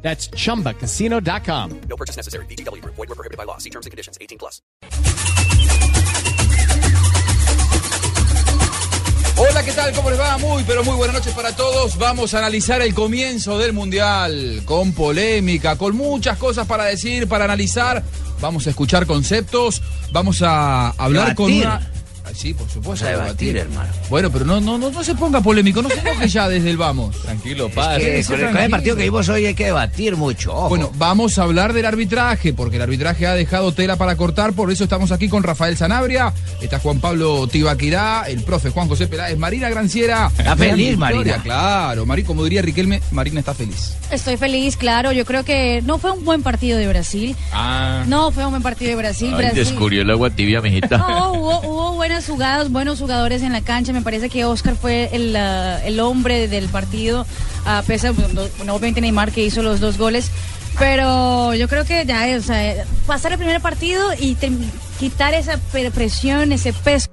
That's chumbacasino.com. No purchase necessary. BGW. Void were prohibited by law. See terms and conditions. 18 plus. Hola, ¿qué tal? ¿Cómo les va? Muy, pero muy buenas noches para todos. Vamos a analizar el comienzo del Mundial con polémica, con muchas cosas para decir, para analizar. Vamos a escuchar conceptos, vamos a hablar con Debatir. una... Sí, por supuesto. Vamos a debatir, hermano. Bueno, pero no, no, no, no se ponga polémico, no se enoje ya desde el vamos. Tranquilo, Es que con, el, partido que vimos hoy hay que debatir mucho. ojo. Bueno, vamos a hablar del arbitraje, porque el arbitraje ha dejado tela para cortar, por eso estamos aquí con Rafael Sanabria, está Juan Pablo Tibaquirá, el profe Juan José Peláez, Marina Granciera. Está feliz, victoria, Marina. Claro, Mari, como diría Riquelme, Marina está feliz. Estoy feliz, claro. Yo creo que no fue un buen partido de Brasil. Ah. No fue un buen partido de Brasil. Ay, Brasil. descubrió el agua tibia, mijita. No, hubo, hubo buenas jugadas, buenos jugadores en la cancha. Me parece que Oscar fue el, ah, el hombre del partido, a pesar, bueno, obviamente Neymar que hizo los dos goles. Pero yo creo que ya, o sea, pasar el primer partido y quitar esa pre- presión, ese peso.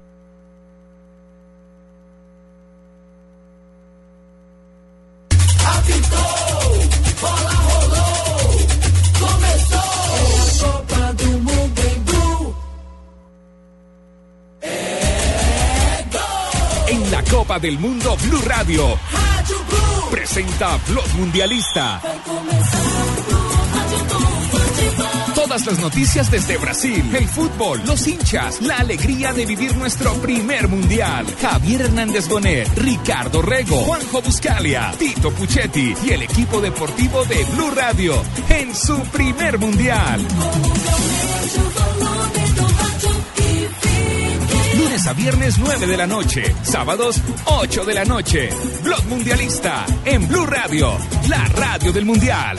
Del Mundo Blue Radio. Presenta Blog Mundialista. Todas las noticias desde Brasil, el fútbol, los hinchas, la alegría de vivir nuestro primer mundial. Javier Hernández Bonet, Ricardo Rego, Juanjo Buscalia, Tito Puchetti y el equipo deportivo de Blue Radio en su primer mundial. Lunes a viernes 9 de la noche, sábados 8 de la noche. Blog Mundialista en Blue Radio, la radio del Mundial.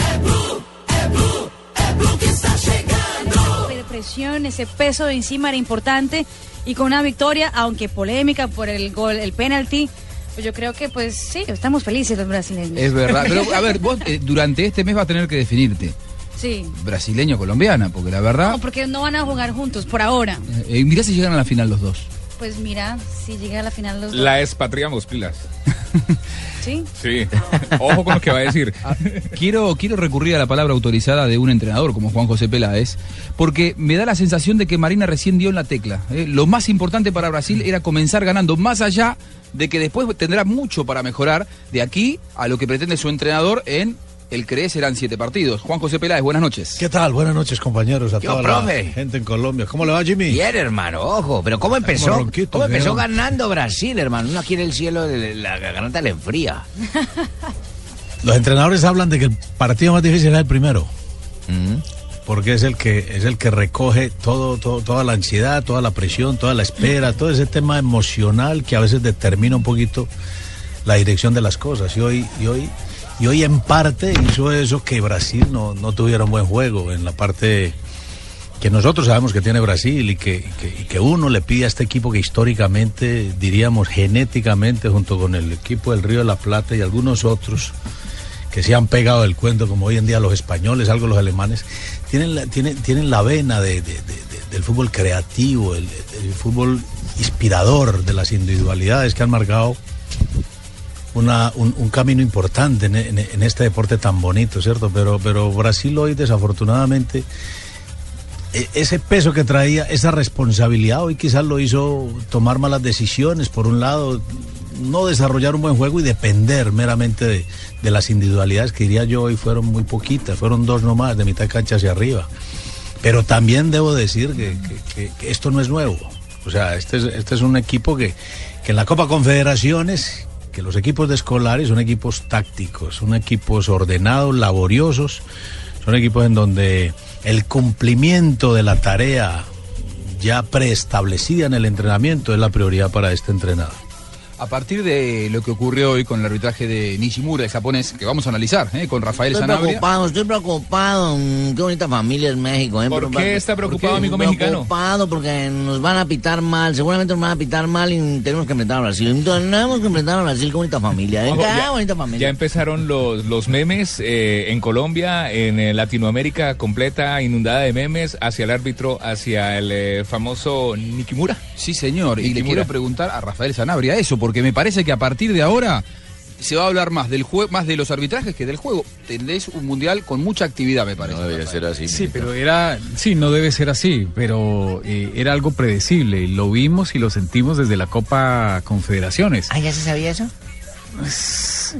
de presión, ese peso de encima era importante y con una victoria, aunque polémica por el gol, el penalti, pues yo creo que pues sí, estamos felices los brasileños. Es verdad, pero a ver, vos eh, durante este mes va a tener que definirte, Sí. brasileño-colombiana, porque la verdad, No, porque no van a jugar juntos por ahora. eh, mirá si llegan a la final los dos. Pues mira, si llega a la final los. La expatriamos, pilas. ¿Sí? Sí. Ojo con lo que va a decir. Ah, quiero, quiero recurrir a la palabra autorizada de un entrenador como Juan José Peláez, porque me da la sensación de que Marina recién dio en la tecla. ¿eh? Lo más importante para Brasil era comenzar ganando, más allá de que después tendrá mucho para mejorar de aquí a lo que pretende su entrenador en el que serán siete partidos. Juan José Peláez, buenas noches. ¿Qué tal? Buenas noches, compañeros, a Yo, toda profe. la gente en Colombia. ¿Cómo le va, Jimmy? Bien, hermano, ojo. Pero ¿cómo empezó? como ronquito, ¿Cómo empezó ganando Brasil, hermano? Uno aquí en el cielo, de- la garganta le enfría. Los entrenadores hablan de que el partido más difícil es el primero, porque es el que es el que recoge todo, todo- toda la ansiedad, toda la presión, toda la espera, todo ese tema emocional que a veces determina un poquito la dirección de las cosas. Y hoy y hoy y hoy en parte hizo eso que Brasil no, no tuviera un buen juego en la parte que nosotros sabemos que tiene Brasil y que, que- uno le pide a este equipo que históricamente, diríamos genéticamente, junto con el equipo del Río de la Plata y algunos otros que se han pegado el cuento, como hoy en día los españoles, algo los alemanes, tienen la, tienen, tienen la vena de- de- de- de- del fútbol creativo, el fútbol inspirador de las individualidades que han marcado una, un, un camino importante en, este deporte tan bonito, ¿cierto? Pero, pero Brasil hoy desafortunadamente e- ese peso que traía, esa responsabilidad hoy quizás lo hizo tomar malas decisiones, por un lado, no desarrollar un buen juego y depender meramente de, las individualidades que diría yo hoy fueron muy poquitas, fueron dos nomás, de mitad cancha hacia arriba. Pero también debo decir que, que- que- que esto no es nuevo. O sea, este es, este es un equipo que, que en la Copa Confederaciones, los equipos de escolares son equipos tácticos, son equipos ordenados, laboriosos, son equipos en donde el cumplimiento de la tarea ya preestablecida en el entrenamiento es la prioridad para este entrenador. A partir de lo que ocurrió hoy con el arbitraje de Nishimura, el japonés, que vamos a analizar, ¿eh? con Rafael Estoy Sanabria. preocupado, estoy preocupado. Mm, Qué bonita familia es México. ¿eh? ¿Por qué está preocupado, ¿Por qué? amigo mexicano? Preocupado porque nos van a pitar mal. Seguramente nos van a pitar mal y tenemos que enfrentar a Brasil. Entonces, tenemos que enfrentar a Brasil. Qué bonita familia. ¿eh? Ojo, Qué ya- bonita Ya familia. empezaron los, los memes eh, en Colombia, en eh, Latinoamérica completa, inundada de memes hacia el árbitro, hacia el eh, famoso Nikimura. Sí, señor. Y le quiero preguntar a Rafael Sanabria eso, porque me parece que a partir de ahora se va a hablar más del juego, más de los arbitrajes que del juego. Tendréis un mundial con mucha actividad, me parece. así. Sí, pero era, sí, no debe ser así, pero eh, era algo predecible. Lo vimos y lo sentimos desde la Copa Confederaciones. Ah, ¿ya se sabía eso?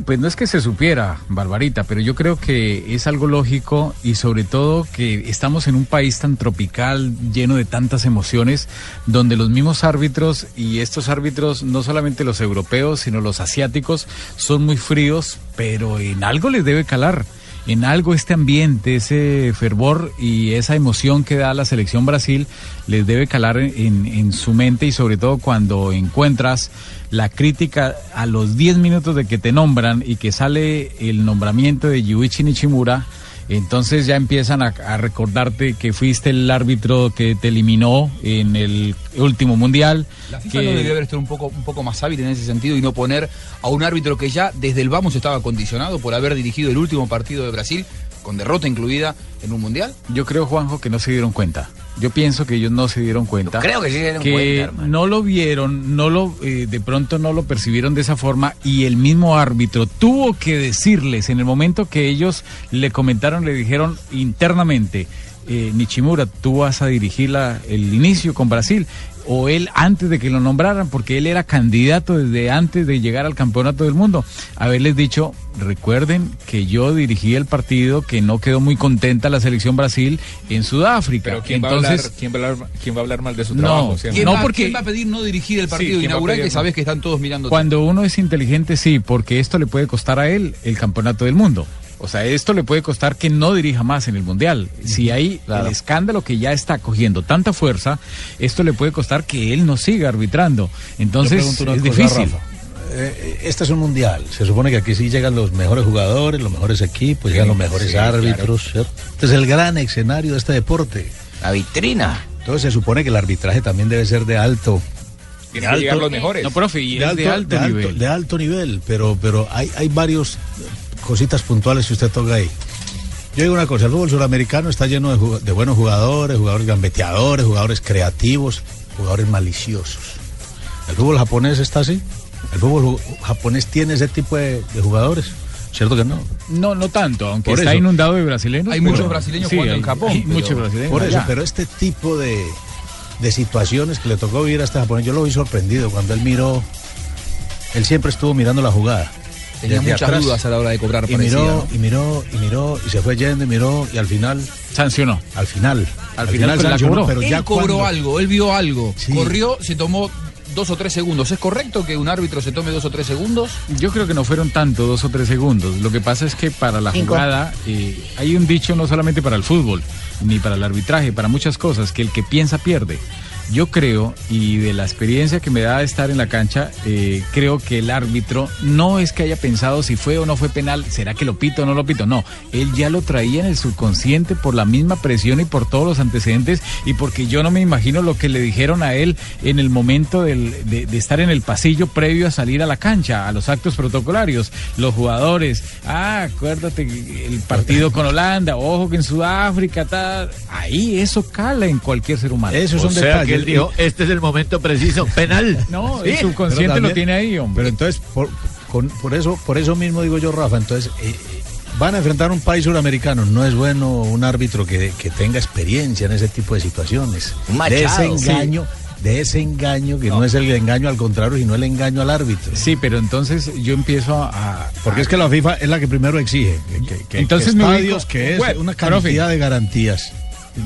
Pues no es que se supiera, Barbarita, pero yo creo que es algo lógico y sobre todo que estamos en un país tan tropical, lleno de tantas emociones, donde los mismos árbitros y estos árbitros, no solamente los europeos, sino los asiáticos, son muy fríos, pero en algo les debe calar. En algo este ambiente, ese fervor y esa emoción que da la selección Brasil les debe calar en, en su mente y sobre todo cuando encuentras la crítica a los 10 minutos de que te nombran y que sale el nombramiento de Yuichi Nishimura, entonces ya empiezan a, a recordarte que fuiste el árbitro que te eliminó en el último mundial. La FIFA que- no debería haber estado un poco, un poco más hábil en ese sentido y no poner a un árbitro que ya desde el vamos estaba condicionado por haber dirigido el último partido de Brasil, con derrota incluida en un mundial. Yo creo, Juanjo, que no se dieron cuenta. Yo pienso que ellos no se dieron cuenta. Yo creo que sí se dieron que cuenta, hermano. no lo vieron, no lo, eh, de pronto no lo percibieron de esa forma y el mismo árbitro tuvo que decirles en el momento que ellos le comentaron, le dijeron internamente, eh, Nichimura, tú vas a dirigir la- el inicio con Brasil. O él antes de que lo nombraran, porque él era candidato desde antes de llegar al campeonato del mundo. Haberles dicho, recuerden que yo dirigí el partido, que no quedó muy contenta la selección Brasil en Sudáfrica. Pero ¿quién, Entonces, va a hablar, ¿quién, va a hablar, quién va a hablar mal de su No, trabajo? ¿Quién, No, va, porque- quién va a pedir no dirigir el partido ¿quién va a inaugural que sabes que están todos mirando? Cuando uno es inteligente, sí, porque esto le puede costar a él el campeonato del mundo. O sea, esto le puede costar que no dirija más en el mundial. Si hay el escándalo que ya está cogiendo tanta fuerza, esto le puede costar que él no siga arbitrando. Entonces es cosa, difícil. Rafa. Eh, este es un mundial. Se supone que aquí sí llegan los mejores jugadores, los mejores equipos, llegan los mejores sí, árbitros. ¿cierto? Este es el gran escenario de este deporte. La vitrina. Entonces se supone que el arbitraje también debe ser de alto. Tienen de que llegar alto- los mejores. No, profe, y de es alto, de alto de alto- nivel. de alto nivel, pero, pero hay, hay varios cositas puntuales que usted toca ahí. Yo digo una cosa, el fútbol sudamericano está lleno de, de buenos jugadores, jugadores gambeteadores, jugadores creativos, jugadores maliciosos. ¿El fútbol japonés está así? ¿El fútbol japonés tiene ese tipo de, de jugadores? ¿Cierto que no? No, no tanto, aunque Por está eso. inundado de brasileños. Hay pero- muchos brasileños sí, jugando en hay- Japón, hay pero- muchos brasileños. Por eso, allá. pero este tipo de, de situaciones que le tocó vivir a este japonés, yo lo vi sorprendido cuando él miró, él siempre estuvo mirando la jugada. Tenía Desde muchas atrás. dudas a la hora de cobrar, Y parecía, miró, ¿no? y miró, y miró, y se fue yendo, y miró, y al final, Sancionó. al final, Al final, pero la cobró. pero Él ya cobró cuando- algo, él vio algo, Sí. corrió, se tomó dos o tres segundos. ¿Es correcto que un árbitro se tome dos o tres segundos? Yo creo que no fueron tanto, dos o tres segundos. Lo que pasa es que para la Cinco. jugada eh, hay un dicho no solamente para el fútbol, ni para el arbitraje, para muchas cosas, que el que piensa pierde. Yo creo, y de la experiencia que me da estar en la cancha, eh, creo que el árbitro no es que haya pensado si fue o no fue penal, será que lo pito o no lo pito, no, él ya lo traía en el subconsciente por la misma presión y por todos los antecedentes y porque yo no me imagino lo que le dijeron a él en el momento del- de, de estar en el pasillo previo a salir a la cancha, a los actos protocolarios, los jugadores, ah, acuérdate el partido con Holanda, ojo que en Sudáfrica, tal, ahí eso cala en cualquier ser humano. Esos son sea, detalles. Él dijo, este es el momento preciso, penal. No, Sí, el subconsciente pero lo también- tiene ahí, hombre. Pero entonces, por, con- por eso, por eso mismo digo yo, Rafa, entonces eh, eh, van a enfrentar un país suramericano. No es bueno un árbitro que, que tenga experiencia en ese tipo de situaciones. Un de ese Machado. engaño, de ese engaño que no. es el engaño al contrario, sino el engaño al árbitro. Sí, pero entonces yo empiezo a... Porque es que la FIFA es la que primero exige que, que- que- Entonces que me estadios, ubico- que es una profe. cantidad de garantías.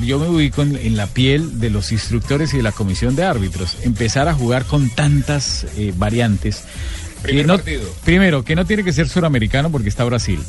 Yo me ubico en, en la piel de los instructores y de la comisión de árbitros. Empezar a jugar con tantas eh, variantes. Primer que no- partido. primero, que no tiene que ser suramericano porque está Brasil.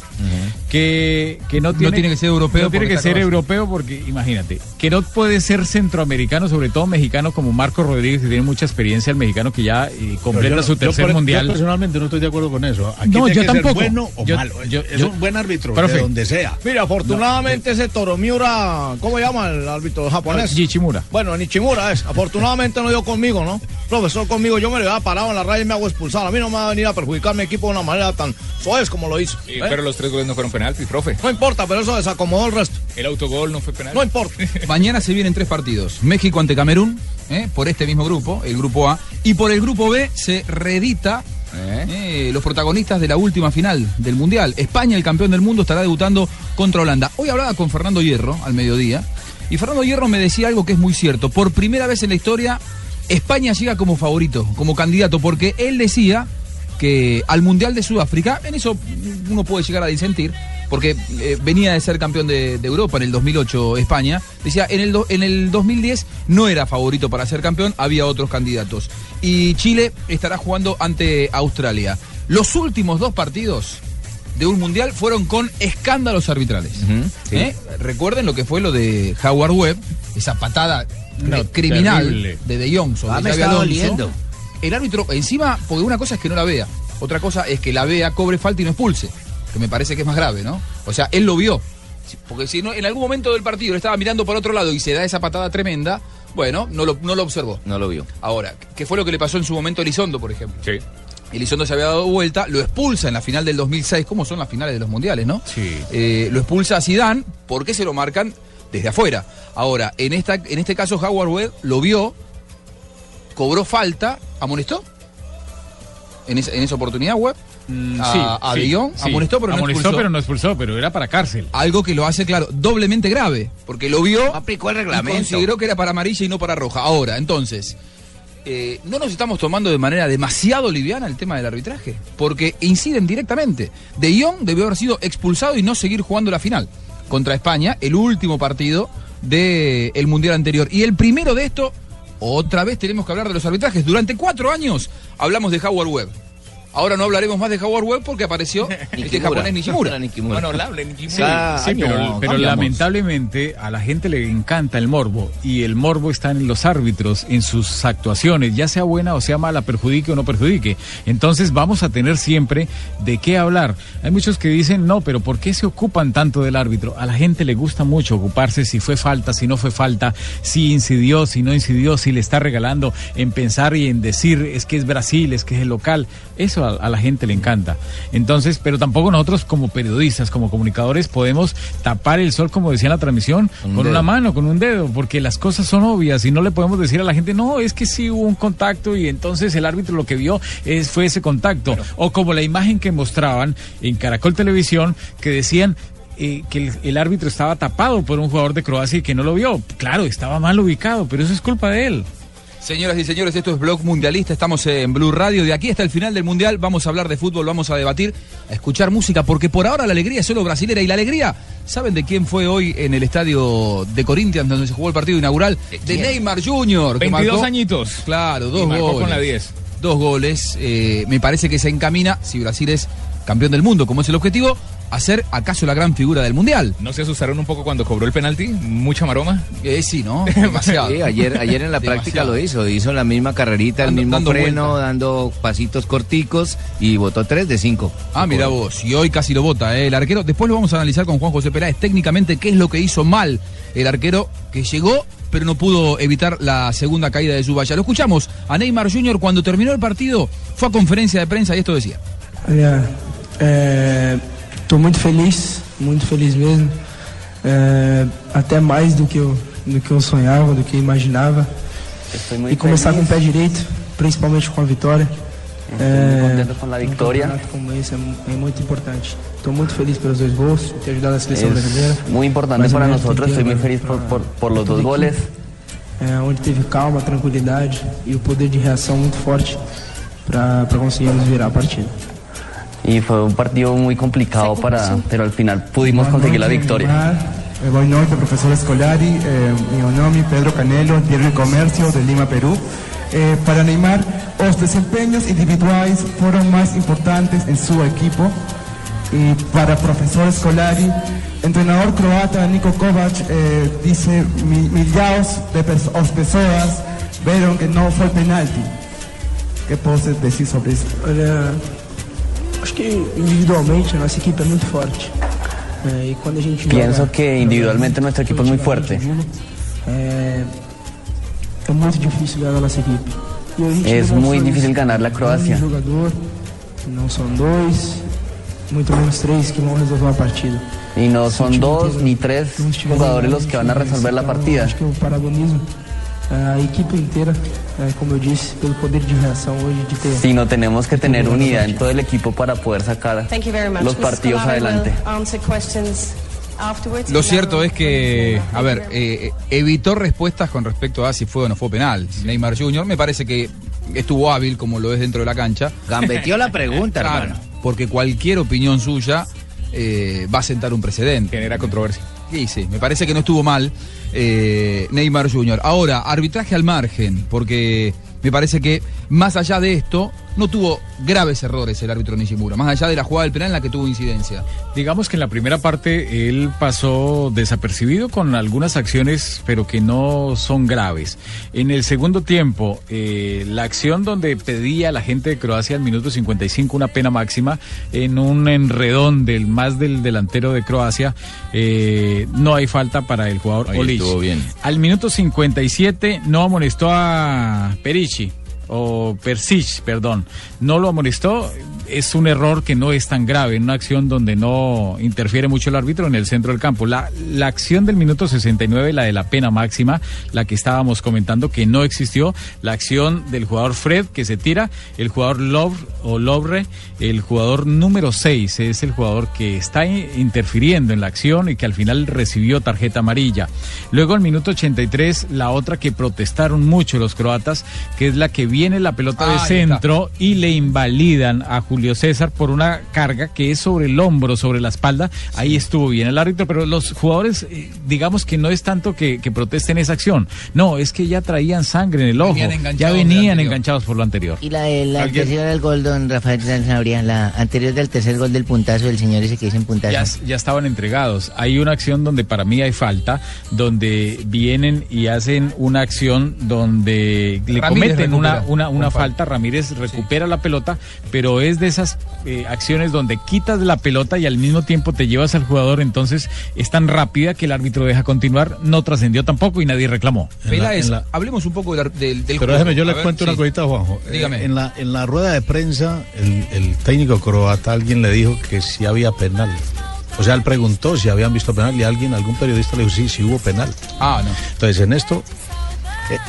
que, que no tiene, tiene que ser europeo No tiene porque que ser europeo porque, imagínate, que no puede ser centroamericano, sobre todo mexicano como Marco Rodríguez, que tiene mucha experiencia, el mexicano que ya eh, completa no- su tercer por- Yo mundial. personalmente no estoy de acuerdo con eso. Aquí No, tiene yo que ser tampoco. bueno o Yo- malo. yo- es yo- un buen árbitro Profe. de donde sea. Mira, afortunadamente ese Toromiura, ¿cómo llama el árbitro japonés? Nichimura. Bueno, Nichimura es. Afortunadamente no dio conmigo, ¿no? Profesor, conmigo yo me lo había parado en la raya y me hago expulsar. A mí no me va a venir a perjudicar mi equipo de una manera tan soez como lo hizo. Eh, ¿eh? Pero los tres goles no fueron penaltis, profe. No importa, pero eso desacomodó el resto. El autogol no fue penal. No importa. Mañana se vienen tres partidos. México ante Camerún, ¿eh? por este mismo grupo, el grupo A. Y por el grupo B se reedita eh, los protagonistas de la última final del Mundial. España, el campeón del mundo, estará debutando contra Holanda. Hoy hablaba con Fernando Hierro al mediodía. Y Fernando Hierro me decía algo que es muy cierto. Por primera vez en la historia, España llega como favorito, como candidato, porque él decía que al Mundial de Sudáfrica, en eso uno puede llegar a disentir, porque eh, venía de ser campeón de, de Europa en el 2008 España, decía, en el, do- en el 2010 no era favorito para ser campeón, había otros candidatos. Y Chile estará jugando ante Australia. Los últimos dos partidos de un Mundial fueron con escándalos arbitrales. sí. ¿Eh? Recuerden lo que fue lo de Howard Webb, esa patada No, criminal terrible. de De Jong sobre Ah, me está Alonso. doliendo. El árbitro, encima, porque una cosa es que no la vea, otra cosa es que la vea, cobre falta y no expulse, que me parece que es más grave, ¿no? O sea, él lo vio. Porque si no, en algún momento del partido le estaba mirando para otro lado y se da esa patada tremenda, bueno, no lo, no lo observó. No lo vio. Ahora, ¿qué fue lo que le pasó en su momento a Elizondo, por ejemplo? Sí. Elizondo se había dado vuelta, lo expulsa en la final del 2006, como son las finales de los mundiales, ¿no? Sí. Eh, lo expulsa a Zidane, porque se lo marcan desde afuera. Ahora, en, esta, en este caso Howard Webb lo vio, cobró falta, amonestó. En esa, en esa oportunidad, Webb. a, a De Jong, amonestó, pero no Amonestó, expulsó. pero no expulsó, pero era para cárcel. Algo que lo hace, claro, doblemente grave, porque lo vio Aplicó el y reglamento. consideró que era para amarilla y no para roja. Ahora, entonces, eh, ¿no nos estamos tomando de manera demasiado liviana el tema del arbitraje? Porque inciden directamente. De Jong debió haber sido expulsado y no seguir jugando la final contra España, el último partido del Mundial anterior. Y el primero de esto, otra vez tenemos que hablar de los arbitrajes. Durante cuatro años hablamos de Howard Webb. Ahora no hablaremos más de Howard Webb porque apareció este japonés Nishimura. Era Nikimura. Bueno, honorable, ni Sí, sí, pero, pero lamentablemente a la gente le encanta el morbo y el morbo está en los árbitros, en sus actuaciones, ya sea buena o sea mala, perjudique o no perjudique. Entonces vamos a tener siempre de qué hablar. Hay muchos que dicen, no, pero ¿por qué se ocupan tanto del árbitro? A la gente le gusta mucho ocuparse si fue falta, si no fue falta, si incidió, si no incidió, si le está regalando en pensar y en decir es que es Brasil, es que es el local. Eso a, a la gente le encanta. Entonces, pero tampoco nosotros como periodistas, como comunicadores, podemos tapar el sol, como decía en la transmisión, un con dedo. una mano, con un dedo, porque las cosas son obvias y no le podemos decir a la gente, no, es que sí hubo un contacto y entonces el árbitro lo que vio es, fue ese contacto. O como la imagen que mostraban en Caracol Televisión, que decían eh, que el, el árbitro estaba tapado por un jugador de Croacia y que no lo vio. Claro, estaba mal ubicado, pero eso es culpa de él. Señoras y señores, esto es Blog Mundialista, estamos en Blue Radio. De aquí hasta el final del Mundial vamos a hablar de fútbol, vamos a debatir, a escuchar música, porque por ahora la alegría es solo brasilera. Y la alegría, ¿saben de quién fue hoy en el estadio de Corinthians, donde se jugó el partido inaugural? De Neymar Jr. que 22 marcó- añitos. Claro, dos Y marcó goles. con la 10. Dos goles. eh, me parece que se encamina, si Brasil es campeón del mundo, como es el objetivo, a ser acaso la gran figura del Mundial. ¿No se asustaron un poco cuando cobró el penalti? ¿Mucha maroma? Eh, sí, ¿no? Demasiado. Sí, ayer, ayer en la práctica lo hizo, hizo la misma carrerita, el mismo dando freno, vuelta. dando pasitos corticos y votó 3 de 5. Ah, mira vos, y hoy casi lo vota ¿eh? el arquero. Después lo vamos a analizar con Juan José Peláez técnicamente qué es lo que hizo mal el arquero que llegó, pero no pudo evitar la segunda caída de Zubaya. Lo escuchamos a Neymar Jr. cuando terminó el partido, fue a conferencia de prensa y esto decía. Olha, estou muito feliz, muito feliz mesmo. É, até mais do que, eu, do que eu sonhava, do que eu imaginava. Muy E começar feliz, com o pé direito, principalmente com a vitória. muy contento con la um como esse é, é muito importante. Estou muito feliz pelos dois gols, ter ajudado a seleção brasileira. Es muy importante Mas o para estoy inteiro muy feliz por, por, por toda a goles. é, onde teve calma, tranquilidade e o poder de reação muito forte para conseguirmos virar a partida. Y fue un partido muy complicado para, pero al final pudimos conseguir la victoria. Eh, Boa noite, professor Scolari. Eh, é Pedro Canelo, Diário de Comércio de Lima, Peru. Eh, para Neymar, os desempeños individuais foram mais importantes em seu equipo. E para professor Scolari, treinador croata Niko Kovac eh, disse mi- milhares de pers- as pessoas viram que não foi penalti. O que posso dizer sobre isso? Olha, acho que individualmente a nossa equipe é muito forte. É, e quando a gente Pienso joga- que individualmente nuestro equipo es muy fuerte. É, é muito difícil ganhar a nossa equipe. E difícil ganar la Croácia. Um jogador, não são dois, muito menos três que vão resolver partida. Y no son dos ni tres jugadores los que van a resolver la partida. Acho que eu parabenizo a equipe inteira, é, como eu disse, pelo poder de reação hoje de ter. Sino tenemos que tener unidad en todo el equipo para poder sacar Thank you very much. los partidos adelante. Lo cierto es que, a ver, eh, evitó respuestas con respecto a si fue o no fue penal. Neymar Jr. me parece que estuvo hábil, como lo es dentro de la cancha. Gambeteó la pregunta, Claro, hermano. Porque cualquier opinión suya eh, va a sentar un precedente. Genera controversia. Sí, sí, me parece que no estuvo mal eh, Neymar Jr. Ahora, arbitraje al margen, porque me parece que más allá de esto, no tuvo graves errores el árbitro Nishimura, más allá de la jugada del penal en la que tuvo incidencia. Digamos que en la primera parte él pasó desapercibido con algunas acciones, pero que no son graves. En el segundo tiempo, eh, la acción donde pedía a la gente de Croacia al minuto 55 una pena máxima en un enredón del más del delantero de Croacia, eh, no hay falta para el jugador Ahí Olic. estuvo bien. Al minuto 57 no amonestó a Perici o Persich, perdón, no lo amonestó. Es un error que no es tan grave, en una acción donde no interfiere mucho el árbitro en el centro del campo. La, la acción del minuto 69, la de la pena máxima, la que estábamos comentando que no existió, la acción del jugador Fred que se tira, el jugador Love o Lovre, el jugador número 6, es el jugador que está interfiriendo en la acción y que al final recibió tarjeta amarilla. Luego, al minuto 83, la otra que protestaron mucho los croatas, que es la que viene la pelota Ah, de está. centro y le invalidan a Julio César por una carga que es sobre el hombro, sobre la espalda. Ahí estuvo bien el árbitro, pero los jugadores, eh, digamos que no es tanto que, que protesten esa acción. No, es que ya traían sangre en el ojo. Venían Ya venían enganchados por lo anterior. Y la, del ¿Alguien? anterior al gol, don Rafael Sanabria, la anterior del tercer gol del puntazo del señor ese que dice en puntazo. Ya, ya estaban entregados. Hay una acción donde para mí hay falta, donde vienen y hacen una acción donde le Ramírez cometen una, recupera una, una con falta. falta. Ramírez recupera la pelota, pero es de esas eh, acciones donde quitas la pelota y al mismo tiempo te llevas al jugador, entonces es tan rápida que el árbitro deja continuar, no trascendió tampoco y nadie reclamó. Peláez, hablemos un poco del, del, del Pero juego. déjeme, yo le ver, cuento una sí. cosita, Juanjo. Eh, Dígame. en, la, en la rueda de prensa, el, el técnico croata, alguien le dijo que sí había penal. O sea, él preguntó si habían visto penal y alguien, algún periodista le dijo, sí, sí hubo penal. Ah, no. Entonces, en esto,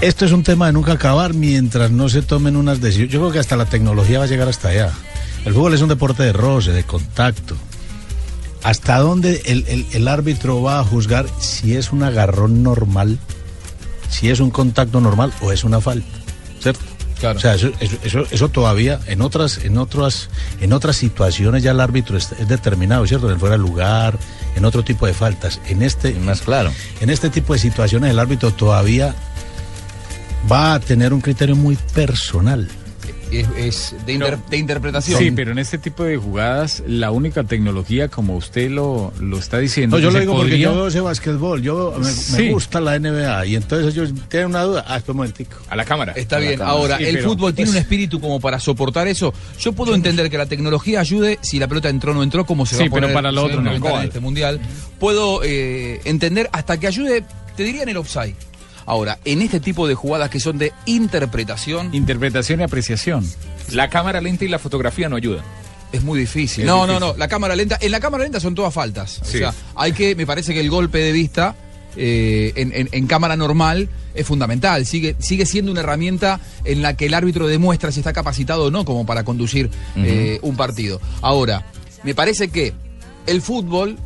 esto es un tema de nunca acabar mientras no se tomen unas decisiones. Yo creo que hasta la tecnología va a llegar hasta allá. El fútbol es un deporte de roce, de contacto. ¿Hasta dónde el, el- el árbitro va a juzgar si es un agarrón normal, si es un contacto normal o es una falta? ¿Cierto? Claro. O sea, eso, eso, eso- eso todavía en otras, en otras, en otras situaciones ya el árbitro es, es determinado, ¿cierto? En el fuera de lugar, en otro tipo de faltas. En este, más claro. En este tipo de situaciones el árbitro todavía va a tener un criterio muy personal. Es, es de, inter- de interpretación. Sí, pero en este tipo de jugadas la única tecnología, como usted lo, lo está diciendo, No, yo lo digo porque yo veo ese basquetbol, yo me, gusta la NBA y entonces ellos tienen una duda. Ah, espera un momentico. A la cámara. Está A bien, cámara. ahora, Sí, el pero, fútbol tiene pues, un espíritu como para soportar eso. Yo puedo entender que la tecnología ayude si la pelota entró o no entró, como se Sí, va a poner pero para lo otro no. en este mundial. Puedo eh, entender hasta que ayude, te diría en el offside. Ahora, en este tipo de jugadas que son de interpretación. Interpretación y apreciación. La cámara lenta y la fotografía no ayudan. Es muy difícil. Es no, difícil. no, no. La cámara lenta. En la cámara lenta son todas faltas. Sí. O sea, hay que. Me parece que el golpe de vista eh, en, en- en cámara normal es fundamental. Sigue, sigue siendo una herramienta en la que el árbitro demuestra si está capacitado o no como para conducir eh, un partido. Ahora, me parece que el fútbol,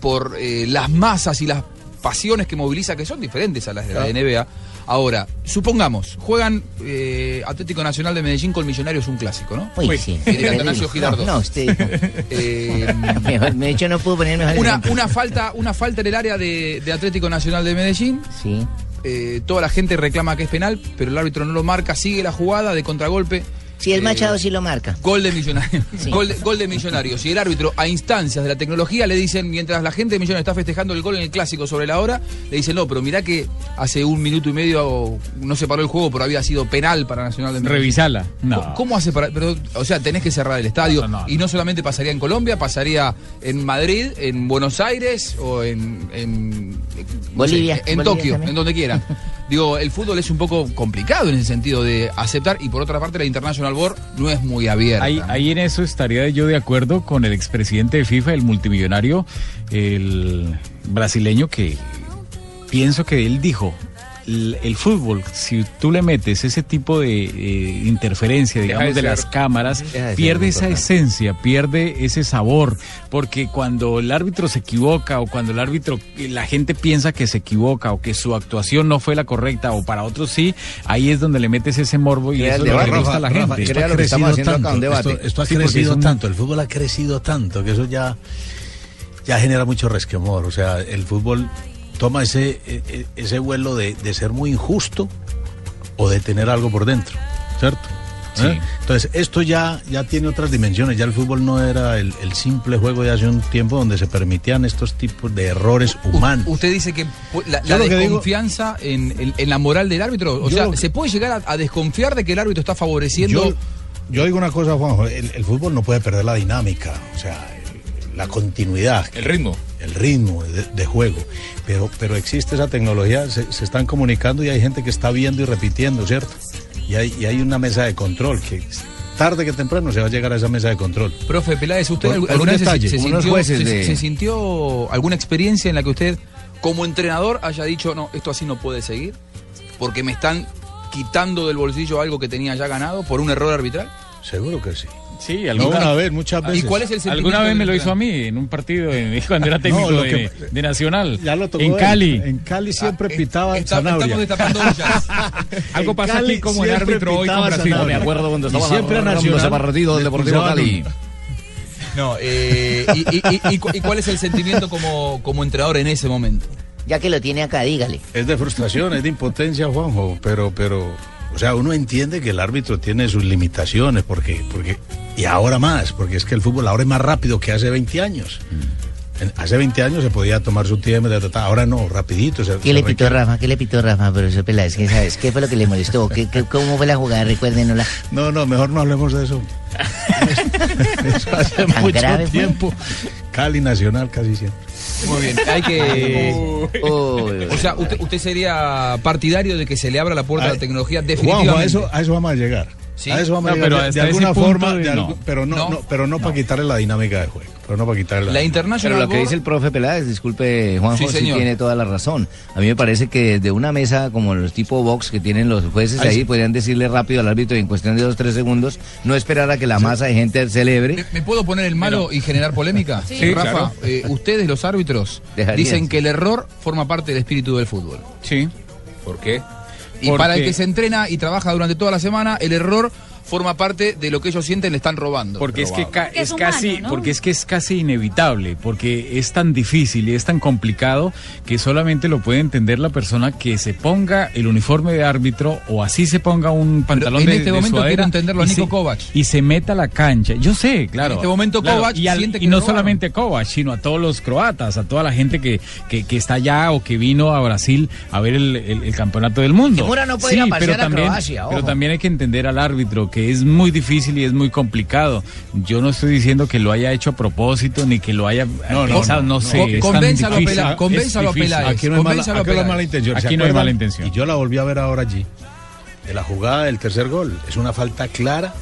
por eh, las masas y las pasiones que moviliza, que son diferentes a las de la. NBA. Ahora, supongamos, juegan eh, Atlético Nacional de Medellín con Millonarios, un clásico, ¿no? Uy, sí. Atanasio Girardot. No, no, usted dijo. Eh, Mejor, de hecho, no pudo poner mejor una, una falta una falta en el área de, de Atlético Nacional de Medellín. Sí. eh, toda la gente reclama que es penal, pero el árbitro no lo marca, sigue la jugada de contragolpe. Si es Eh, Machado, sí lo marca. Gol de Millonarios. Gol, de, gol de Millonarios. Y el árbitro, a instancias de la tecnología, le dicen, mientras la gente de Millonarios está festejando el gol en el clásico sobre la hora, le dicen, no, pero mirá que hace un minuto y medio no se paró el juego, pero había sido penal para Nacional de Medellín. Revisala. No. ¿Cómo- ¿Cómo hace para.? Pero, o sea, tenés que cerrar el estadio. Y no solamente pasaría en Colombia, pasaría en Madrid, en Buenos Aires o en. en no Bolivia, sé, en Bolivia Tokio, también. en donde quieran. Digo, el fútbol es un poco complicado en ese sentido de aceptar. Y por otra parte, la International Board no es muy abierta. Ahí, ahí en eso estaría yo de acuerdo con el expresidente de FIFA, el multimillonario, el brasileño, que pienso que él dijo, el, el fútbol, si tú le metes ese tipo de eh, interferencia, Deja digamos, de las cámaras, de pierde esa importante. esencia, pierde ese sabor, porque cuando el árbitro se equivoca o cuando el árbitro, la gente piensa que se equivoca o que su actuación no fue la correcta o para otros sí, ahí es donde le metes ese morbo y Crea eso el es lo que gusta a la Rafa, gente. esto ha crecido tanto, Esto, esto ha Sí, crecido un- tanto, el fútbol ha crecido tanto que eso ya, ya genera mucho resquemor. O sea, el fútbol toma ese, e- e- ese vuelo de, de ser muy injusto o de tener algo por dentro, ¿cierto? ¿Eh? Entonces, esto ya, ya tiene otras dimensiones. Ya el fútbol no era el, el simple juego de hace un tiempo donde se permitían estos tipos de errores humanos. Usted dice que la, Yo la lo que digo- desconfianza en, en- en la moral del árbitro, o sea, que- ¿se puede llegar a, a desconfiar de que el árbitro está favoreciendo? Yo, yo digo una cosa, Juanjo, el, el fútbol no puede perder la dinámica, o sea, la continuidad. El ritmo. El ritmo de, de juego. Pero, pero existe esa tecnología, se, se están comunicando y hay gente que está viendo y repitiendo, ¿cierto? Y hay, y hay una mesa de control que tarde que temprano se va a llegar a esa mesa de control. Profe Peláez, ¿usted Por- alguna vez se- detalle, se, unos sintió, se- de- se sintió alguna experiencia en la que usted, como entrenador, haya dicho, no, esto así no puede seguir? Porque me están quitando del bolsillo algo que tenía ya ganado por un error arbitral. Seguro que sí. Sí, No una vez, muchas veces. ¿Y cuál es el sentimiento Alguna vez me lo hizo a mí en un partido en- cuando era técnico No, lo de, que- de Nacional. Ya lo tocó en él. Cali. En Cali siempre pitaba está- Zanabria. estamos destapando ollas. Algo pasa Cali aquí como el árbitro hoy con Brasil. Zanabria. Me acuerdo cuando estaba siempre Nacional ese partido del Deportivo Cali. No, eh, y, y- y- y cuál es el sentimiento como, como entrenador en ese momento? Ya que lo tiene acá, dígale. Es de frustración, es de impotencia, Juanjo, pero, pero, o sea, uno entiende que el árbitro tiene sus limitaciones, porque, porque, y ahora más, porque es que el fútbol ahora es más rápido que hace 20 años. En- hace 20 años se podía tomar su tiempo, ta, ta, ta, ahora no, rapidito. se- ¿Qué se le pitó Rafa? ¿Qué le pitó Rafa, profesor Peláez? ¿Qué sabes? ¿Qué fue lo que le molestó? ¿Qué, qué- cómo fue la jugada? Recuérdenosla. No, no, mejor no hablemos de eso. eso hace ¿Tan mucho grave fue? tiempo. Cali Nacional casi siempre. Muy bien, hay que... O sea, usted, usted sería partidario de que se le abra la puerta a la tecnología definitivamente. Juanjo, a eso, a eso vamos a llegar. Sí. A eso vamos No, a llegar. pero de- alguna forma, de de no. algu- pero no, No. no, pero no, para quitarle la dinámica de juego. Pero no para quitarle la, La International Pero lo que dice el profe Peláez, disculpe Juanjo, Sí, sí, señor. tiene toda la razón. A mí me parece que desde una mesa como los tipo box que tienen los jueces Ahí ahí, sí. podrían decirle rápido al árbitro y en cuestión de dos tres segundos, no esperar a que la masa de gente celebre. ¿Me puedo poner el malo y generar polémica? Sí. Rafa, claro. eh, ustedes los árbitros Dejarían, dicen que el error forma parte del espíritu del fútbol. Sí. ¿Por qué? Y Porque- para el que se entrena y trabaja durante toda la semana, el error forma parte de lo que ellos sienten le están robando. Porque es que ca- Porque es es casi porque es que es casi inevitable, porque es tan difícil y es tan complicado que solamente lo puede entender la persona que se ponga el uniforme de árbitro o así se ponga un pantalón en de, este de momento sudadera quiero entenderlo a y Nico se- Kovac. y se meta a la cancha. Yo sé, claro. En este momento claro, Kovac y, al- siente que y no robaron. solamente a Kovac, sino a todos los croatas, a toda la gente que, que, que está allá o que vino a Brasil a ver el, el- el campeonato del mundo. Kimura no puede ir a pasear pero a también, Croacia, pero también hay que entender al árbitro que es muy difícil y es muy complicado. Yo no estoy diciendo que lo haya hecho a propósito ni que lo haya No, no, pensado, no, no, sé. no. tan Convénzalo a convénzalo a. Peláez. Aquí no hay mala, aquí no hay mala intención. ¿se Aquí no hay mala intención. Y yo la volví a ver ahora allí. De la jugada del tercer gol. Es una falta clara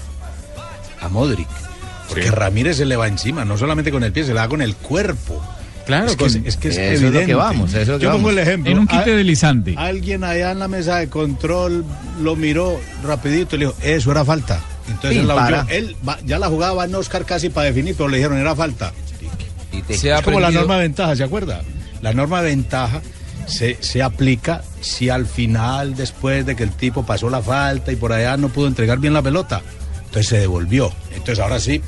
a Modric. Porque Ramírez se le va encima, no solamente con el pie, se le da con el cuerpo. Claro, es que con- es, es que es Eso es lo evidente. que vamos, eso es lo que Yo pongo vamos. el ejemplo. En un quite deslizante. Alguien allá en la mesa de control lo miró rapidito y le dijo, eso era falta. Entonces la. Él va- ya la jugada va en Oscar casi para definir, pero le dijeron, era falta. Y te- Se ha es como la norma de ventaja, ¿se acuerda? La norma de ventaja se, se aplica si al final, después de que el tipo pasó la falta y por allá no pudo entregar bien la pelota. Entonces se devolvió. Entonces ahora sí,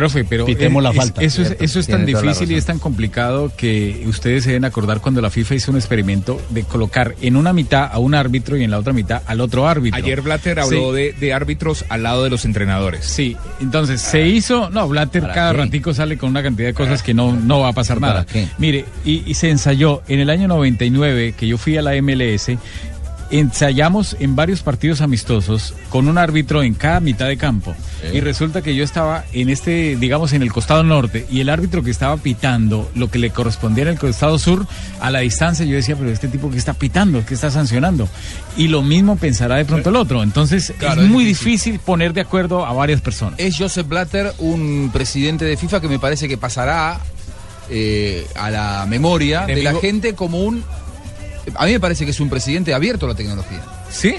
Profe, pero Pitemos eh, la es- falta. eso, es, eso es tan la difícil y es tan complicado que ustedes se deben acordar cuando la FIFA hizo un experimento de colocar en una mitad a un árbitro y en la otra mitad al otro árbitro. Ayer Blatter habló Sí. de, de árbitros al lado de los entrenadores. Sí, entonces se hizo, no, Blatter ¿Para cada qué? ratico sale con una cantidad de cosas que no, no va a pasar ¿Para nada. qué? Mire, y, y se ensayó en el año 99 que yo fui a la MLS, ensayamos en varios partidos amistosos con un árbitro en cada mitad de campo. Y resulta que yo estaba en este, digamos, en el costado norte y el árbitro que estaba pitando lo que le correspondía en el costado sur, a la distancia yo decía, pero este tipo que está pitando, que está sancionando. Y lo mismo pensará de pronto el otro. Entonces Claro, es es muy difícil poner de acuerdo a varias personas. Es Joseph Blatter, un presidente de FIFA que me parece que pasará eh, a la memoria de la gente como un... A mí me parece que es un presidente abierto a la tecnología. ¿Sí?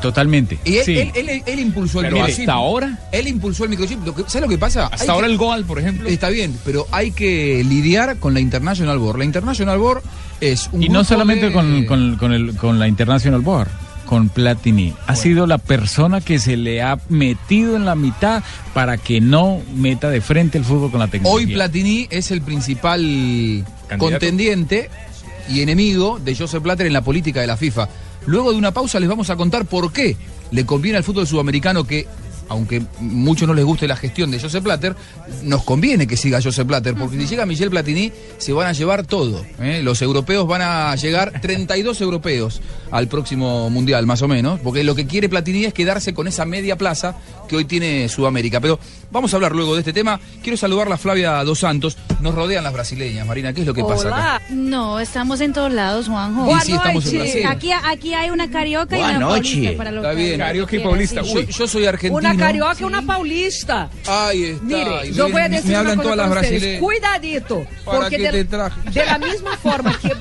Totalmente. Y él, Sí. él- él- él impulsó el Pero microchip. hasta ahora. Él impulsó el microchip. Lo que- ¿Sabes lo que pasa? Hasta Hay ahora que- el Goal, por ejemplo. Está bien, pero hay que lidiar con la International Board. La International Board es un Y no solamente de- con, con- con el- con la International Board, con Platini. Ha sido la persona que se le ha metido en la mitad para que no meta de frente el fútbol con la tecnología. Hoy Platini es el principal contendiente y enemigo de Joseph Blatter en la política de la FIFA. Luego de una pausa les vamos a contar por qué le conviene al fútbol sudamericano que, aunque muchos no les guste la gestión de Joseph Blatter, nos conviene que siga Joseph Blatter, porque si llega Michel Platini se van a llevar todo. ¿eh? Los europeos van a llegar 32 europeos al próximo mundial, más o menos, porque lo que quiere Platini es quedarse con esa media plaza que hoy tiene Sudamérica. Pero vamos a hablar luego de este tema. Quiero saludar a Flavia Dos Santos. Nos rodean las brasileñas, Marina. ¿Qué es lo que pasa acá? No, estamos en todos lados, Juanjo. Y sí, estamos en Brasil. Aquí, aquí hay una carioca y Buenas una noches. paulista para los Está bien. Carioca y paulista. Yo, yo soy argentino. Una carioca y una paulista. Ahí está. Mire, yo me- voy a decir una cosa para ustedes. Cuidadito. ¿Para porque de, de la misma forma que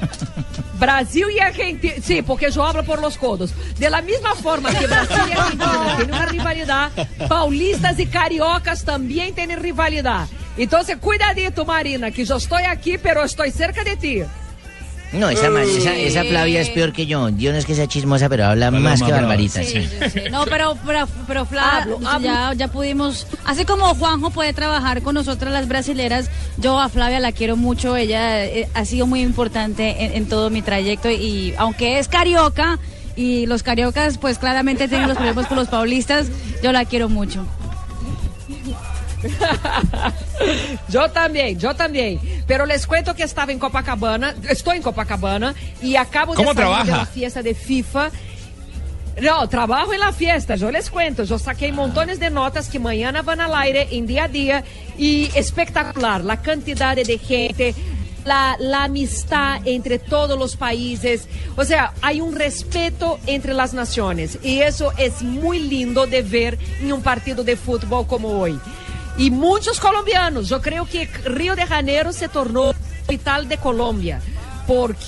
Brasil y Argentina... Sí, porque yo hablo por los codos. De la misma forma que Brasil y Argentina tienen una rivalidad, paulistas y cariocas también tienen rivalidad. Entonces, cuidadito, Marina, que yo estoy aquí, pero estoy cerca de ti. No, esa, ma- esa, esa Flavia es peor que yo. Yo no es que sea chismosa, pero habla Paloma más que brava. Barbarita. Sí, sí. sí, sí. No, pero, pero, pero Fla, Hablo, hablo. Ya, ya pudimos, así como Juanjo puede trabajar con nosotras las brasileras, yo a Flavia la quiero mucho, ella eh, ha sido muy importante en, en todo mi trayecto y aunque es carioca y los cariocas pues claramente tienen los problemas con los paulistas, yo la quiero mucho. Yo también, yo también. Pero les cuento que estaba en Copacabana, estoy en Copacabana y acabo de ¿Cómo salir de trabaja? la fiesta de FIFA. No, trabajo en la fiesta, yo les cuento, yo saqué montones de notas que mañana van al aire en día a día y espectacular la cantidad de gente, la, la amistad entre todos los países, o sea, hay un respeto entre las naciones y eso es muy lindo de ver en un partido de fútbol como hoy. Y muchos colombianos, yo creo que Río de Janeiro se tornó capital de Colombia, porque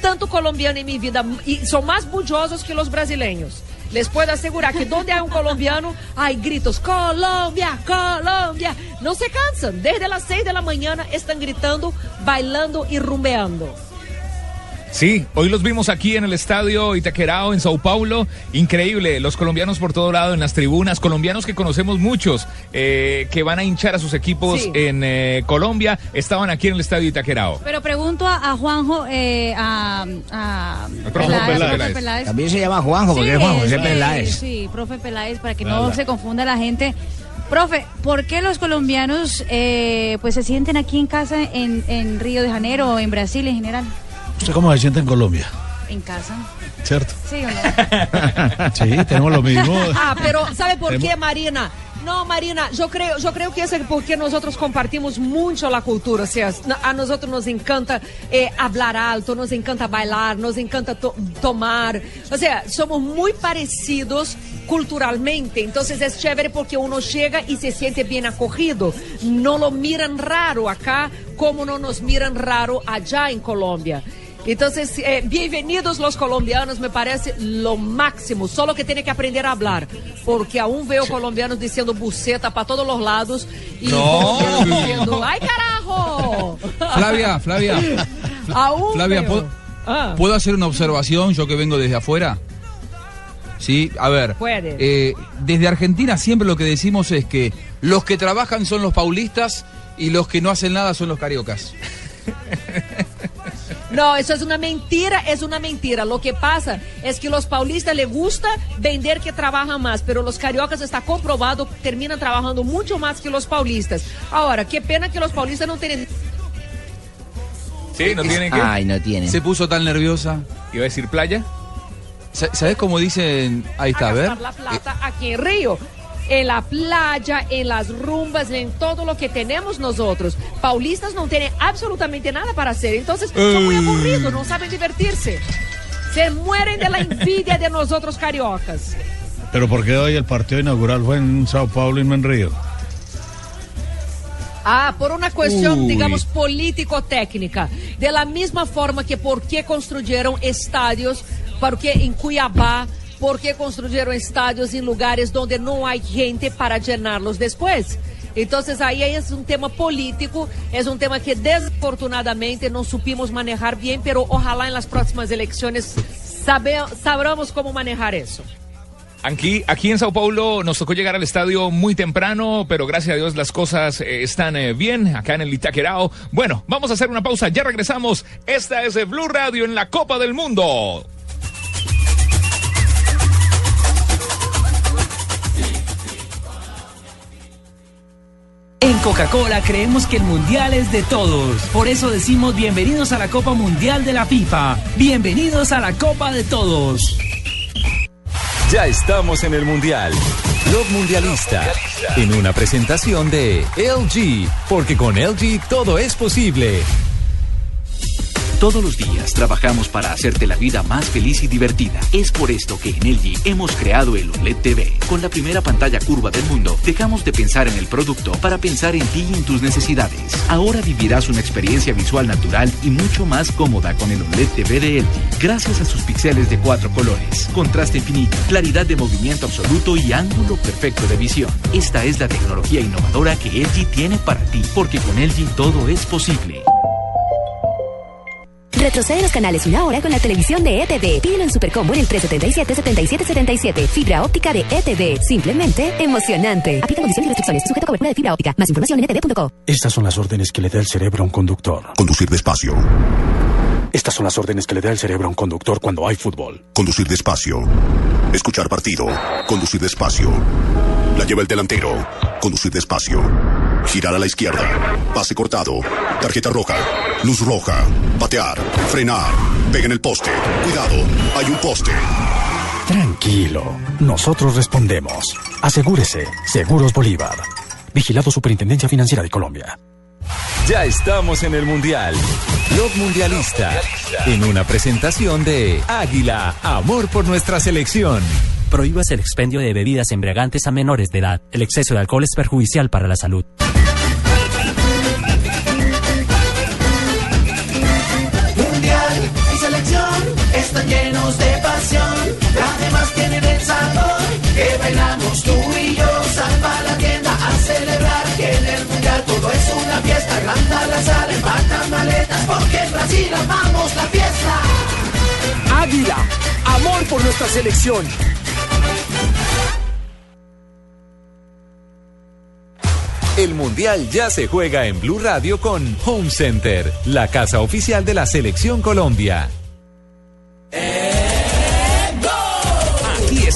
tanto colombiano en mi vida y son más bullosos que los brasileños. Les puedo asegurar que donde hay un colombiano hay gritos, Colombia, Colombia. No se cansan. Desde las 6 de la mañana están gritando, bailando y rumbeando. Sí, hoy los vimos aquí en el estadio Itaquerao en Sao Paulo. Increíble, los colombianos por todo lado en las tribunas, colombianos que conocemos muchos, eh, que van a hinchar a sus equipos Sí. en eh, Colombia, estaban aquí en el estadio Itaquerao. Pero pregunto a, a Juanjo, eh, a, a profe Peláez. profe También se llama Juanjo, porque Sí, es Juan José sí, Peláez. Sí, profe Peláez, para que no se confunda la gente. Profe, ¿por qué los colombianos eh, pues se sienten aquí en casa en, en Río de Janeiro o en Brasil en general? ¿Usted cómo se siente en Colombia? En casa. ¿Cierto? ¿Sí o no? Sí, tenemos lo mismo. Ah, pero ¿sabe por qué, Marina? No, Marina, yo creo, yo creo que es porque nosotros compartimos mucho la cultura. O sea, a nosotros nos encanta eh, hablar alto, nos encanta bailar, nos encanta to- tomar. O sea, somos muy parecidos culturalmente. Entonces es chévere porque uno llega y se siente bien acogido. No lo miran raro acá como no nos miran raro allá en Colombia. Entonces, eh, bienvenidos los colombianos, me parece lo máximo. Solo que tienen que aprender a hablar, porque aún veo colombianos diciendo buceta para todos los lados y No. diciendo, ¡ay carajo! Flavia, Flavia. Aún Flavia, veo. ¿puedo, Ah. ¿puedo hacer una observación yo que vengo desde afuera? Sí, a ver. Puede. eh, desde Argentina siempre lo que decimos es que los que trabajan son los paulistas y los que no hacen nada son los cariocas. No, eso es una mentira, es una mentira. Lo que pasa es que los paulistas les gusta vender que trabajan más, pero los cariocas está comprobado terminan trabajando mucho más que los paulistas. Ahora, qué pena que los paulistas no tienen Sí, no tienen que. Ay, no tienen. Se puso tan nerviosa. Iba a decir playa. Sa- ¿Sabes cómo dicen? Ahí está, a ver. la plata aquí en Río. En la playa, en las rumbas, en todo lo que tenemos nosotros. Paulistas no tienen absolutamente nada para hacer. Entonces, son muy aburridos, no saben divertirse. Se mueren de la envidia de nosotros cariocas. Pero ¿por qué hoy el partido inaugural fue en Sao Paulo y no en Río? Ah, por una cuestión, Uy. digamos, político-técnica. De la misma forma que por qué construyeron estadios, porque en Cuiabá, por qué construyeron estadios en lugares donde no hay gente para llenarlos después. Entonces ahí es un tema político, es un tema que desafortunadamente no supimos manejar bien, pero ojalá en las próximas elecciones sabe, sabramos cómo manejar eso. Aquí, aquí en Sao Paulo nos tocó llegar al estadio muy temprano, pero gracias a Dios las cosas eh, están eh, bien acá en el Itaquerao. Bueno, vamos a hacer una pausa, ya regresamos. Esta es eh, Blue Radio en la Copa del Mundo. En Coca-Cola creemos que el mundial es de todos. Por eso decimos bienvenidos a la Copa Mundial de la FIFA. Bienvenidos a la Copa de Todos. Ya estamos en el Mundial. Blog Mundialista. En una presentación de LG. Porque con LG todo es posible. Todos los días trabajamos para hacerte la vida más feliz y divertida. Es por esto que en LG hemos creado el OLED TV. Con la primera pantalla curva del mundo, dejamos de pensar en el producto para pensar en ti y en tus necesidades. Ahora vivirás una experiencia visual natural y mucho más cómoda con el OLED TV de LG. Gracias a sus píxeles de cuatro colores, contraste infinito, claridad de movimiento absoluto y ángulo perfecto de visión. Esta es la tecnología innovadora que LG tiene para ti, porque con LG todo es posible. Retrocede los canales una hora con la televisión de ETV. Pídelo en Supercombo en el 377-7777. Fibra óptica de ETV. Simplemente emocionante. Aplica condiciones y restricciones. Sujeto a cobertura de fibra óptica. Más información en etv.co. Estas son las órdenes que le da el cerebro a un conductor. Conducir despacio. Estas son las órdenes que le da el cerebro a un conductor cuando hay fútbol. Conducir despacio. Escuchar partido. Conducir despacio. La lleva el delantero. Conducir despacio. Girar a la izquierda. Pase cortado. Tarjeta roja. Luz roja. Patear. Frenar. Pega en el poste. Cuidado. Hay un poste. Tranquilo. Nosotros respondemos. Asegúrese. Seguros Bolívar. Vigilado Superintendencia Financiera de Colombia. Ya estamos en el Mundial. Blog Mundialista. En una presentación de Águila. Amor por nuestra selección. Prohíbas el expendio de bebidas embriagantes a menores de edad. El exceso de alcohol es perjudicial para la salud. Sabor que bailamos tú y yo. Salva la tienda a celebrar que en el mundial todo es una fiesta. Agranda la sala, empacan maletas porque en Brasil amamos la fiesta. Águila, amor por nuestra selección. El Mundial ya se juega en Blue Radio con Home Center, la casa oficial de la Selección Colombia. Aquí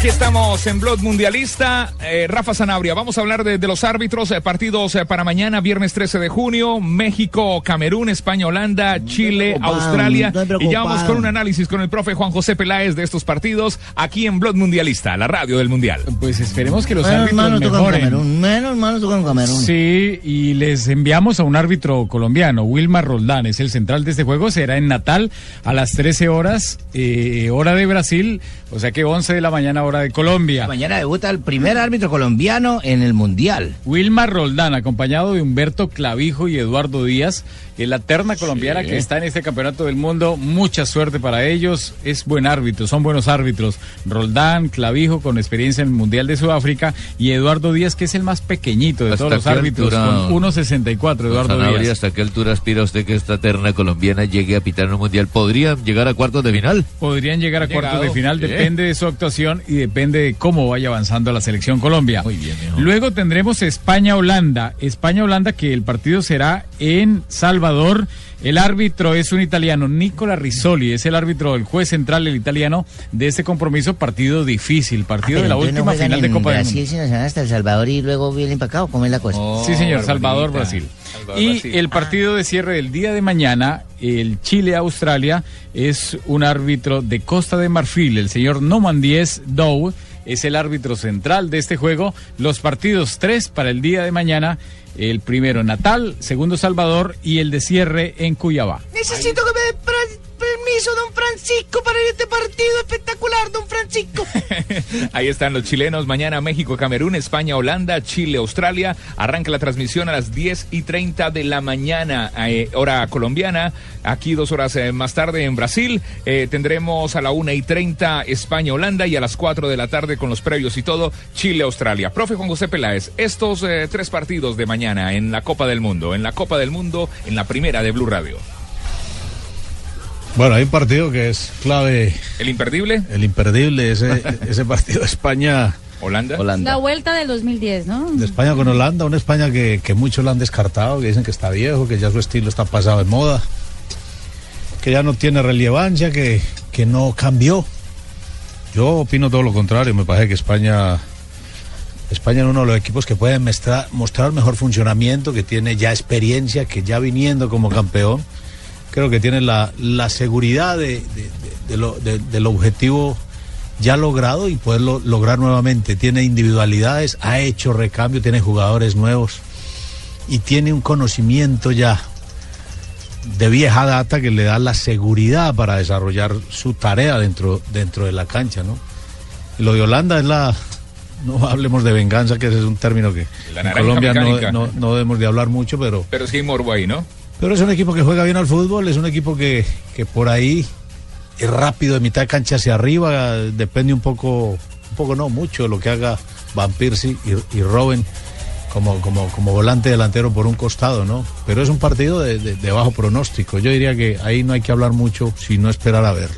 Aquí estamos en Blog Mundialista. Eh, Rafa Sanabria, vamos a hablar de, de los árbitros, eh, partidos eh, para mañana, viernes 13 de junio, México, Camerún, España, Holanda, Chile, Australia. Y ya vamos con un análisis con el profe Juan José Peláez de estos partidos aquí en Blog Mundialista, la radio del Mundial. Pues esperemos que los Menos árbitros mejoren. Camerún. Menos mal nos toca en Camerún. Sí, y les enviamos a un árbitro colombiano, Wilmar Roldán, es el central de este juego, será en Natal a las 13 horas, eh, hora de Brasil, o sea que 11 de la mañana, hora de Colombia. Mañana debuta el primer árbitro colombiano en el Mundial. Wilmar Roldán, acompañado de Humberto Clavijo y Eduardo Díaz, la terna colombiana que está en este campeonato del mundo, mucha suerte para ellos, es buen árbitro, son buenos árbitros. Roldán, Clavijo con experiencia en el Mundial de Sudáfrica y Eduardo Díaz que es el más pequeñito de ¿Hasta todos los árbitros altura, con 1.64 Eduardo Sanabria, Díaz. ¿Hasta qué altura aspira usted que esta terna colombiana llegue a pitar en un mundial? ¿Podrían llegar a cuartos de final? Podrían llegar a cuartos de final, Sí. depende de su actuación y depende de cómo vaya avanzando la selección Colombia. Luego tendremos España-Holanda. España-Holanda que el partido será en Salvador. El árbitro es un italiano, Nicola Rizzoli, es el árbitro, el juez central, el italiano, de este compromiso. Partido difícil, partido de la Ah, Pero entonces última no final de Copa del Mundo. sino hasta El Salvador y luego vienen para acá, ¿o cómo es la cosa? Sí, señor, Salvador, Brasil. y el partido de cierre del día de mañana, el Chile-Australia, es un árbitro de Costa de Marfil, el señor Noman 10 Dow, es el árbitro central de este juego. Los partidos tres para el día de mañana, el primero Natal, segundo Salvador y el de cierre en Cuyabá. Necesito que me permiso, don Francisco, para este partido espectacular, don Francisco. Ahí están los chilenos. Mañana México, Camerún, España, Holanda, Chile, Australia. Arranca la transmisión a las 10 y 30 de la mañana, eh, hora colombiana. Aquí dos horas eh, más tarde en Brasil. Eh, tendremos a la 1 y 30 España, Holanda. Y a las 4 de la tarde con los previos y todo, Chile, Australia. Profe Juan José Peláez, estos tres partidos de mañana en la Copa del Mundo. En la Copa del Mundo, en la primera de Blue Radio. Bueno, hay un partido que es clave. ¿El imperdible? El imperdible, ese, ese partido de España. Holanda. La vuelta del 2010, ¿no? De España con Holanda, una España que, que muchos la han descartado, que dicen que está viejo, que ya su estilo está pasado de moda, que ya no tiene relevancia, que, que no cambió. Yo opino todo lo contrario, me parece que España, España es uno de los equipos que puede mostrar, mostrar mejor funcionamiento, que tiene ya experiencia, que ya viniendo como campeón, creo que tiene la, la seguridad de, de- lo- de- del objetivo ya logrado y poderlo lograr nuevamente. Tiene individualidades, ha hecho recambio, tiene jugadores nuevos y tiene un conocimiento ya de vieja data que le da la seguridad para desarrollar su tarea dentro, dentro de la cancha, ¿no? Y lo de Holanda es la, no hablemos de venganza, que ese es un término que La en Colombia no, no, no debemos de hablar mucho, pero Pero sí hay morbo ahí, ¿no? Pero es un equipo que juega bien al fútbol, es un equipo que, que por ahí es rápido de mitad cancha hacia arriba, depende un poco, un poco no, mucho de lo que haga Van Persie y, y Robben como, como, como volante delantero por un costado, ¿no? Pero es un partido de, de- de bajo pronóstico. Yo diría que ahí no hay que hablar mucho, sino esperar a verlo.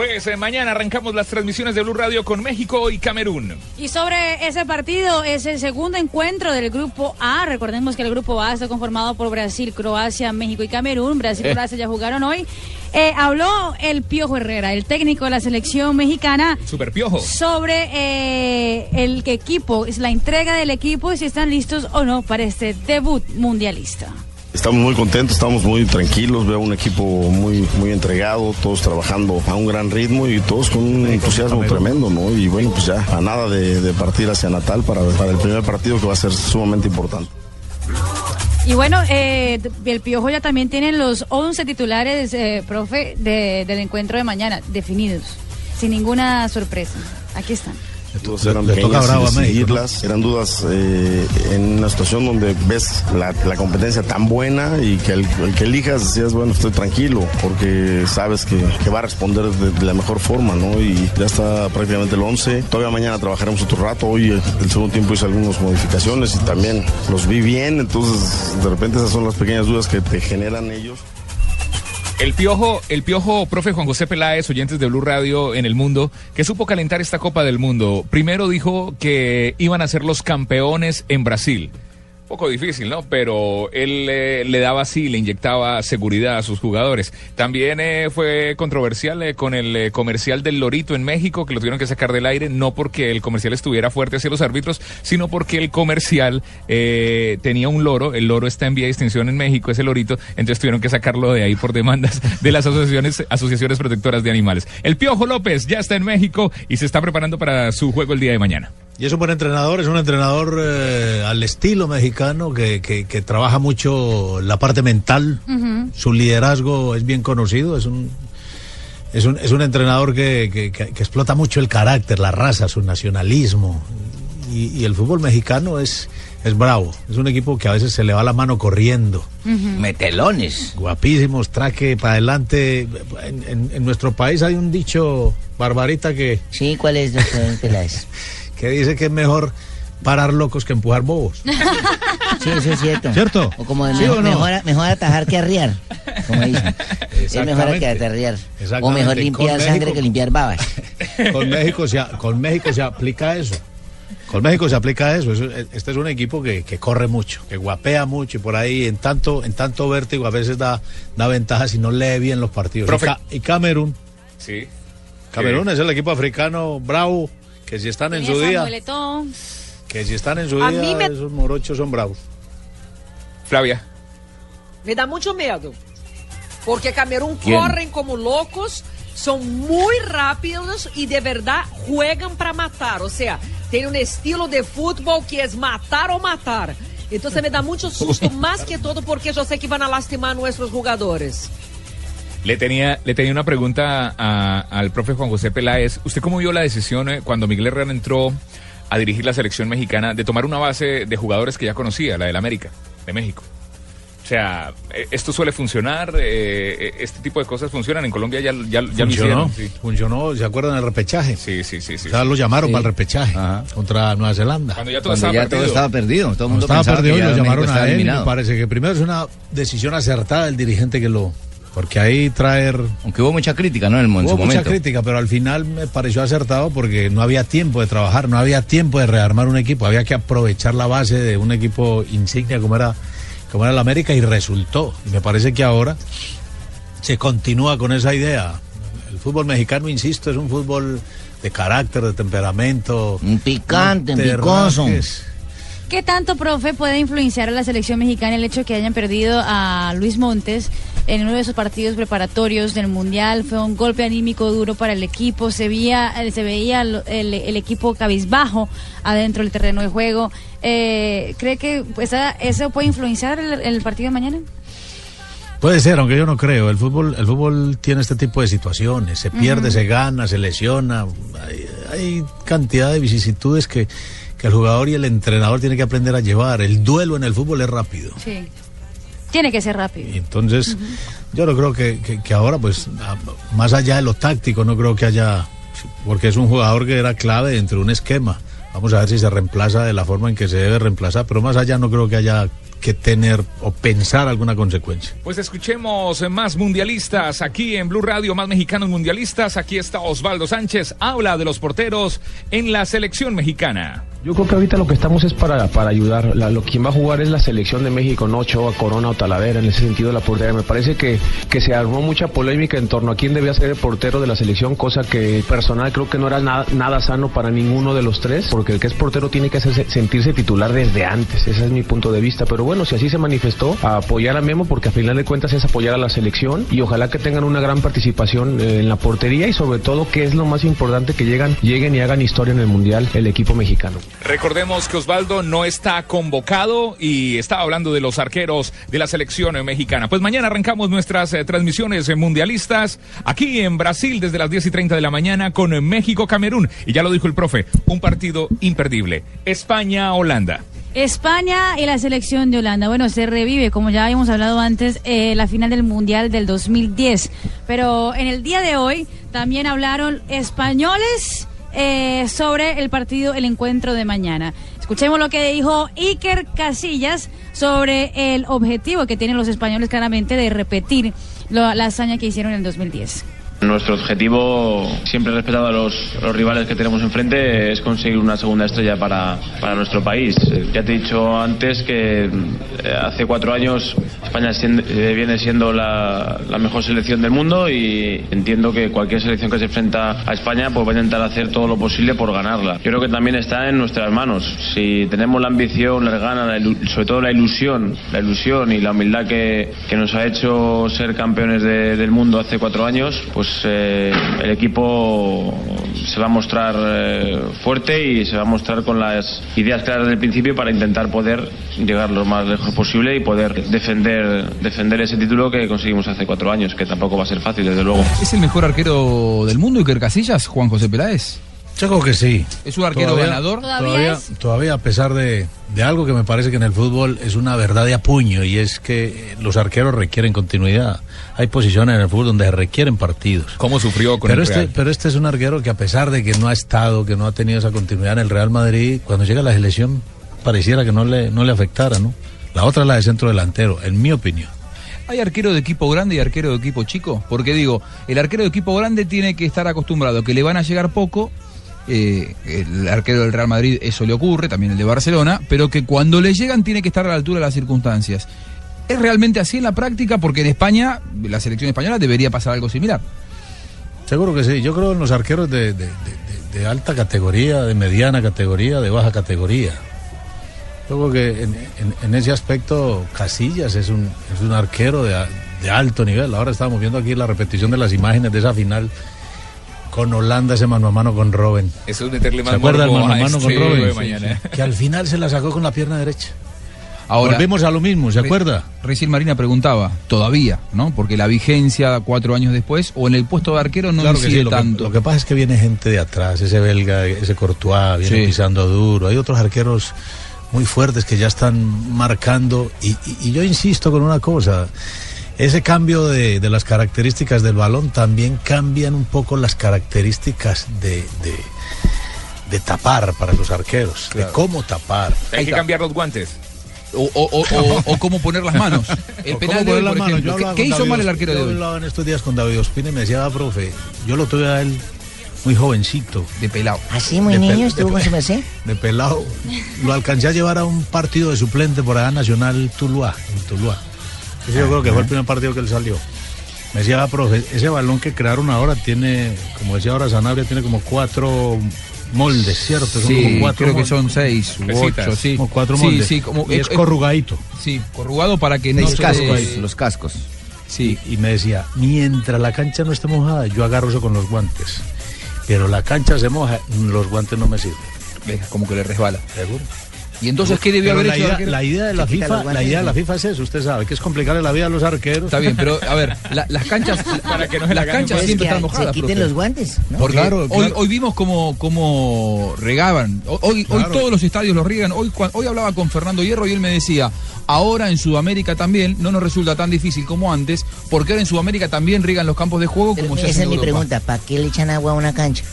Pues eh, mañana arrancamos las transmisiones de Blue Radio con México y Camerún. Y sobre ese partido, es el segundo encuentro del grupo A. Recordemos que el grupo A está conformado por Brasil, Croacia, México y Camerún. Brasil y Eh. Croacia ya jugaron hoy. Eh, habló el Piojo Herrera, el técnico de la selección mexicana, Super Piojo. sobre el equipo, es la entrega del equipo y si están listos o no para este debut mundialista. Estamos muy contentos, estamos muy tranquilos, veo un equipo muy, muy entregado, todos trabajando a un gran ritmo y todos con un entusiasmo tremendo, ¿no? Y bueno, pues ya a nada de, de partir hacia Natal para, para el primer partido que va a ser sumamente importante. Y bueno, eh, el Piojo ya también tiene los 11 titulares, eh, profe, de- del encuentro de mañana, definidos, sin ninguna sorpresa. Aquí están. Eran le toca pequeñas bravo y a México, decidirlas. Eran dudas eh, en una situación donde ves la, la competencia tan buena y que el, el que elijas decías, bueno, estoy tranquilo porque sabes que, que va a responder de, de la mejor forma, ¿no? Y ya está prácticamente el 11. Todavía mañana trabajaremos otro rato. Hoy eh, el segundo tiempo hice algunas modificaciones y también los vi bien. Entonces, de repente esas son las pequeñas dudas que te generan ellos. El piojo, el piojo, profe Juan José Peláez, oyentes de Blue Radio en el mundo, que supo calentar esta Copa del Mundo. Primero dijo que iban a ser los campeones en Brasil. Poco difícil, ¿no? Pero él eh, le daba así, le inyectaba seguridad a sus jugadores. También eh, fue controversial eh, con el eh, comercial del Lorito en México, que lo tuvieron que sacar del aire, no porque el comercial estuviera fuerte hacia los árbitros, sino porque el comercial tenía un loro, el loro está en vía de extinción en México, ese lorito, entonces tuvieron que sacarlo de ahí por demandas de las asociaciones, asociaciones protectoras de animales. El Piojo López ya está en México y se está preparando para su juego el día de mañana. Y es un buen entrenador, es un entrenador eh, al estilo mexicano que, que- que trabaja mucho la parte mental. Su liderazgo es bien conocido, es un, es un, es un entrenador que, que- que- que explota mucho el carácter, la raza, su nacionalismo. y, y el fútbol mexicano es, es bravo. Es un equipo que a veces se le va la mano corriendo. Metelones. Guapísimos, traque para adelante. En, en- en nuestro país hay un dicho, Barbarita, que... Sí, ¿cuál es, doctor Peláez? que dice que es mejor parar locos que empujar bobos. Sí, eso es cierto. ¿Cierto? O como de ¿Sí mejor, o no? mejor, mejor atajar que arriar, como dicen. Es mejor que Exactamente. atarrear. O mejor limpiar sangre que limpiar babas. Con México se, con México se aplica eso. Con México se aplica eso. Eso- Este es un equipo que, que corre mucho, que guapea mucho y por ahí en tanto, en tanto vértigo a veces da, da ventaja si no lee bien los partidos. Profe. Y, Ca- y Camerún, Sí. Camerún es el equipo africano bravo, que si están en su día, que si están en su A día, mí me- esos morochos son bravos. Flavia. Me dá mucho medo. Porque Camerún ¿Quién? corren como loucos, são muito rápidos e de verdade juegan para matar. Ou seja, tem um estilo de futebol que é matar ou matar. Então me dá muito susto, mais que todo, porque eu sei que vão lastimar nossos jogadores. Le tenía, le tenía una pregunta a- al profe Juan José Peláez. ¿Usted cómo vio la decisión eh, cuando Miguel Herrera entró a dirigir la selección mexicana de tomar una base de jugadores que ya conocía, la del América, de México? O sea, eh, ¿esto suele funcionar? Eh, ¿Este tipo de cosas funcionan? En Colombia ya, ya, ya lo funcionó, hicieron. Sí. funcionó, ¿se acuerdan del repechaje? Sí, sí, sí. sí. O sea, lo llamaron Sí. para el repechaje contra Nueva Zelanda. Cuando ya todo Cuando estaba ya todo perdido. estaba perdido, todo el mundo estaba perdido que y lo llamaron a él. Me parece que primero es una decisión acertada del dirigente que lo. Porque ahí traer. Aunque hubo mucha crítica, ¿no? En, el, en Hubo su mucha momento. crítica, pero al final me pareció acertado porque no había tiempo de trabajar, no había tiempo de rearmar un equipo, había que aprovechar la base de un equipo insignia como era, como era el América y resultó. Y me parece que ahora se continúa con esa idea. El fútbol mexicano, insisto, es un fútbol de carácter, de temperamento. picante, no te picoso. rasques. ¿Qué tanto, profe, puede influenciar a la selección mexicana el hecho de que hayan perdido a Luis Montes en uno de sus partidos preparatorios del Mundial? Fue un golpe anímico duro para el equipo. Se veía, eh, se veía el, el equipo cabizbajo adentro del terreno de juego. Eh, ¿Cree que esa- eso puede influenciar el, el partido de mañana? Puede ser, aunque yo no creo. El fútbol, el fútbol tiene este tipo de situaciones. Se pierde, se gana, se lesiona. Hay, hay cantidad de vicisitudes que, que el jugador y el entrenador tienen que aprender a llevar. El duelo en el fútbol es rápido. Sí. Tiene que ser rápido. Entonces, yo no creo que, que- que ahora, pues, más allá de lo táctico, no creo que haya, porque es un jugador que era clave dentro de un esquema. Vamos a ver si se reemplaza de la forma en que se debe reemplazar, pero más allá no creo que haya que tener o pensar alguna consecuencia. Pues escuchemos más mundialistas aquí en Blue Radio, más mexicanos mundialistas. Aquí está Osvaldo Sánchez, habla de los porteros en la selección mexicana. Yo creo que ahorita lo que estamos es para, para ayudar. La- lo quien va a jugar es la selección de México, no Ochoa, Corona o Talavera, en ese sentido la portería. Me parece que, que se armó mucha polémica en torno a quién debía ser el portero de la selección, cosa que personal creo que no era nada, nada sano para ninguno de los tres, porque el que es portero tiene que hacerse- sentirse titular desde antes. Ese es mi punto de vista. Pero bueno, si así se manifestó, apoyar a Memo, porque a final de cuentas es apoyar a la selección y ojalá que tengan una gran participación eh, en la portería y sobre todo, que es lo más importante, que llegan, lleguen y hagan historia en el Mundial el equipo mexicano. Recordemos que Osvaldo no está convocado y estaba hablando de los arqueros de la selección eh, mexicana. Pues mañana arrancamos nuestras eh, transmisiones mundialistas aquí en Brasil desde las 10 y 30 de la mañana con México-Camerún. Y ya lo dijo el profe, un partido imperdible. España-Holanda. España y la selección de Holanda. Bueno, se revive, como ya habíamos hablado antes, eh, la final del Mundial del 2010. Pero en el día de hoy también hablaron españoles eh, sobre el partido, el encuentro de mañana. Escuchemos lo que dijo Iker Casillas sobre el objetivo que tienen los españoles claramente de repetir lo- la hazaña que hicieron en el 2010. Nuestro objetivo, siempre respetado a los, rivales que tenemos enfrente, es conseguir una segunda estrella para, para nuestro país. Eh, Ya te he dicho antes que eh, hace cuatro años España sien- eh, viene siendo la, mejor selección del mundo y entiendo que cualquier selección que se enfrenta a España pues va a intentar hacer todo lo posible por ganarla. Yo creo que también está en nuestras manos. Si tenemos la ambición, las ganas, la sobre todo la ilusión, la ilusión y la humildad que, que nos ha hecho ser campeones de- del mundo hace cuatro años, pues eh, el equipo se va a mostrar eh, fuerte y se va a mostrar con las ideas claras del principio para intentar poder llegar lo más lejos posible y poder defender, defender ese título que conseguimos hace cuatro años, que tampoco va a ser fácil, desde luego. ¿Es el mejor arquero del mundo, Iker Casillas, Juan José Peláez? Yo creo que sí. ¿Es un arquero ganador? ¿Todavía Todavía, a pesar de, de algo que me parece que en el fútbol es una verdad de apuño y es que los arqueros requieren continuidad. Hay posiciones en el fútbol donde requieren partidos. ¿Cómo sufrió con Pero el este, Real? pero este es un arquero que a pesar de que no ha estado, que no ha tenido esa continuidad en el Real Madrid, cuando llega a la selección pareciera que no le, no le afectara, ¿no? La otra es la de centro delantero, en mi opinión. ¿Hay arquero de equipo grande y arquero de equipo chico? Porque digo, el arquero de equipo grande tiene que estar acostumbrado que le van a llegar poco. Eh, el arquero del Real Madrid eso le ocurre, también el de Barcelona, pero que cuando le llegan tiene que estar a la altura de las circunstancias. ¿Es realmente así en la práctica? Porque en España, la selección española debería pasar algo similar. Seguro que sí. Yo creo en los arqueros de, alta categoría, de mediana categoría, de baja categoría. Yo que en, ese aspecto Casillas es un, arquero de alto nivel. Ahora estamos viendo aquí la repetición de las imágenes de esa final con Holanda, ese mano a mano con Robin. Eso es meterle más ¿Se acuerda el mano a mano con este mañana. Que al final se la sacó con la pierna derecha. Ahora, Volvemos a lo mismo, ¿se acuerda? Recién Marina preguntaba, todavía, ¿no? Porque la vigencia cuatro años después, o en el puesto de arquero no Claro incide sí, lo que, tanto. lo que pasa es que viene gente de atrás, ese belga, ese Courtois, viene Sí. pisando duro. Hay otros arqueros muy fuertes que ya están marcando. Y, y- y yo insisto con una cosa. Ese cambio de, de las características del balón también cambian un poco las características de, de, de tapar para los arqueros, de cómo tapar. Hay que cambiar los guantes. O, o- o- o- o cómo poner las manos. El penal cómo de hoy, poner las por manos. ejemplo. Yo ¿Qué, hizo David mal el arquero de yo hoy? hablaba en estos días con David Ospina y me decía, "Ah, profe, yo lo tuve a él muy jovencito. De pelado. Así, muy De niño, estuvo con su merced. De pelado. Lo alcancé a llevar a un partido de suplente por allá Nacional Tuluá, en Tuluá. Ese yo creo que fue el primer partido que él salió. Me decía, "Ah, profe, ese balón que crearon ahora tiene, como decía ahora Sanabria, tiene como cuatro moldes, ¿cierto? Son Sí, como cuatro creo que son seis u Pesitas. ocho, sí. Como cuatro Sí, moldes. sí, como- Y es eh, eh, corrugadito. Sí, corrugado para que no Los se... cascos, Los cascos. Sí. Y me decía, mientras la cancha no esté mojada, yo agarro eso con los guantes. Pero la cancha se moja, los guantes no me sirven. Venga, como que le resbala. Seguro. ¿Y entonces qué debió Pero haber la hecho idea, la idea de la FIFA, la idea de la. FIFA es eso, usted sabe, que es complicarle la vida a los arqueros. Está bien, pero a ver, la- las canchas, Para que no se la las canchas siempre Es que están mojadas. se quiten profe. los guantes, ¿no? Porque Claro, hoy, claro. hoy vimos cómo, cómo regaban. Hoy, hoy todos los estadios los riegan. Hoy, hoy hablaba con Fernando Hierro y él me decía, ahora en Sudamérica también no nos resulta tan difícil como antes, porque ahora en Sudamérica también riegan los campos de juego como se hace Esa en es mi Europa. pregunta, ¿para qué le echan agua a una cancha?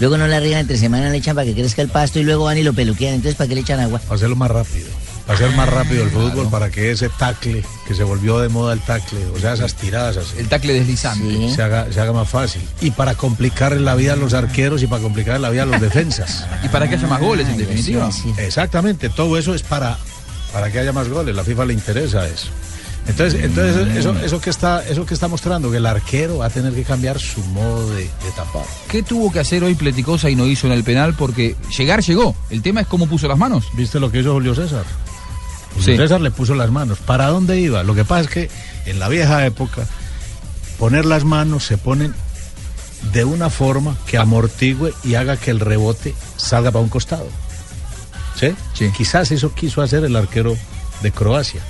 Luego no la riegan entre semana, le echan para que crezca el pasto y luego van y lo peluquean. Entonces, ¿para qué le echan agua? Para hacerlo más rápido. Para hacer más rápido el fútbol, para que ese tacle, que se volvió de moda el tacle, o sea, esas tiradas así, El tacle deslizante. se, haga, se haga más fácil. Y para complicarle la vida a los arqueros y para complicarle la vida a los defensas. Y para que haya más goles, en definitiva. sí. Exactamente, todo eso es para, para que haya más goles. La FIFA le interesa eso. Entonces, entonces eso, eso que está, eso que está mostrando que el arquero va a tener que cambiar su modo de, de tapar. ¿Qué tuvo que hacer hoy Pleticosa y no hizo en el penal? Porque llegar llegó. El tema es cómo puso las manos. ¿Viste lo que hizo Julio César? Julio Sí. César le puso las manos. ¿Para dónde iba? Lo que pasa es que en la vieja época, poner las manos se ponen de una forma que amortigue y haga que el rebote salga para un costado. ¿Sí? Sí. Quizás eso quiso hacer el arquero de Croacia,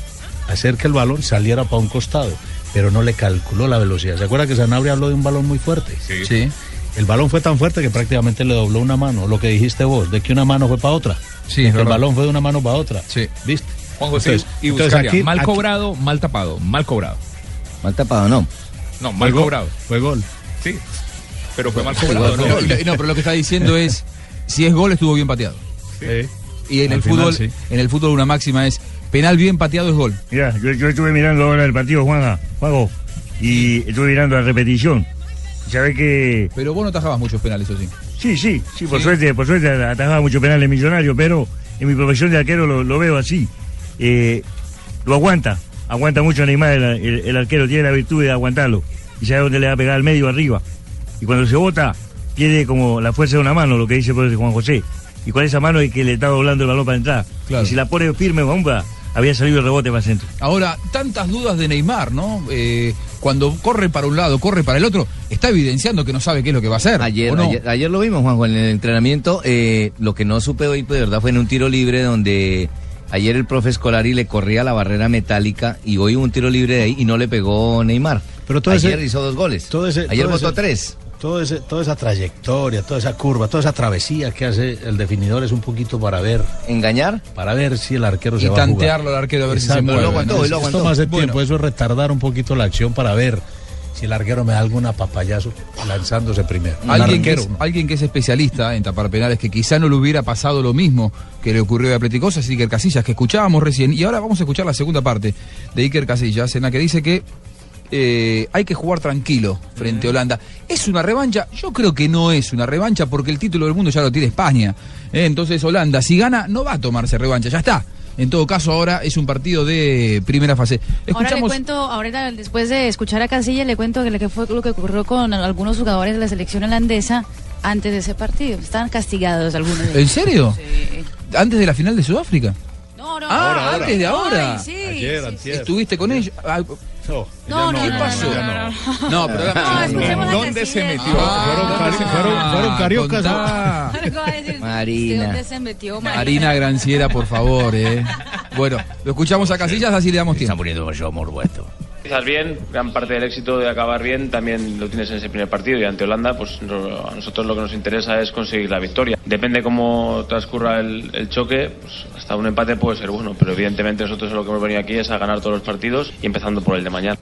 hacer que el balón saliera para un costado, pero no le calculó la velocidad. ¿Se acuerda que Sanabria habló de un balón muy fuerte? Sí. El balón fue tan fuerte que prácticamente le dobló una mano, lo que dijiste vos, de que una mano fue para otra. Sí, es el balón fue de una mano para otra. Sí. ¿Viste? Juan José Entonces- y entonces aquí- mal aquí- cobrado, mal tapado, mal cobrado. Mal tapado, no. No, Fue mal gol, cobrado. Fue gol. Sí. Pero fue mal cobrado, No, ¿no? no, no, pero lo que está diciendo es, si es gol estuvo bien pateado. Sí. Y en Al el final, fútbol, sí. en el fútbol una máxima es penal bien pateado es gol. Mira, yo, yo estuve mirando ahora el partido, Juanja, Juanjo, y estuve mirando la repetición. ¿Sabes que Pero vos no tajabas muchos penales, eso sí. Sí, sí, sí, por Sí. suerte, por suerte atajaba mucho penales millonarios, pero en mi profesión de arquero lo, lo veo así. Eh, lo aguanta, aguanta mucho Neymar, el, el- el arquero tiene la virtud de aguantarlo y sabe dónde le va a pegar al medio arriba. Y cuando se bota, pierde como la fuerza de una mano, lo que dice por Juan José. Y con esa mano es que le está doblando el balón para entrar. Claro. Y si la pone firme, bomba, había salido el rebote para el centro. Ahora, tantas dudas de Neymar, ¿no? Eh, cuando corre para un lado, corre para el otro, está evidenciando que no sabe qué es lo que va a hacer. Ayer, ¿o no? ayer, ayer lo vimos, Juanjo, en el entrenamiento. eh, lo que no supe hoy, pues, de verdad, fue en un tiro libre donde ayer el profe Escolari le corría la barrera metálica y hoy hubo un tiro libre de ahí y no le pegó Neymar. Pero todo ayer ese- hizo dos goles. todo ese- ayer todo votó ese- tres. Todo ese, toda esa trayectoria, toda esa curva, toda esa travesía que hace el definidor es un poquito para ver. ¿Engañar? Para ver si el arquero Y se va a jugar. tantearlo al arquero a ver si se mueve, Lo aguantó, Y lo Esto aguantó. más de Bueno. tiempo, eso es retardar un poquito la acción para ver si el arquero me da alguna papayazo lanzándose primero. Alguien que, es, ¿no? alguien que es especialista en tapar penales, que quizá no le hubiera pasado lo mismo que le ocurrió a Pleticosa, es Iker Casillas, que escuchábamos recién. Y ahora vamos a escuchar la segunda parte de Iker Casillas, en la que dice que eh, hay que jugar tranquilo frente a Holanda. ¿Es una revancha? Yo creo que no es una revancha porque el título del mundo ya lo tiene España. ¿eh? Entonces Holanda, si gana, no va a tomarse revancha, ya está. En todo caso, ahora es un partido de primera fase. Ahora le cuento, ahorita después de escuchar a Casilla, le cuento que lo que fue lo que ocurrió con algunos jugadores de la selección holandesa antes de ese partido. Estaban castigados algunos de ellos. ¿En serio? Sí. ¿Antes de la final de Sudáfrica? No, no. Ah, ahora, antes de ahora. Ay, sí, Ayer, sí, antier. ¿Estuviste con ellos? No, no, ¿Qué no, pasó? no, no, no. No, pero No, ¿Dónde se metió? Ah, Fueron cari- fueron- fueron cariocas, Marina. ¿de dónde se metió Marina? Marina Granciera, por favor, eh. Bueno, lo escuchamos a Casillas, así le damos Está tiempo. muriendo yo amor vuestro. Empiezas bien, gran parte del éxito de acabar bien también lo tienes en ese primer partido y ante Holanda, pues a nosotros lo que nos interesa es conseguir la victoria. Depende cómo transcurra el, el choque, pues hasta un empate puede ser bueno, pero evidentemente nosotros lo que hemos venido aquí es a ganar todos los partidos y empezando por el de mañana.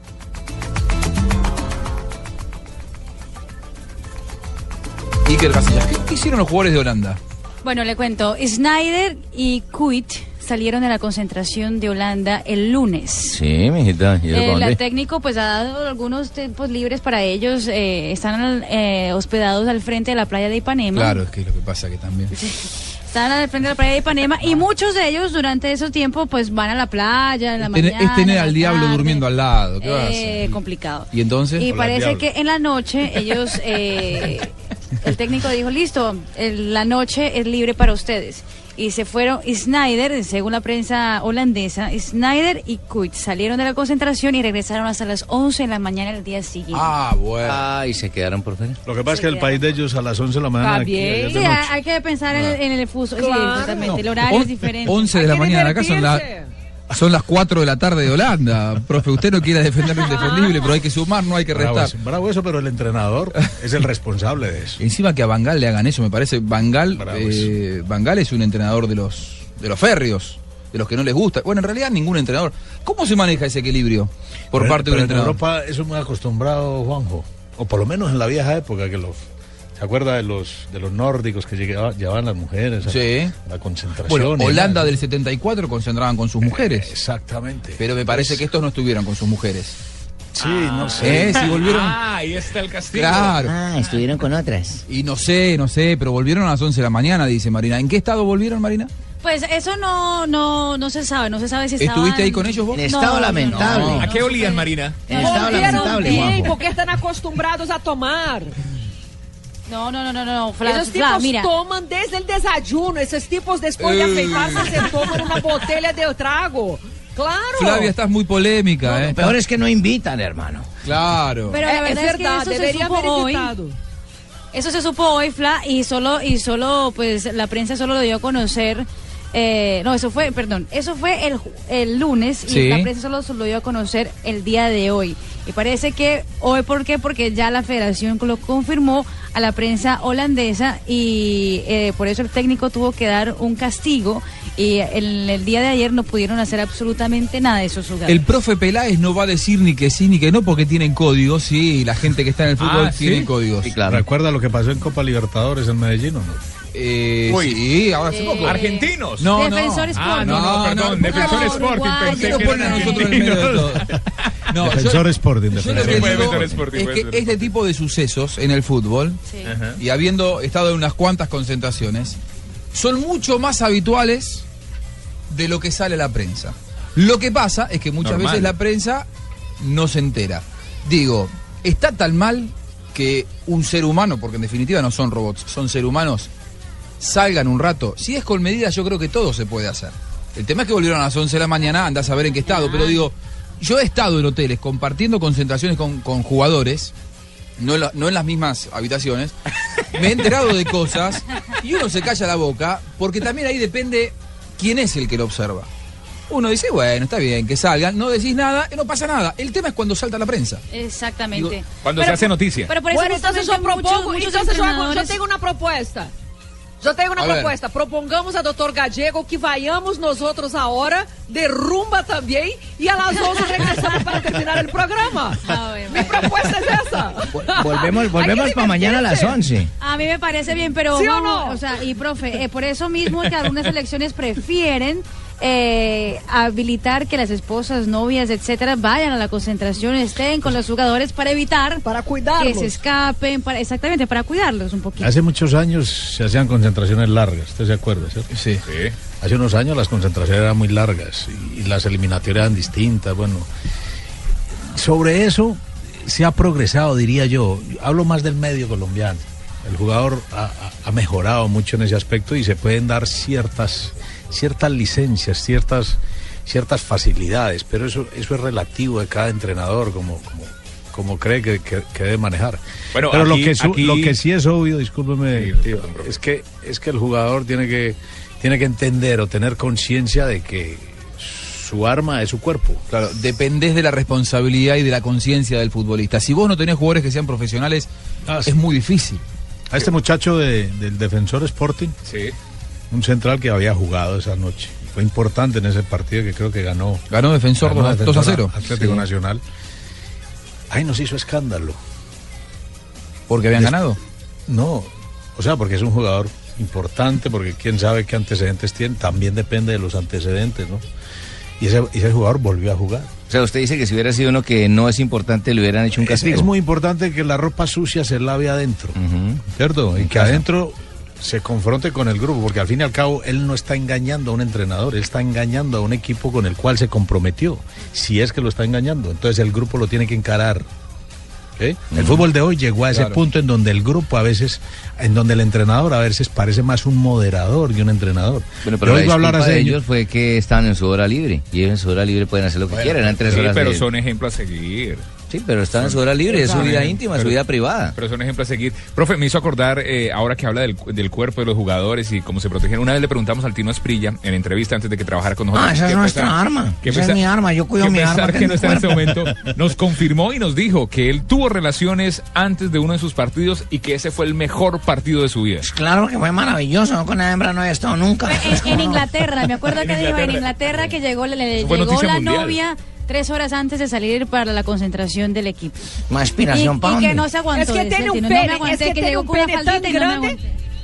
Iker Casillas, ¿qué, qué hicieron los jugadores de Holanda? Bueno, le cuento. Snyder y Kuit salieron de la concentración de Holanda el lunes. Sí, mijita. ¿Y para dónde? técnico pues ha dado algunos tiempos libres para ellos. eh, están eh, hospedados al frente de la playa de Ipanema. Claro, es que lo que pasa que también. Están al frente de la playa de Ipanema y muchos de ellos durante esos tiempos pues van a la playa en la Tener- mañana. es tener en la al diablo tarde. durmiendo al lado. ¿Qué va a Eh, hacer? complicado. ¿Y entonces? Y parece que en la noche ellos, eh, el técnico dijo, listo, el- la noche es libre para ustedes. Y se fueron, Snyder, según la prensa holandesa, Snyder y Kuit salieron de la concentración y regresaron hasta las 11 de la mañana del día siguiente. Ah, bueno. Ah, y se quedaron por fuera. Lo que pasa es que el país de ellos a las 11 de la mañana. Está aquí, es Sí, hay, que pensar en, el- en el fuso, sí, Claro. exactamente, el horario es On- diferente. 11 de la mañana, acá son, la-. Son las 4 de la tarde de Holanda. Profe, usted no quiere defender lo indefendible, pero hay que sumar, no hay que Bravo restar. eso, bravo eso, pero el entrenador es el responsable de eso. Encima que a Bangal le hagan eso, me parece. Bangal, Bravo eh, Bangal es un entrenador de los, de los férreos, de los que no les gusta. Bueno, en realidad ningún entrenador. ¿Cómo se maneja ese equilibrio por Pero- parte de un entrenador? En Europa eso muy acostumbrado, Juanjo. O por lo menos en la vieja época que los. ¿Se acuerda de los de los nórdicos que llegaba- llevaban las mujeres a Sí. la concentración? Bueno, Holanda del 74 concentraban con sus mujeres. Exactamente. Pero me parece que estos no estuvieron con sus mujeres. Sí, no sé. ¿Eh? Si volvieron. Ah, ahí está el castigo. Claro. Ah, estuvieron con otras. Y no sé, no sé, pero volvieron a las 11 de la mañana, dice Marina. ¿En qué estado volvieron, Marina? Pues eso no, no, no se sabe, no se sabe si estaban... ¿Estuviste ahí con ellos vos? En estado lamentable. no. ¿A qué olían, Marina? En estado lamentable, bien, Juanjo. porque están acostumbrados a tomar. No, no, no, no, no, Fla, Esos Fla, tipos mira. toman desde el desayuno. Esos tipos después de afeitarse se toman una botella de trago. Claro. Flavia, estás muy polémica, Lo ¿eh? peor es que no invitan, hermano. Claro. Pero la Eh, verdad es es, verdad, que eso se supo haber hoy. invitado. Eso se supo hoy, Fla, y solo, y solo, pues, la prensa solo lo dio a conocer. Eh, no, eso fue, perdón, eso fue el, ju- el lunes y Sí. la prensa solo lo dio a conocer el día de hoy. Y parece que hoy, ¿por qué? Porque ya la federación lo confirmó a la prensa holandesa y eh, por eso el técnico tuvo que dar un castigo y el, el día de ayer no pudieron hacer absolutamente nada de esos jugadores. El profe Peláez no va a decir ni que sí ni que no porque tienen códigos, sí, y la gente que está en el fútbol Ah, tiene ¿sí? códigos. Sí, claro. ¿Recuerda lo que pasó en Copa Libertadores en Medellín o no? Eh, Uy. sí, ahora hace Eh, poco. Argentinos. No, Defensor no. Sporting. Ah, no, no, perdón. no, Defensor no, Sporting. Pensé ¿Por qué que eran argentinos. todo? No, Defensor yo- Sporting. Yo lo defensor. que digo Sporting, es que este tipo de sucesos en el fútbol Sí. y habiendo estado en unas cuantas concentraciones son mucho más habituales de lo que sale a la prensa. Lo que pasa es que muchas Normal. veces la prensa no se entera. Digo, está tan mal que un ser humano, porque en definitiva no son robots, son seres humanos, salgan un rato. Si es con medidas, yo creo que todo se puede hacer. El tema es que volvieron a las 11 de la mañana, anda a saber en qué estado, pero digo, yo he estado en hoteles compartiendo concentraciones con, con jugadores, no en, la- no en las mismas habitaciones, me he enterado de cosas y uno se calla la boca, porque también ahí depende quién es el que lo observa. uno dice, bueno, está bien, que salgan, no decís nada, y no pasa nada. El tema es cuando salta la prensa. Exactamente. Cuando Pero se hace noticia. Pero por eso Bueno, entonces yo propongo, muchos- muchos entonces yo, hago- yo entrenadores- tengo una propuesta. Yo tengo una A ver. propuesta. Propongamos a doutor Gallego que vayamos nosotros ahora de rumba también y a las 11 regresamos para terminar el programa. Mi propuesta es esa. Volvemos, volvemos para mañana a las 11. A mí me parece bien, pero ¿Sí o no? o sea, y profe, eh, por eso mismo que algunas elecciones prefieren eh, habilitar que las esposas, novias, etcétera, vayan a la concentración, estén con los jugadores para evitar para que cuidarlos. se escapen, para, exactamente, para cuidarlos un poquito. Hace muchos años se hacían concentraciones largas, ¿usted se acuerda? cierto? Sí. Hace unos años las concentraciones eran muy largas y, y las eliminatorias eran distintas. Bueno, sobre eso se ha progresado, diría yo. Hablo más del medio colombiano. El jugador ha mejorado mucho en ese aspecto y se pueden dar ciertas, ciertas licencias, ciertas, ciertas facilidades, pero eso, eso es relativo de cada entrenador, como, como, como cree que, que- que debe manejar. Bueno, pero lo, que su- aquí- lo que sí es obvio, discúlpeme, tío, es que, es que el jugador tiene que, tiene que entender o tener conciencia de que su arma es su cuerpo. Claro, dependés de la responsabilidad y de la conciencia del futbolista. Si vos no tenés jugadores que sean profesionales, es muy difícil. A este muchacho de- del defensor Sporting, un central que había jugado esa noche. Fue importante en ese partido que creo que ganó. Ganó Defensor dos a- dos a cero. Atlético Sí. Nacional. Ahí nos hizo escándalo. ¿Porque habían Des- ganado? No, o sea, porque es un jugador importante, porque quién sabe qué antecedentes tiene, también depende de los antecedentes, ¿no? Y ese, y ese jugador volvió a jugar. O sea, usted dice que si hubiera sido uno que no es importante, le hubieran hecho un Es, castigo. es muy importante que la ropa sucia se lave adentro, ¿cierto? Y que casa. adentro se confronte con el grupo, porque al fin y al cabo él no está engañando a un entrenador, él está engañando a un equipo con el cual se comprometió, si es que lo está engañando. Entonces el grupo lo tiene que encarar. ¿ok? El fútbol de hoy llegó a ese Claro. punto en donde el grupo a veces, en donde el entrenador a veces parece más un moderador que un entrenador. Bueno, Yo pero la oigo hablar de ellos fue que estaban en su hora libre. Y ellos en su hora libre pueden hacer lo que quieran. Eran tres Sí, horas pero de- son ejemplos a seguir. Sí, pero están en su hora libre, es su vida íntima, su vida privada. Pero son ejemplos a seguir. Profe, me hizo acordar, eh, ahora que habla del, del cuerpo de los jugadores y cómo se protegen. Una vez le preguntamos al Tino Esprilla, en entrevista antes de que trabajara con nosotros. Ah, esa es nuestra pesar- arma. Esa es mi arma. Yo cuido mi arma, que que es no está en este momento, nos confirmó y nos dijo que él tuvo relaciones antes de uno de sus partidos y que ese fue el mejor partido de su vida. Claro que fue maravilloso, no con la hembra no he estado nunca. En, en Inglaterra, me acuerdo que dijo en Inglaterra. Que llegó, le, llegó la mundial. novia tres horas antes de salir para la concentración del equipo. Más Y, aspiración, ¿pa' y que no se aguantó. Es que tiene un pene, no es que que tiene un pene tan grande.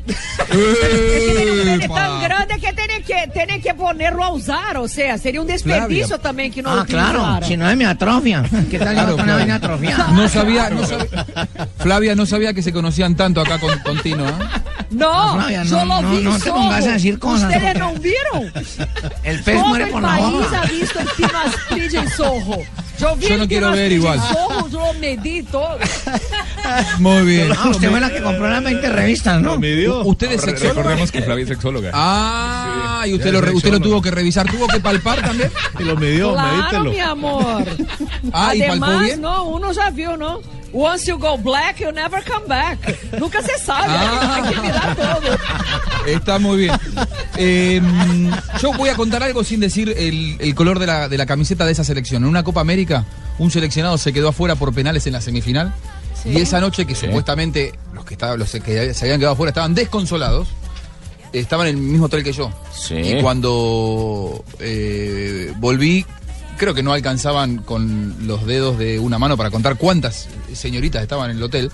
Es que tiene un pene tan grande que tiene que, tiene que ponerlo a usar, o sea, sería un desperdicio Flavia. también que no Ah, lo claro, si no es mi atrofia. ¿Qué tal Claro, una vaina atrofiada? No sabía, no sabía- Flavia no sabía que se conocían tanto acá con, con Tino, ¿ah? No, No, Flavia, yo no, lo no, vi no te solo. pongas a decir cosas, Ustedes no vieron. El pez Todo muere el por la país boca. ha visto el Tino Asprilla en Soho. Yo vi Yo el no quiero ver igual. Soho, yo lo medí todo. Muy bien. Ah, usted fue la que compró las 20 revistas, ¿no? ¿Usted es sexólogo? Recordemos que Flavia es sexóloga. Ah, y usted lo, re- usted lo tuvo que revisar, tuvo que palpar también. Y lo midió, Claro, medítelo. mi amor. Ah, ¿y palpó Además, bien? no, uno vio, ¿no? Once you go black, you never come back. Nunca se sabe, Ah. hay que mirar todo. Está muy bien. Eh, yo voy a contar algo sin decir el, el color de la, de la camiseta de esa selección. En una Copa América, un seleccionado se quedó afuera por penales en la semifinal. Sí. Y esa noche que supuestamente los que, estaban, los que se habían quedado afuera estaban desconsolados, estaban en el mismo hotel que yo. Sí. Y cuando eh, volví, creo que no alcanzaban con los dedos de una mano para contar cuántas señoritas estaban en el hotel.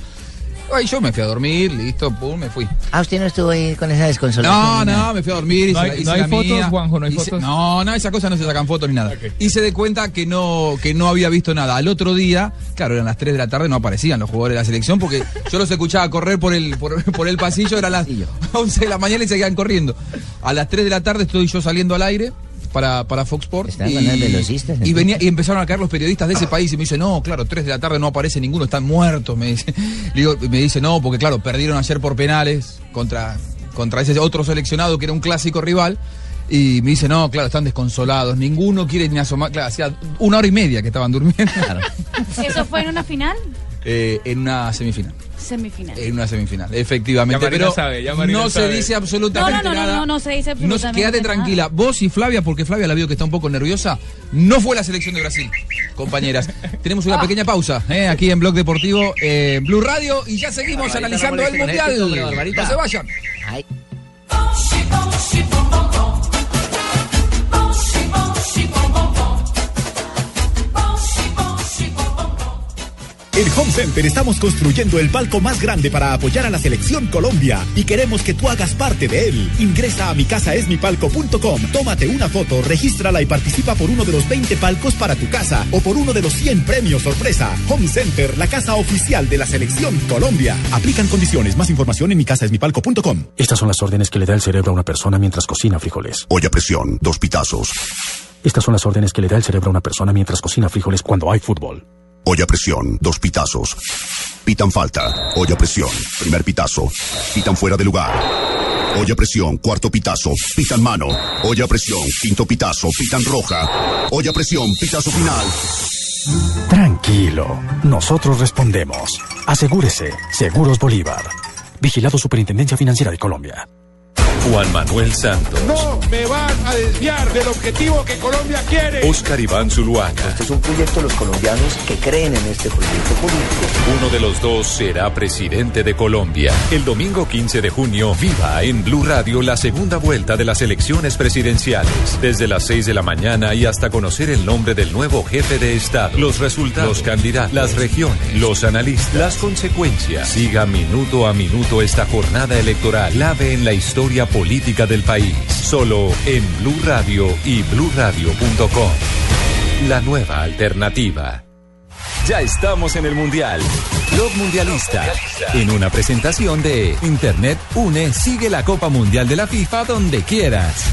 Ay, yo me fui a dormir, listo, pum, me fui. Ah, usted no estuvo ahí con esa desconsolación. No, no, me fui a dormir. No hice- hay- hice no hay la fotos, mía. Juanjo, no hay Hice- fotos. No, no, esas cosas no se sacan fotos ni nada. Hice de cuenta que no, que no había visto nada. Al otro día, claro, eran las 3 de la tarde, no aparecían los jugadores de la selección porque yo los escuchaba correr por el, por, por el pasillo, eran las 11 de la mañana y seguían corriendo. A las 3 de la tarde estoy yo saliendo al aire. Para, para Fox Sports Están los velocistas, y, venía, y empezaron a caer los periodistas de ese país y me dice, no, claro, 3 de la tarde no aparece ninguno, están muertos, me dice. Le digo- me dice, no, porque claro, perdieron ayer por penales contra, contra ese otro seleccionado que era un clásico rival. Y me dice, no, claro, están desconsolados, ninguno quiere ni asomar. Claro, hacía una hora y media que estaban durmiendo ¿Eso fue en una final? eh, en una semifinal. Semifinal. En una semifinal, efectivamente. Ya pero sabe, ya Marina no se dice No, absolutamente no, no, nada. no, no, no se dice No, absolutamente quédate nada. tranquila. Vos y Flavia, porque Flavia la veo que está un poco nerviosa, no fue la selección de Brasil, compañeras. Tenemos Ah. una pequeña pausa eh, aquí en Blog Deportivo eh, Blue Radio y ya seguimos Barbarita, analizando no el Mundial. Barbarita. no se vayan. En Home Center estamos construyendo el palco más grande para apoyar a la selección Colombia y queremos que tú hagas parte de él. Ingresa a micasaesmipalco.com, tómate una foto, regístrala y participa por uno de los 20 palcos para tu casa o por uno de los 100 premios sorpresa. Home Center, la casa oficial de la selección Colombia. Aplican condiciones. Más información en micasaesmipalco.com. Estas son las órdenes que le da el cerebro a una persona mientras cocina frijoles. Olla a presión, dos pitazos. Estas son las órdenes que le da el cerebro a una persona mientras cocina frijoles cuando hay fútbol. Olla presión, dos pitazos. Pitan falta. Olla presión, primer pitazo. Pitan fuera de lugar. Olla presión, cuarto pitazo. Pitan mano. Olla presión, quinto pitazo. Pitan roja. Olla presión, pitazo final. Tranquilo, nosotros respondemos. Asegúrese, Seguros Bolívar. Vigilado Superintendencia Financiera de Colombia. Juan Manuel Santos, No me van a desviar del objetivo que Colombia quiere. Oscar Iván Zuluaga. Este es un proyecto de los colombianos que creen en este proyecto político. Uno de los dos será presidente de Colombia. El domingo 15 de junio, viva en Blue Radio la segunda vuelta de las elecciones presidenciales. Desde las 6 de la mañana y hasta conocer el nombre del nuevo jefe de Estado, los resultados, los candidatos, las regiones, los analistas, las consecuencias. Siga minuto a minuto esta jornada electoral, clave en la historia política del país. Solo en Blue Radio y bluradio.com. La nueva alternativa. Ya estamos en el Mundial. Blog Mundialista. En una presentación de Internet Une, sigue la Copa Mundial de la FIFA donde quieras.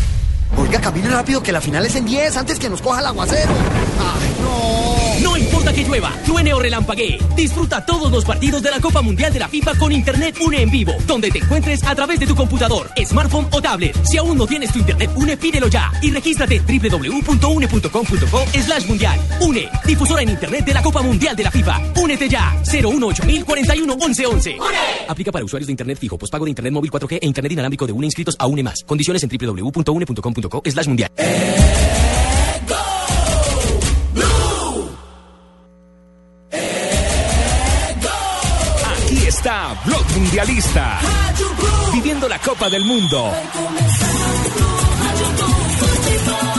Oiga, camine rápido que la final es en 10 antes que nos coja el aguacero. ¡Ay, no! No importa que llueva, truene o relampaguee. Disfruta todos los partidos de la Copa Mundial de la FIFA con Internet Une en vivo, donde te encuentres a través de tu computador, smartphone o tablet. Si aún no tienes tu Internet Une, pídelo ya y regístrate www.une.com.co slash mundial. Une, difusora en Internet de la Copa Mundial de la FIFA. Únete ya. 018 41 11 11. Aplica para usuarios de Internet fijo, pospago de Internet móvil 4G e Internet inalámbrico de UNE inscritos a UNE más. Condiciones en www.une.com.co slash mundial. Aquí Mundialista. Viviendo la Copa del Mundo.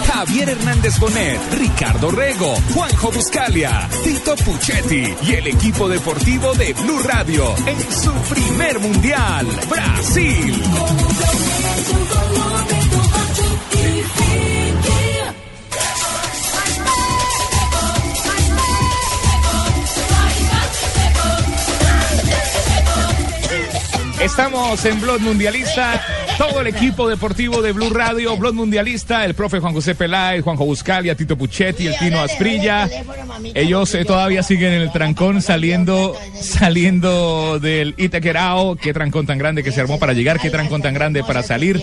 Javier Hernández Bonet, Ricardo Rego, Juanjo Buscalia, Tito Puchetti y el equipo deportivo de Blue Radio en su primer mundial, Brasil. Estamos en Blog Mundialista, todo el equipo deportivo de Blue Radio, Blog Mundialista, el profe Juan José Peláez, Juanjo Buscalia, Tito Puchetti, el Tino Asprilla. Ellos eh, todavía siguen en el trancón saliendo, saliendo del Itaquerao. Qué trancón tan grande que se armó para llegar, qué trancón tan grande para salir.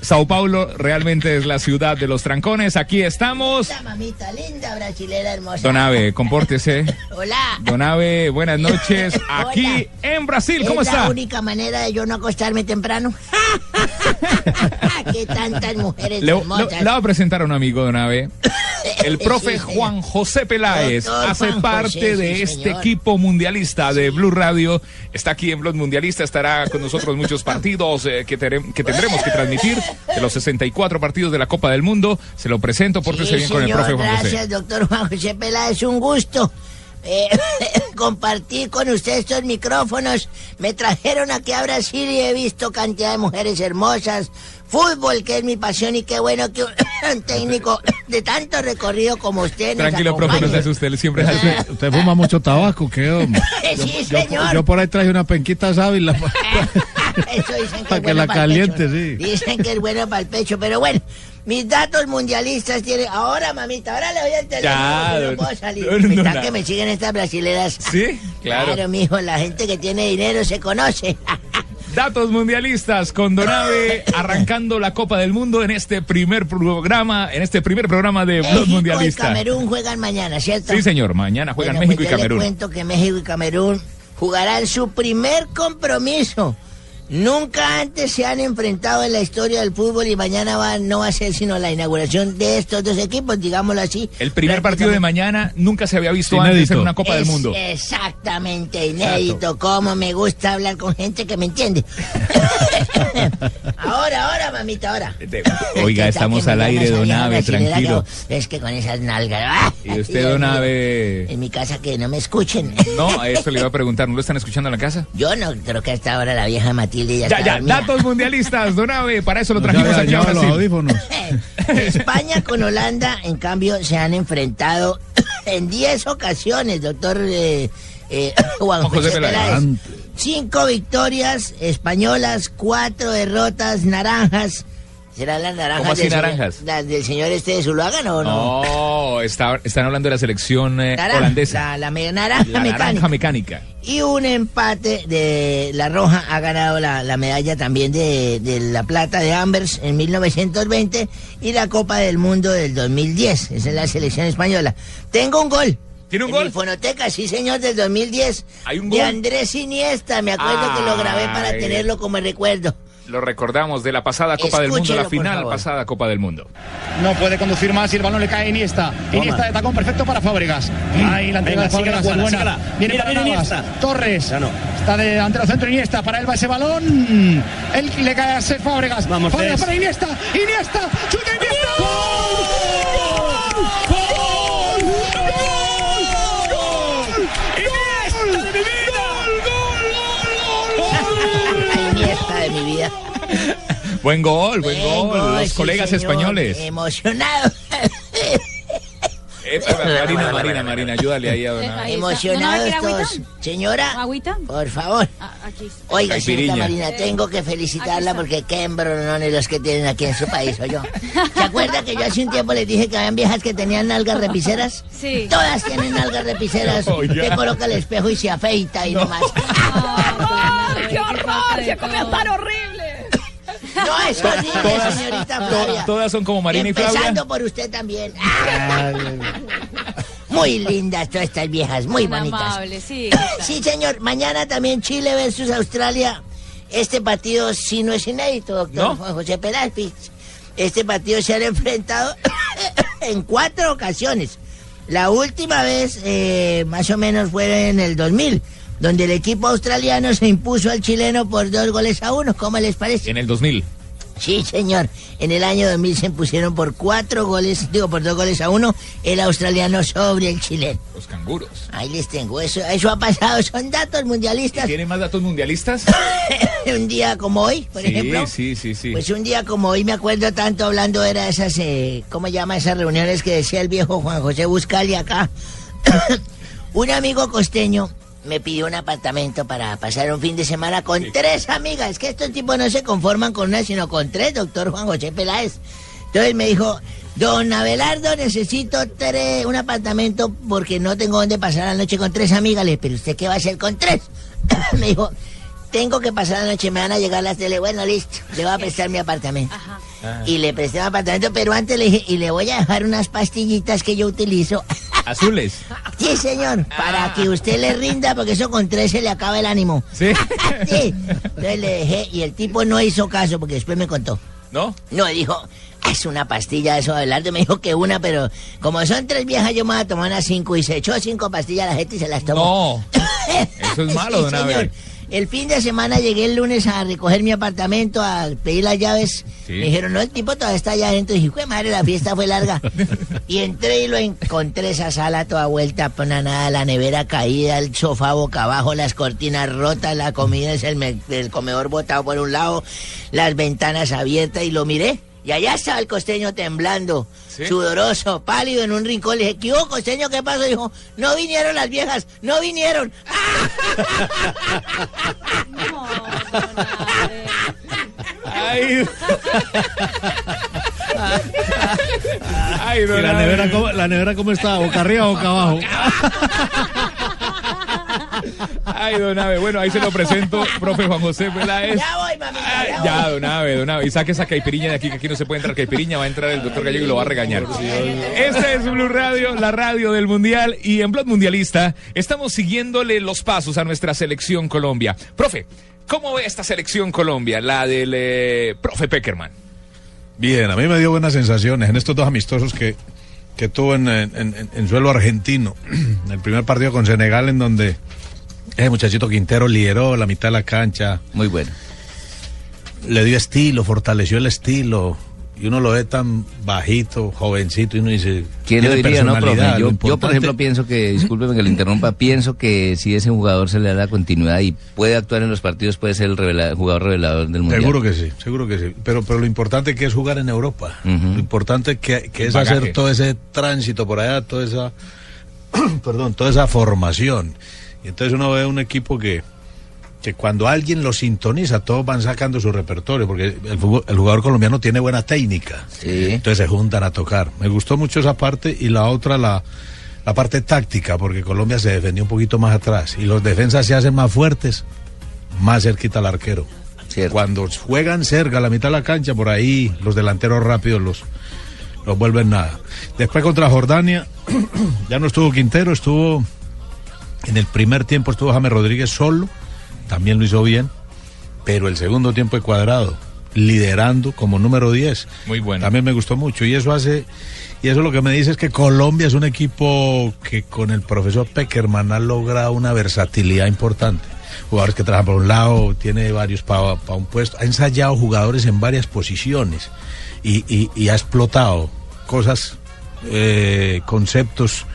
Sao Paulo realmente es la ciudad de los trancones. Aquí estamos. Mamita linda, brasilera hermosa. Don Ave, compórtese. Hola. Don Ave, buenas noches. Aquí en Brasil, ¿cómo es está? la única manera de yo no acostarme temprano. tantas mujeres Le, le- hermosas. le voy a presentar a un amigo, Don Ave. El profe Sí. Juan José Peláez Doctor hace Juan parte José, de sí, este señor. equipo mundialista de Blue Radio. Está aquí en Blog Mundialista, estará con nosotros muchos partidos eh, que, que tendremos que transmitir de los 64 partidos de la Copa del Mundo. Se lo presento, pórtese Sí, bien con el señor, profe Juan gracias, José. doctor Juan José Peláez. Un gusto eh, compartir con usted estos micrófonos. Me trajeron aquí a Brasil y he visto cantidad de mujeres hermosas. Fútbol, que es mi pasión, y qué bueno que un técnico de tanto recorrido como usted nos Tranquilo, profe, no se acompañe. asuste, él siempre es así. Usted, usted fuma mucho tabaco, ¿qué hombre? Sí, Yo, señor. yo por ahí traje una penquita sábila Eso dicen que para es que bueno la pa'l caliente, pecho. sí. Dicen que es bueno para el pecho, pero bueno, mis datos mundialistas tienen. Ahora, mamita, ahora le doy el teléfono. Ya, no puedo salir. Está don- que me siguen estas brasileras. Sí, claro. Claro, mijo, la gente que tiene dinero se conoce. Datos mundialistas con Donave arrancando la Copa del Mundo en este primer programa, en este primer programa de Blog México y Mundialista. Camerún juegan mañana, ¿cierto? Sí, señor, mañana juegan Bueno, México pues y yo le Camerún. cuento que México y Camerún jugarán su primer compromiso. Nunca antes se han enfrentado en la historia del fútbol y mañana va, no va a ser sino la inauguración de estos dos equipos, digámoslo así. El primer partido de mañana nunca se había visto antes Inédito. en una Copa del Mundo. Exactamente, inédito. Como me gusta hablar con gente que me entiende. ahora, ahora, mamita, ahora. Oiga, Es que estamos al aire, don Ave, tranquilo. Es que con esas nalgas. ¡ah! ¿Y usted, Dios don. Ave? En mi casa que no me escuchen. No, a eso le iba a preguntar, ¿no lo están escuchando en la casa? Yo no creo que hasta ahora la vieja Matilde ya, Ya, datos mundialistas, don Ave, para eso lo trajimos aquí a los audífonos. España con Holanda, en cambio, se han enfrentado en 10 ocasiones, doctor eh, eh, Juan José José. Peláez. Cinco victorias españolas, cuatro derrotas naranjas. ¿Serán las naranjas, ¿Cómo así del, señor- naranjas? las del señor este de Zuluaga no? no? No, está- están hablando de la selección eh, Naranja, holandesa. La, la naranja La mecánica. naranja mecánica. Y un empate de La Roja ha ganado la, la medalla también de, de la plata de Ambers en 1920 y la Copa del Mundo del 2010. Esa es la selección española. Tengo un gol. ¿Tiene un en gol? Mi fonoteca, sí señor, del 2010. ¿Hay un De gol? Andrés Iniesta. Me acuerdo que lo grabé para tenerlo como recuerdo. Lo recordamos de la pasada Copa del Mundo, la final pasada Copa del Mundo. No puede conducir más y el balón le cae a Iniesta. Iniesta de tacón perfecto para Fábregas. Ahí la entrega Venga, de Fábregas buena. Viene Mira, para mira Navas. Iniesta. Torres. Ya no. Está delantero centro Iniesta. Para él va ese balón. Él le cae a Seth Fábregas. Vamos, Fábregas para Iniesta. Iniesta. Chuta Iniesta. Mi vida. Buen gol, buen Buen gol. gol, Los sí, colegas señor. españoles. Emocionado. Eh, Marina, Marina, Marina, ayúdale ahí a don Ave. Emocionados ¿No, no, todos. Señora, ¿Agüita? por favor. Aquí. Oiga, señorita Caipiriña. Marina, tengo que felicitarla porque qué embronones los que tienen aquí en su país, yo. ¿Se acuerda que yo hace un tiempo les dije que habían viejas que tenían nalgas repiceras? Sí. Todas tienen nalgas repiceras. Oiga. Usted coloca el espejo y se afeita y nomás. ¡Ay, qué horror! ¡Qué comentario horrible! No es horrible, Todas, señorita Flavia. todas son como Marina y Flavia. Empezando por usted también. Muy lindas todas estas viejas, muy Tan bonitas. amable, sí. Sí, señor. Mañana también Chile versus Australia. Este partido sí no es inédito, doctor ¿No? Juan José Peláez. Este partido se han enfrentado en cuatro ocasiones. La última vez, eh, más o menos, fue en el 2000, donde el equipo australiano se impuso al chileno por dos goles a uno. ¿Cómo les parece? En el 2000. Sí, señor. En el año 2000 se impusieron por cuatro goles, digo, por dos goles a uno, el australiano sobre el chileno. Los canguros. Ahí les tengo, eso, eso ha pasado, son datos mundialistas. ¿Tiene más datos mundialistas? un día como hoy, por sí, ejemplo. sí, sí, sí. Pues un día como hoy me acuerdo tanto hablando era esas, eh, ¿cómo llama esas reuniones que decía el viejo Juan José Buscali acá? un amigo costeño me pidió un apartamento para pasar un fin de semana con tres amigas. Es que estos tipos no se conforman con una, sino con tres, doctor Juan José Peláez. Entonces me dijo, don Abelardo, necesito tres, un apartamento porque no tengo dónde pasar la noche con tres amigas. Le dije, pero usted qué va a hacer con tres? me dijo, tengo que pasar la noche, me van a llegar las tele. Bueno, listo, le voy a prestar mi apartamento. Y le presté mi apartamento, pero antes le dije, y le voy a dejar unas pastillitas que yo utilizo. Azules. Sí, señor, para que usted le rinda, porque eso con tres se le acaba el ánimo. Sí. sí. Entonces le dejé, y el tipo no hizo caso, porque después me contó. ¿No? No, dijo, es una pastilla eso, Abelardo. Me dijo que una, pero como son tres viejas, yo me voy a tomar unas cinco. Y se echó cinco pastillas a la gente y se las tomó. No. Eso es malo, Sí, don señor. El fin de semana llegué el lunes a recoger mi apartamento, a pedir las llaves. Sí. Me dijeron, no, el tipo todavía está allá adentro. Y dije, "Jue madre, la fiesta fue larga. y entré y lo encontré esa sala toda vuelta, para nada, la nevera caída, el sofá boca abajo, las cortinas rotas, la comida es el, el comedor botado por un lado, las ventanas abiertas y lo miré. Y allá estaba el costeño temblando, ¿Sí? sudoroso, pálido en un rincón. Le dije, ¿qué hubo, costeño? ¿Qué pasó? Dijo, no vinieron las viejas, no vinieron. Ay. Ay, ¿Y don la nevera, cómo, la nevera cómo estaba? ¿Boca arriba o boca abajo? Ay, don Ave, bueno, ahí se lo presento, profe Juan José Peláez. Ya voy, mamita, Ay, ya ya, voy. don Ave, don Ave. Y saque esa caipiriña de aquí, que aquí no se puede entrar caipiriña. Va a entrar el doctor Gallego y lo va a regañar. Esta es Blue Radio, la radio del Mundial. Y en Blog Mundialista estamos siguiéndole los pasos a nuestra selección Colombia. Profe, ¿cómo ve esta selección Colombia? La del eh, profe Peckerman. Bien, a mí me dio buenas sensaciones en estos dos amistosos que, que tuvo en, en- en- en suelo argentino. El primer partido con Senegal en donde el muchachito Quintero lideró la mitad de la cancha. Muy bueno. Le dio estilo, fortaleció el estilo. Y uno lo ve tan bajito, jovencito, y uno dice... ¿Quién lo diría, no, profe? Yo, lo yo, por ejemplo, pienso que, discúlpeme que lo interrumpa, pienso que si ese jugador se le da la continuidad y puede actuar en los partidos, puede ser el revela- jugador revelador del Mundial. Seguro que sí, seguro que sí. Pero, pero lo importante que es jugar en Europa. Lo importante que, que es Bagaje. hacer todo ese tránsito por allá, toda esa, perdón, toda esa formación. Y entonces uno ve un equipo que, que cuando alguien lo sintoniza, todos van sacando su repertorio, porque el, fútbol- el jugador colombiano tiene buena técnica. Entonces se juntan a tocar. Me gustó mucho esa parte y la otra, la, la parte táctica, porque Colombia se defendió un poquito más atrás y los defensas se hacen más fuertes, más cerquita al arquero. Cuando juegan cerca, a la mitad de la cancha, por ahí los delanteros rápidos los, los vuelven nada. Después contra Jordania, ya no estuvo Quintero, estuvo en el primer tiempo estuvo James Rodríguez solo, también lo hizo bien, pero el segundo tiempo de cuadrado, liderando como número 10. Muy bueno. También me gustó mucho y eso hace y eso lo que me dice es que Colombia es un equipo que con el profesor Peckerman ha logrado una versatilidad importante. Jugadores que trabajan por un lado, tiene varios para un puesto, ha ensayado jugadores en varias posiciones y, y- y ha explotado cosas, eh, conceptos,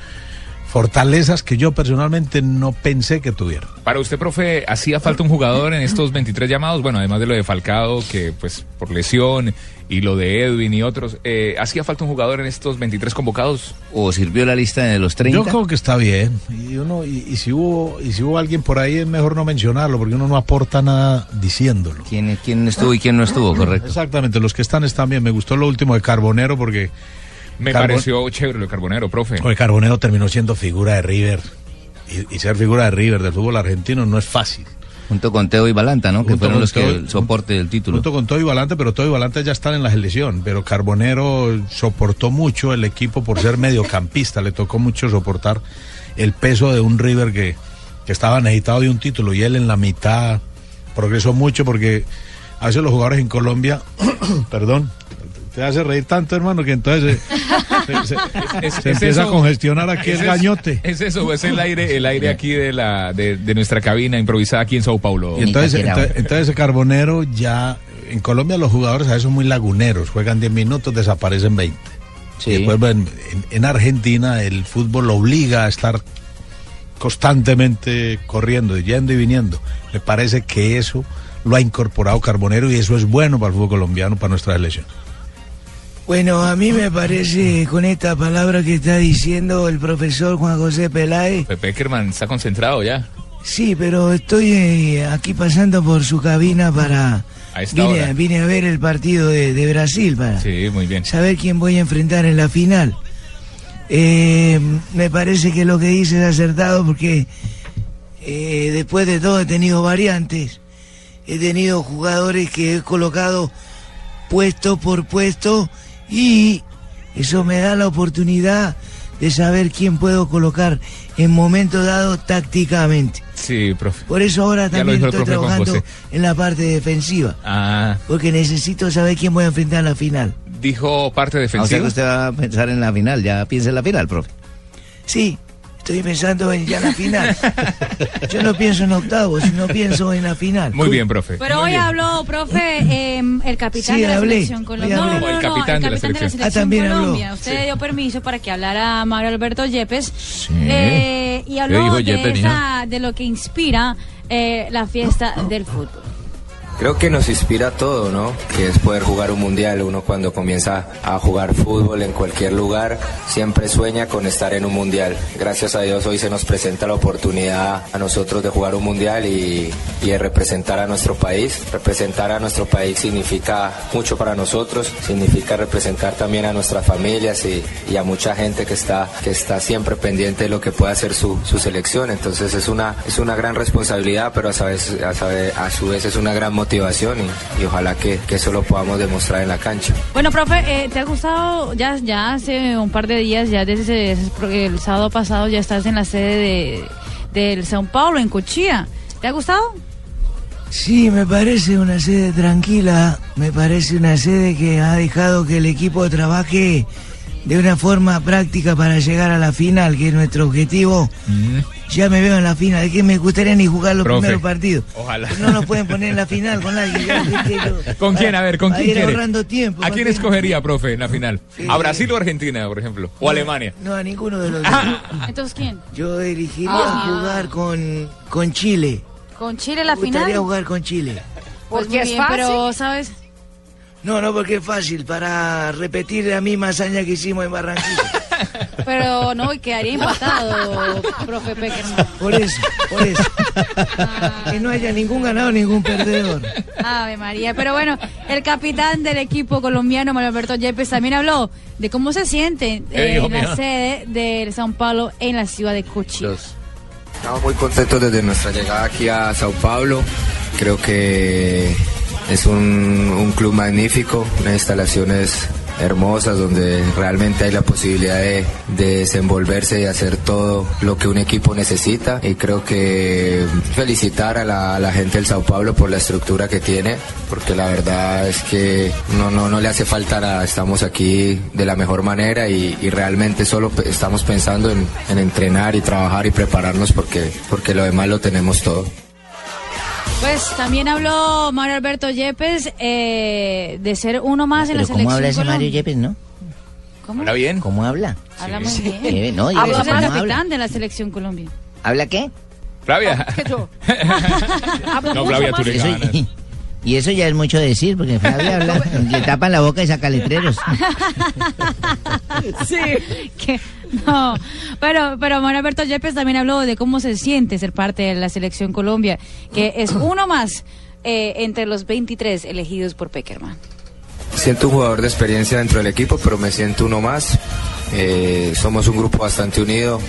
fortalezas que yo personalmente no pensé que tuviera. Para usted, profe, ¿hacía falta un jugador en estos 23 llamados? Bueno, además de lo de Falcao, que pues por lesión, y lo de Edwin y otros, eh, ¿hacía falta un jugador en estos 23 convocados? ¿O sirvió la lista de los 30? Yo creo que está bien. Y, uno, y, y si hubo, y si hubo alguien por ahí es mejor no mencionarlo porque uno no aporta nada diciéndolo. ¿Quién, quién estuvo y quién no estuvo, correcto? Exactamente, los que están están bien. Me gustó lo último de Carbonero porque... Me Carbon- pareció chévere lo de Carbonero, profe. Oye, Carbonero terminó siendo figura de River. Y, y ser figura de River del fútbol argentino no es fácil. Junto con Teo y Balanta, ¿no? Que Junto fueron con los que Teo- el soporte del título. Junto con Toy Valante, pero Toy Valante ya están en la selección. Pero Carbonero soportó mucho el equipo por ser mediocampista. Le tocó mucho soportar el peso de un River que, que estaba necesitado de un título. Y él en la mitad progresó mucho porque a veces los jugadores en Colombia, perdón, te hace reír tanto, hermano, que entonces se, se- se- Es- se es empieza eso- a congestionar aquí es el gañote. Es eso, es el aire, el aire aquí de la de, de nuestra cabina improvisada aquí en Sao Paulo. Y entonces, entonces, entonces ese Carbonero ya, en Colombia los jugadores a veces son muy laguneros, juegan 10 minutos, desaparecen 20. Y después en, en Argentina el fútbol obliga a estar constantemente corriendo, yendo y viniendo. Me parece que eso lo ha incorporado Carbonero y eso es bueno para el fútbol colombiano, para nuestra selección. Bueno, a mí me parece con esta palabra que está diciendo el profesor Juan José Peláez. Pepe Peckerman está concentrado ya. Sí, pero estoy eh, aquí pasando por su cabina para... A esta Vine, hora. vine a ver el partido de, de Brasil para Sí, muy bien. saber quién voy a enfrentar en la final. Eh, me parece que lo que dice es acertado porque eh, después de todo he tenido variantes. He tenido jugadores que he colocado puesto por puesto y eso me da la oportunidad de saber quién puedo colocar en momento dado tácticamente. Sí, profe. Por eso ahora también estoy trabajando en la parte defensiva. Ah, Porque necesito saber quién voy a enfrentar en la final. dijo parte Ah, o sea defensiva. que usted va a pensar en la final, ya piensa en la final, profe. Sí, estoy pensando en ya la final. Yo no pienso en octavos, sino pienso en la final. Muy bien, profe. Pero Muy hoy bien. habló, profe, em, el capitán Sí, de la hablé, selección Colombia. No, no, el capitán de la selección. Ah, también habló. Colombia. Usted Sí. dio permiso para que hablara Mario Alberto Yepes eh, y ¿Qué habló de, Yepes, esa- de lo que inspira eh, la fiesta del fútbol. Creo que nos inspira todo, ¿no? Que es poder jugar un mundial. Uno cuando comienza a jugar fútbol en cualquier lugar, siempre sueña con estar en un mundial. Gracias a Dios hoy se nos presenta la oportunidad a nosotros de jugar un mundial y, y de representar a nuestro país. Representar a nuestro país significa mucho para nosotros, significa representar también a nuestras familias y, y a mucha gente que está, que está siempre pendiente de lo que pueda hacer su, su selección. Entonces es una, es una gran responsabilidad, pero a, sabes- a, sabe- a su vez es una gran motivación y, y ojalá que, que eso lo podamos demostrar en la cancha. Bueno, profe, eh, ¿te ha gustado? Ya, ya hace un par de días, ya desde el sábado pasado, ya estás en la sede de, del São Paulo, en Cochía. ¿Te ha gustado? Sí, me parece una sede tranquila, me parece una sede que ha dejado que el equipo trabaje de una forma práctica para llegar a la final, que es nuestro objetivo. Ya me veo en la final, es que me gustaría ni jugar los Profe, primeros partidos. Ojalá. No nos pueden poner en la final con yo- ¿Con quién? A ver, ¿con quién quiere? ahorrando tiempo. ¿A quién escogería, profe, en la final? ¿A Brasil o Argentina, por ejemplo? ¿O Alemania? No, a ninguno de los dos. Entonces, ¿quién? Yo elegiría Ah. jugar con, con Chile. ¿Con Chile la Me gustaría final? jugar con Chile. Pues Porque muy es fácil. pero, ¿sabes? No, no, porque es fácil, para repetir la misma hazaña que hicimos en Barranquilla. Pero no, y quedaría empatado, profe Peckerman. Por eso, por eso. Que no haya ningún ganado, ningún perdedor. Ave María. Pero bueno, el capitán del equipo colombiano, Mario Alberto Yepes, también habló de cómo se siente Eh, eh, en la sede del São Paulo en la ciudad de Cochi. Estamos muy contentos desde nuestra llegada aquí a Sao Paulo. Creo que es un, un club magnífico, unas instalaciones hermosas donde realmente hay la posibilidad de, de desenvolverse y hacer todo lo que un equipo necesita. Y creo que felicitar a la, gente del Sao Paulo por la estructura que tiene, porque la verdad es que no, no, no le hace falta nada. Estamos aquí de la mejor manera y, realmente solo estamos pensando en, en entrenar y trabajar y prepararnos porque, porque lo demás lo tenemos todo. Pues también habló Mario Alberto Yepes eh, de ser uno más en la selección ¿cómo habla ese Mario. Yepes, no? ¿Cómo? ¿Habla bien? ¿Cómo habla? Habla muy bien. Eh, no, yo Habla el capitán habla. de la selección Colombia. ¿Habla qué? Flavia. No, Flavia, tú le Eso- ganas. y eso ya es mucho decir, porque Flavia habla, le tapan la boca y saca letreros. sí. Que, no, pero, pero Manuel Alberto Yepes también habló de cómo se siente ser parte de la selección Colombia, que es uno más eh, entre los 23 elegidos por Peckerman. Siento un jugador de experiencia dentro del equipo, pero me siento uno más. Eh, somos un grupo bastante unido.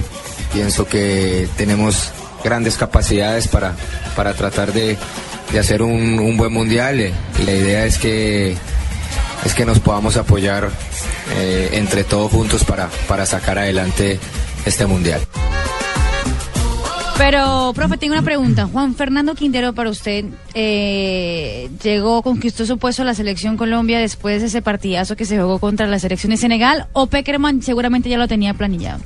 Pienso que tenemos grandes capacidades para, para tratar de, de hacer un, buen mundial. Eh, la idea es que, es que nos podamos apoyar eh, entre todos juntos para, para sacar adelante este mundial. Pero, profe, tengo una pregunta. Juan Fernando Quintero, para usted, eh, llegó, conquistó su puesto a la selección Colombia después de ese partidazo que se jugó contra la selección de Senegal, o Peckerman seguramente ya lo tenía planillado.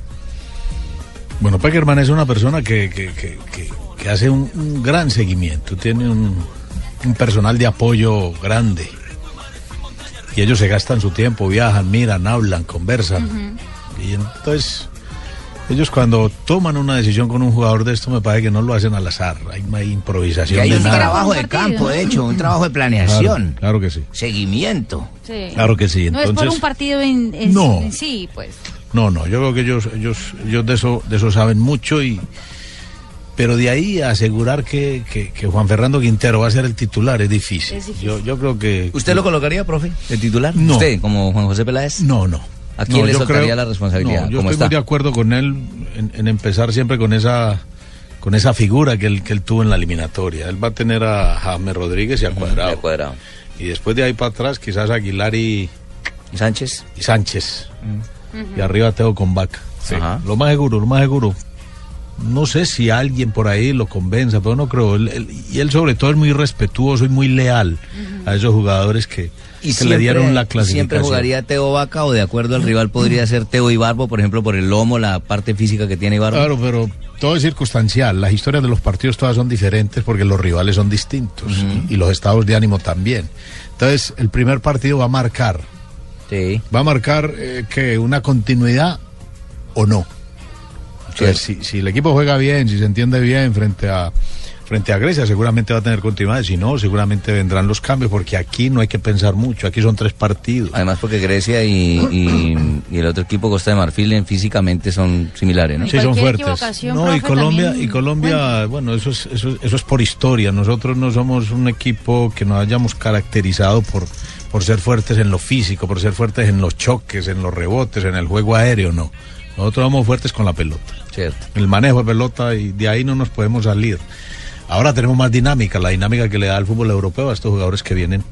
Bueno, Peckerman es una persona que, que- que- que- que hace un, un gran seguimiento, tiene un, un personal de apoyo grande. Y ellos se gastan su tiempo, viajan, miran, hablan, conversan. Y entonces, ellos cuando toman una decisión con un jugador de esto, me parece que no lo hacen al azar. Hay una improvisación Que hay de un nada. trabajo de campo, de hecho, un trabajo de planeación, Claro, claro que sí. seguimiento. Sí. Claro que sí. no es por Entonces, un partido en, en- No. en sí, pues. No, no, yo creo que ellos, ellos, ellos de eso, de eso saben mucho y pero de ahí a asegurar que, que- que Juan Fernando Quintero va a ser el titular es difícil. Yo, yo creo que ¿Usted lo colocaría, profe, el titular? No. ¿Usted, como Juan José Peláez? No, no. ¿A quién No, le yo soltaría creo- la responsabilidad? No, yo ¿Cómo estoy está? muy de acuerdo con él en, en empezar siempre con esa con esa figura que él, que él tuvo en la eliminatoria. Él va a tener a James Rodríguez y a Cuadrado. Y después de ahí para atrás quizás Aguilar y, Sánchez. Y Sánchez. Y arriba Teo con Vaca. Lo más seguro, lo más seguro. No sé si alguien por ahí lo convenza, pero no creo. Él- él- y él sobre todo es muy respetuoso y muy leal a esos jugadores que, ¿Y que le dieron la clasificación. siempre jugaría Teo Vaca o de acuerdo al rival podría ser Teo Ibarbo, por ejemplo, por el lomo, la parte física que tiene Ibarbo? Claro, pero todo es circunstancial. Las historias de los partidos todas son diferentes porque los rivales son distintos y los estados de ánimo también. Entonces, el primer partido va a marcar. Va a marcar eh, que una continuidad o no. Si, si el equipo juega bien, si se entiende bien frente a, frente a Grecia seguramente va a tener continuidad, si no, seguramente vendrán los cambios, porque aquí no hay que pensar mucho, aquí son tres partidos. Además porque Grecia y, y- y el otro equipo Costa de Marfil en- físicamente son similares, ¿no? Sí, son fuertes. No, y Colombia, también y Colombia, bueno, eso es, eso, es- eso es por historia. Nosotros no somos un equipo que nos hayamos caracterizado por, por ser fuertes en lo físico, por ser fuertes en los choques, en los rebotes, en el juego aéreo, no. Nosotros somos fuertes con la pelota. Cierto. El manejo de pelota y de ahí no nos podemos salir. Ahora tenemos más dinámica, la dinámica que le da el fútbol europeo a estos jugadores que vienen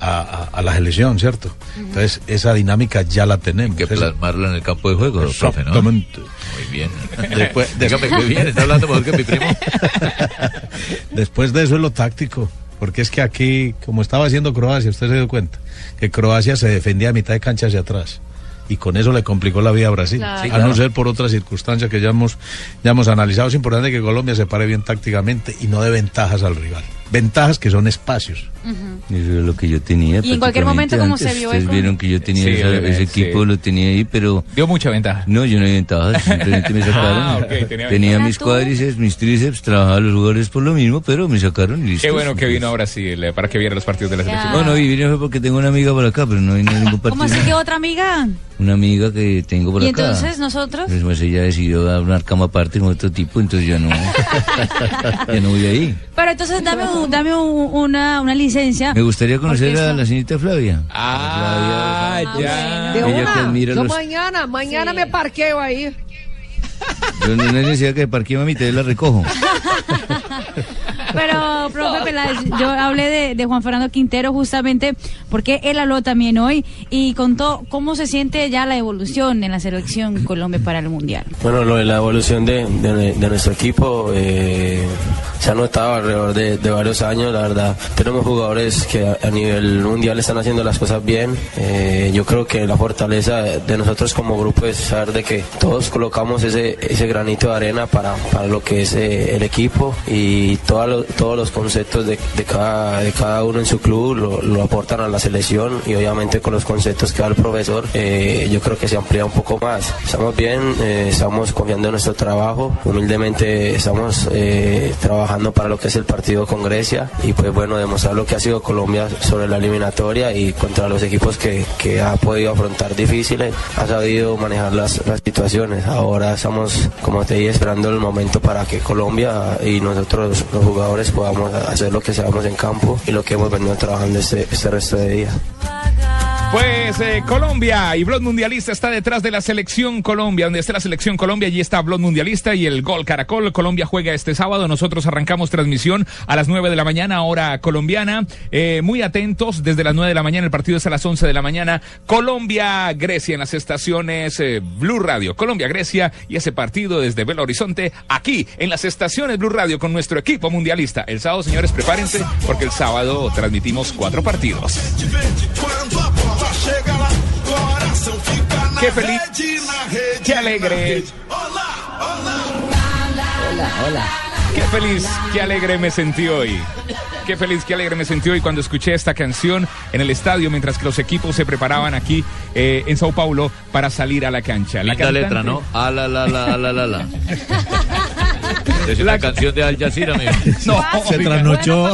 a, a- a la selección, ¿cierto? Entonces, esa dinámica ya la tenemos. que plasmarla en el campo de juego, profe, ¿no? Exactamente. Muy bien. Después- Dígame que bien, está hablando mejor que mi primo. Después de eso es lo táctico, porque es que aquí, como estaba haciendo Croacia, usted se dio cuenta, que Croacia se defendía a mitad de cancha hacia atrás. Y con eso le complicó la vida a Brasil. Claro. Sí, a no ser por otras circunstancias que ya hemos, ya hemos analizado. Es importante que Colombia se pare bien tácticamente y no dé ventajas al rival. Ventajas que son espacios. Eso es lo que yo tenía. Y en cualquier momento, ¿cómo antes. se vio Ustedes vieron que yo tenía Sí, esa- obviamente, ese equipo, sí. lo tenía ahí, pero... Dio mucha ventaja. No, yo no había ventajas, simplemente me sacaron. Ah, tenía tenía ventaja. mis cuádriceps, mis tríceps, trabajaba los jugadores por lo mismo, pero me sacaron y listo. Qué bueno que vino a Brasil eh, para que viera los partidos de la selección. No, no, vine fue porque tengo una amiga por acá, pero no vine a ningún ¿Cómo partido. así que otra amiga? Una amiga que tengo por ¿Y acá. entonces nosotros? Pues, pues ella decidió dar una cama aparte con otro tipo, entonces ya no, ya no voy ahí. Pero entonces dame, un- dame un- una, una licencia. Me gustaría conocer a la señorita Flavia. Ah, ya. De Ella que una, yo los- mañana, mañana me parqueo ahí. Yo no necesidad que parquee mamita, yo la recojo. Pero, profe Peláez, yo hablé de, Juan Fernando Quintero justamente porque él habló también hoy y contó cómo se siente ya la evolución en la selección Colombia para el Mundial. Bueno, lo de la evolución de, nuestro equipo eh, se ha notado alrededor de, varios años, la verdad. Tenemos jugadores que a, nivel mundial están haciendo las cosas bien. Eh, yo creo que la fortaleza de nosotros como grupo es saber de que todos colocamos ese, ese granito de arena para, para lo que es eh, el equipo y todos los, todos los conceptos de, cada, de cada uno en su club lo, lo aportan a la selección y obviamente con los conceptos que da el profesor eh, yo creo que se amplía un poco más. Estamos bien, eh, estamos confiando en nuestro trabajo, humildemente estamos eh, trabajando para lo que es el partido con Grecia y pues bueno, demostrar lo que ha sido Colombia sobre la eliminatoria y contra los equipos que, que ha podido afrontar difíciles, ha sabido manejar las, las situaciones. Ahora estamos, como te dije, esperando el momento para que Colombia y nosotros los jugadores podamos hacer lo que sabemos en campo y lo que hemos venido trabajando este, este resto de días. Pues eh, Colombia y Blog Mundialista está detrás de la selección Colombia. Donde está la selección Colombia, allí está Blog Mundialista y el Gol Caracol. Colombia juega este sábado. Nosotros arrancamos transmisión a las 9 de la mañana, hora colombiana. Eh, muy atentos, desde las 9 de la mañana, el partido es a las 11 de la mañana. Colombia, Grecia en las estaciones eh, Blue Radio. Colombia, Grecia y ese partido desde Belo Horizonte, aquí en las estaciones Blue Radio con nuestro equipo mundialista. El sábado, señores, prepárense porque el sábado transmitimos cuatro partidos. Qué feliz, qué alegre. Hola, hola. Qué feliz, qué alegre me sentí hoy. Qué feliz, qué alegre me sentí hoy cuando escuché esta canción en el estadio mientras que los equipos se preparaban aquí eh, en Sao Paulo para salir a la cancha. La Linda letra, cantante- ¿no? A la la la a la la la. Es una canción de Al Jazeera, amigo. No, Se trasnochó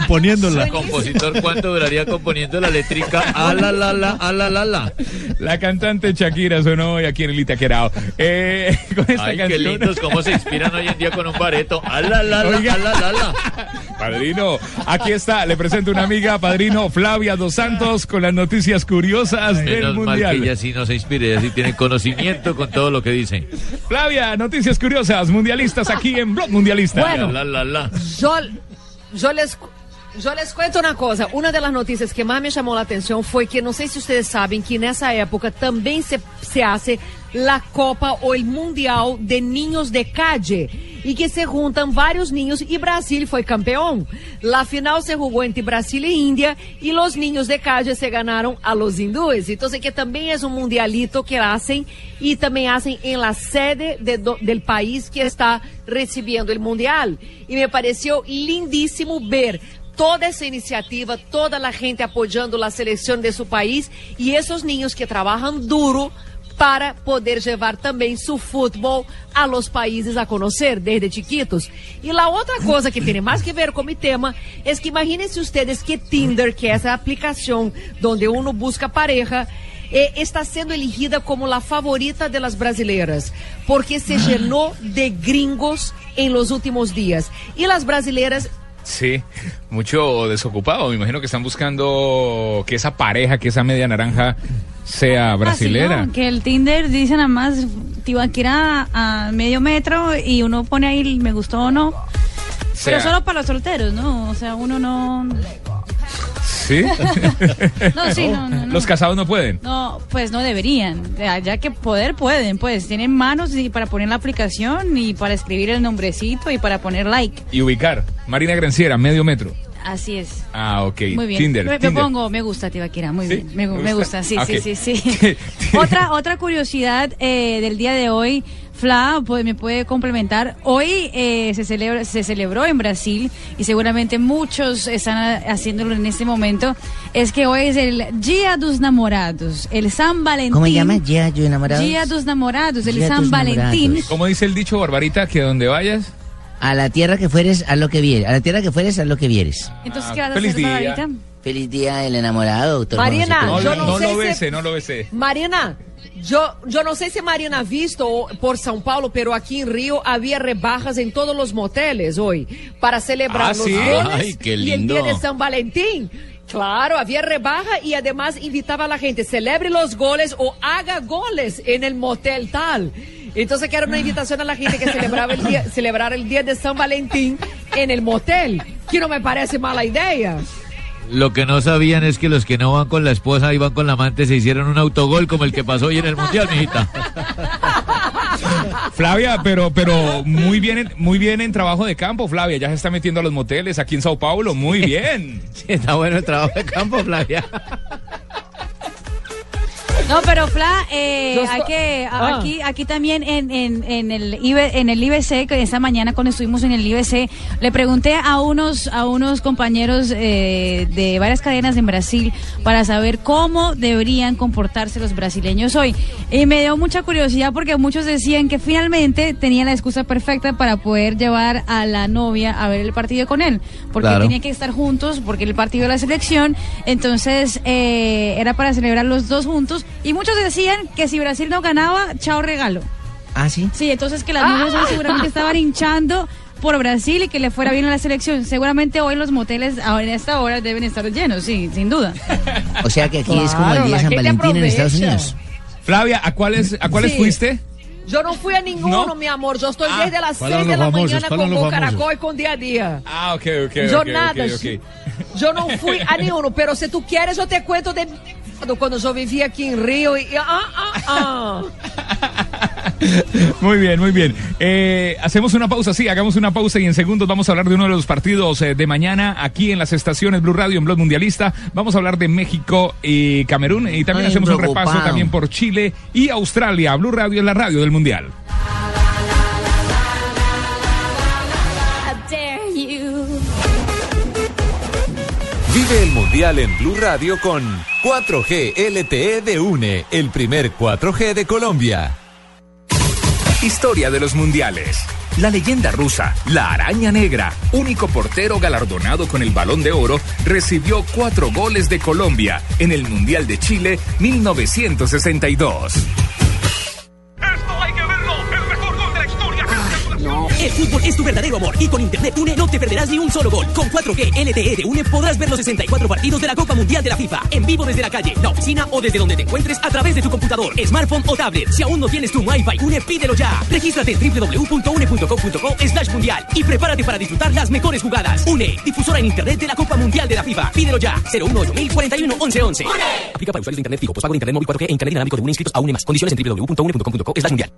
componiéndola. El compositor, ¿cuánto duraría componiendo la letrica? A la la la a la la la. La cantante Shakira sonó hoy aquí en el Itaquerao. Eh, con esta Ay, qué lindos cómo se inspiran hoy en día con un bareto. A la la la Oiga. a la la la. Padrino, aquí está, le presento una amiga, padrino Flavia Dos Santos, con las noticias curiosas del Menos mal que Mundial. ella sí no se inspire, ella sí tiene conocimiento con todo lo que dice. Flavia, noticias curiosas, mundialistas aquí en Blog Mundialista. Bueno. La la la. Yo, yo les, yo les cuento una cosa. Una de las noticias que más me llamó la atención fue que, no sé si ustedes saben, que en esa época también se, se hace la Copa o el Mundial de Niños de Calle y que se juntan varios niños y Brasil fue campeón. La final se jugó entre Brasil e India y los niños de Calle se ganaron a los hindúes. Entonces que también es un mundialito que hacen y también hacen en la sede del país que está recibiendo el mundial. Y me pareció lindísimo ver toda esa iniciativa, toda la gente apoyando la selección de país y esos niños que trabajan duro para poder llevar também su fútbol a los países a conocer desde chiquitos. E la outra coisa que tem mais que ver com o tema é que imaginem-se ustedes que Tinder, que é essa aplicação onde uno busca pareja, eh, está sendo elegida como la favorita de las brasileiras, porque se llenó de gringos en los últimos días. Y las brasileiras Sí, mucho desocupado. Me imagino que están buscando que esa pareja, que esa media naranja sea brasilera. Ah, ¿no? Que el Tinder dice nada más Tibaquira a medio metro y uno pone ahí me gustó o no. Pero solo para los solteros, ¿no? O sea, uno no... ¿Sí? No, sí, no, no, no. Los casados no pueden. No, pues no deberían. Ya, ya que poder pueden, pues tienen manos y para poner la aplicación y para escribir el nombrecito y para poner like. Y ubicar. Marina Granciera, medio metro. Así es. Ah, ok. Muy bien. Tinder. me, Tinder. pongo, me gusta, Tibaquira, muy ¿Sí? bien. Me, gu- ¿Me me gusta? sí, Ah, sí, sí, sí. otra, otra curiosidad eh, del día de hoy, Fla, pues, me puede complementar. Hoy eh, se, celebra, se celebró en Brasil y seguramente muchos están a- haciéndolo en este momento. Es que hoy es el Día dos Namorados, el San Valentín. ¿Cómo se llama? Día de enamorados. Día dos Namorados, el San dos Valentín. Namorados. ¿Cómo dice el dicho, Barbarita, que donde vayas? A la tierra que fueres, a lo que vieres. A la tierra que fueres, a lo que vieres. Entonces, Ah, ¿qué vas a feliz hacer, día. Feliz día del enamorado, doctor. José yo Pérez. no sé lo si- besé, no lo besé. Marina, yo, yo no sé si Marina ha visto por São Paulo, pero aquí en Río había rebajas en todos los moteles hoy para celebrar Ah, los ¿sí? goles Ay, qué y el lindo. día de San Valentín. Claro, había rebaja y además invitaba a la gente, celebre los goles o haga goles en el motel tal. Entonces que era una invitación a la gente que celebraba el día, celebrar el día de San Valentín en el motel, que no me parece mala idea. Lo que no sabían es que los que no van con la esposa y van con la amante se hicieron un autogol como el que pasó hoy en el Mundial, mijita. Flavia, pero, pero muy bien, en, muy bien en trabajo de campo, Flavia. Ya se está metiendo a los moteles aquí en Sao Paulo. Muy bien. está bueno el trabajo de campo, Flavia. No, pero Fla, eh, hay que Ah. aquí aquí también en, en, en el IB, en el IBC que esta mañana cuando estuvimos en el IBC le pregunté a unos a unos compañeros eh, de varias cadenas en Brasil para saber cómo deberían comportarse los brasileños hoy y me dio mucha curiosidad porque muchos decían que finalmente tenía la excusa perfecta para poder llevar a la novia a ver el partido con él porque Claro. tenía que estar juntos porque el partido de la selección entonces eh, era para celebrar los dos juntos y muchos decían que si Brasil no ganaba chao regalo Ah, sí. sí entonces que las mujeres hoy seguramente estaban hinchando por Brasil y que le fuera bien a la selección seguramente hoy los moteles ahora en esta hora deben estar llenos sí sin duda O sea que aquí es como el día de San Valentín en Estados. Unidos. Flavia, ¿a cuáles, a cuáles Sí. fuiste? Yo no fui a ninguno, ¿No? mi amor. Yo estoy Ah, desde las ¿cuáles 6 son de la famosos? mañana ¿Cuáles con Boca? Caracol y con día a día. Ah, ok, ok, yo nada. Yo no fui a ninguno, pero si tú quieres, yo te cuento de cuando yo vivía aquí en Río. Y, ah, ah, ah. Muy bien, muy bien. Eh, hacemos una pausa, sí, hagamos una pausa y en segundos vamos a hablar de uno de los partidos eh, de mañana aquí en las estaciones Blue Radio en Blog Mundialista. Vamos a hablar de México y Camerún y también Ay, hacemos un repaso también por Chile y Australia. Blue Radio es la radio del Mundial. Vive el Mundial en Blue Radio con 4G LTE de UNE, el primer 4G de Colombia. Historia de los mundiales. La leyenda rusa, la araña negra, único portero galardonado con el balón de oro, recibió cuatro goles de Colombia en el Mundial de Chile 1962. El fútbol es tu verdadero amor y con Internet Une no te perderás ni un solo gol. Con 4G LTE de Une podrás ver los 64 partidos de la Copa Mundial de la FIFA en vivo desde la calle, la oficina o desde donde te encuentres a través de tu computador, smartphone o tablet. Si aún no tienes tu Wi-Fi Une, pídelo ya. Regístrate en www.une.com.co slash mundial y prepárate para disfrutar las mejores jugadas. Une, difusora en Internet de la Copa Mundial de la FIFA. Pídelo ya. 018 41 11 11. Aplica para usuarios de Internet fijo, pospago de Internet móvil 4G e Internet inalámbrico de Une inscritos a Une más. Condiciones en www.une.com.co slash mundial.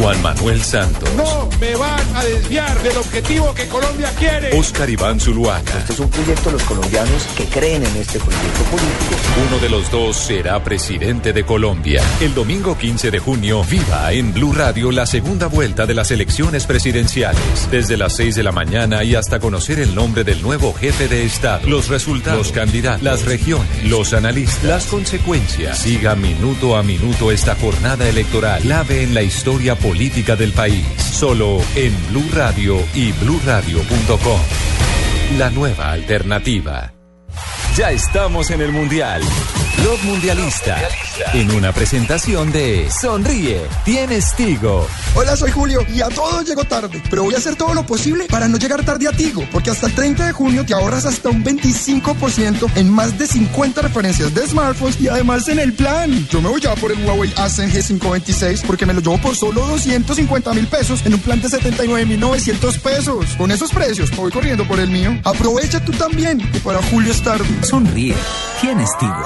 Juan Manuel Santos, No me van a desviar del objetivo que Colombia quiere. Oscar Iván Zuluaga. Este es un proyecto de los colombianos que creen en este proyecto político. Uno de los dos será presidente de Colombia. El domingo 15 de junio, viva en Blue Radio la segunda vuelta de las elecciones presidenciales. Desde las 6 de la mañana y hasta conocer el nombre del nuevo jefe de Estado, los resultados, los candidatos, las regiones, los analistas, las consecuencias. Siga minuto a minuto esta jornada electoral, clave en la historia política del país. Solo en Blue Radio y bluradio.com. La nueva alternativa. Ya estamos en el Mundial. Blog Mundialista. En una presentación de Sonríe, tienes Tigo. Hola, soy Julio y a todos llego tarde, pero voy a hacer todo lo posible para no llegar tarde a Tigo, porque hasta el 30 de junio te ahorras hasta un 25% en más de 50 referencias de smartphones y además en el plan. Yo me voy ya por el Huawei Ascend G526 porque me lo llevo por solo 250 mil pesos en un plan de 79 mil 900 pesos. Con esos precios voy corriendo por el mío. Aprovecha tú también, que para Julio es tarde. Sonríe. Tienes Tigo.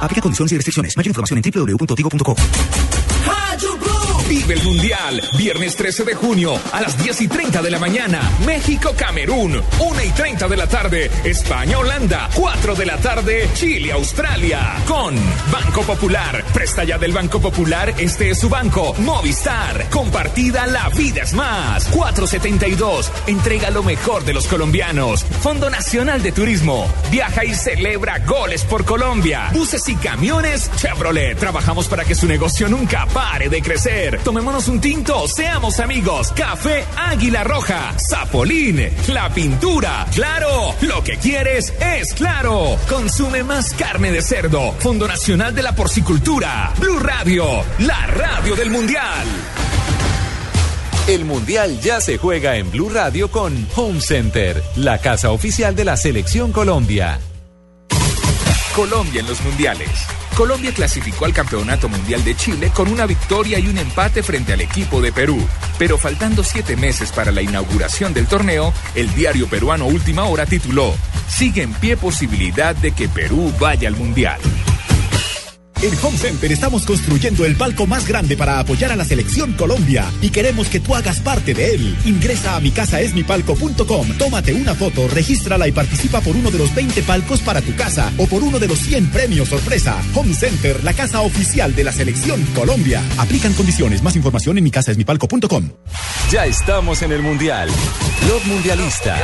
Aplica condiciones y restricciones. Mayor información en www.tigo.com. Vive el Mundial, viernes 13 de junio a las 10 y 30 de la mañana. México, Camerún, 1 y 30 de la tarde. España, Holanda, 4 de la tarde. Chile, Australia. Con Banco Popular. Presta ya del Banco Popular, este es su banco. Movistar. Compartida, la vida es más. 472. Entrega lo mejor de los colombianos. Fondo Nacional de Turismo. Viaja y celebra goles por Colombia. Buses y camiones Chevrolet. Trabajamos para que su negocio nunca pare de crecer. Tomémonos un tinto, seamos amigos. Café Águila Roja, Zapolín, la pintura. Claro, lo que quieres es claro. Consume más carne de cerdo. Fondo Nacional de la Porcicultura. Blue Radio, la radio del Mundial. El Mundial ya se juega en Blue Radio con Home Center, la casa oficial de la Selección Colombia. Colombia en los mundiales. Colombia clasificó al Campeonato Mundial de Chile con una victoria y un empate frente al equipo de Perú. Pero faltando siete meses para la inauguración del torneo, el diario peruano Última Hora tituló Sigue en pie posibilidad de que Perú vaya al Mundial. En Home Center estamos construyendo el palco más grande para apoyar a la selección Colombia y queremos que tú hagas parte de él. Ingresa a mi casa esmipalco.com, tómate una foto, regístrala y participa por uno de los 20 palcos para tu casa o por uno de los 100 premios sorpresa. Home Center, la casa oficial de la selección Colombia. Aplican condiciones. Más información en mi casa esmipalco.com. Ya estamos en el Mundial. Blog Mundialista.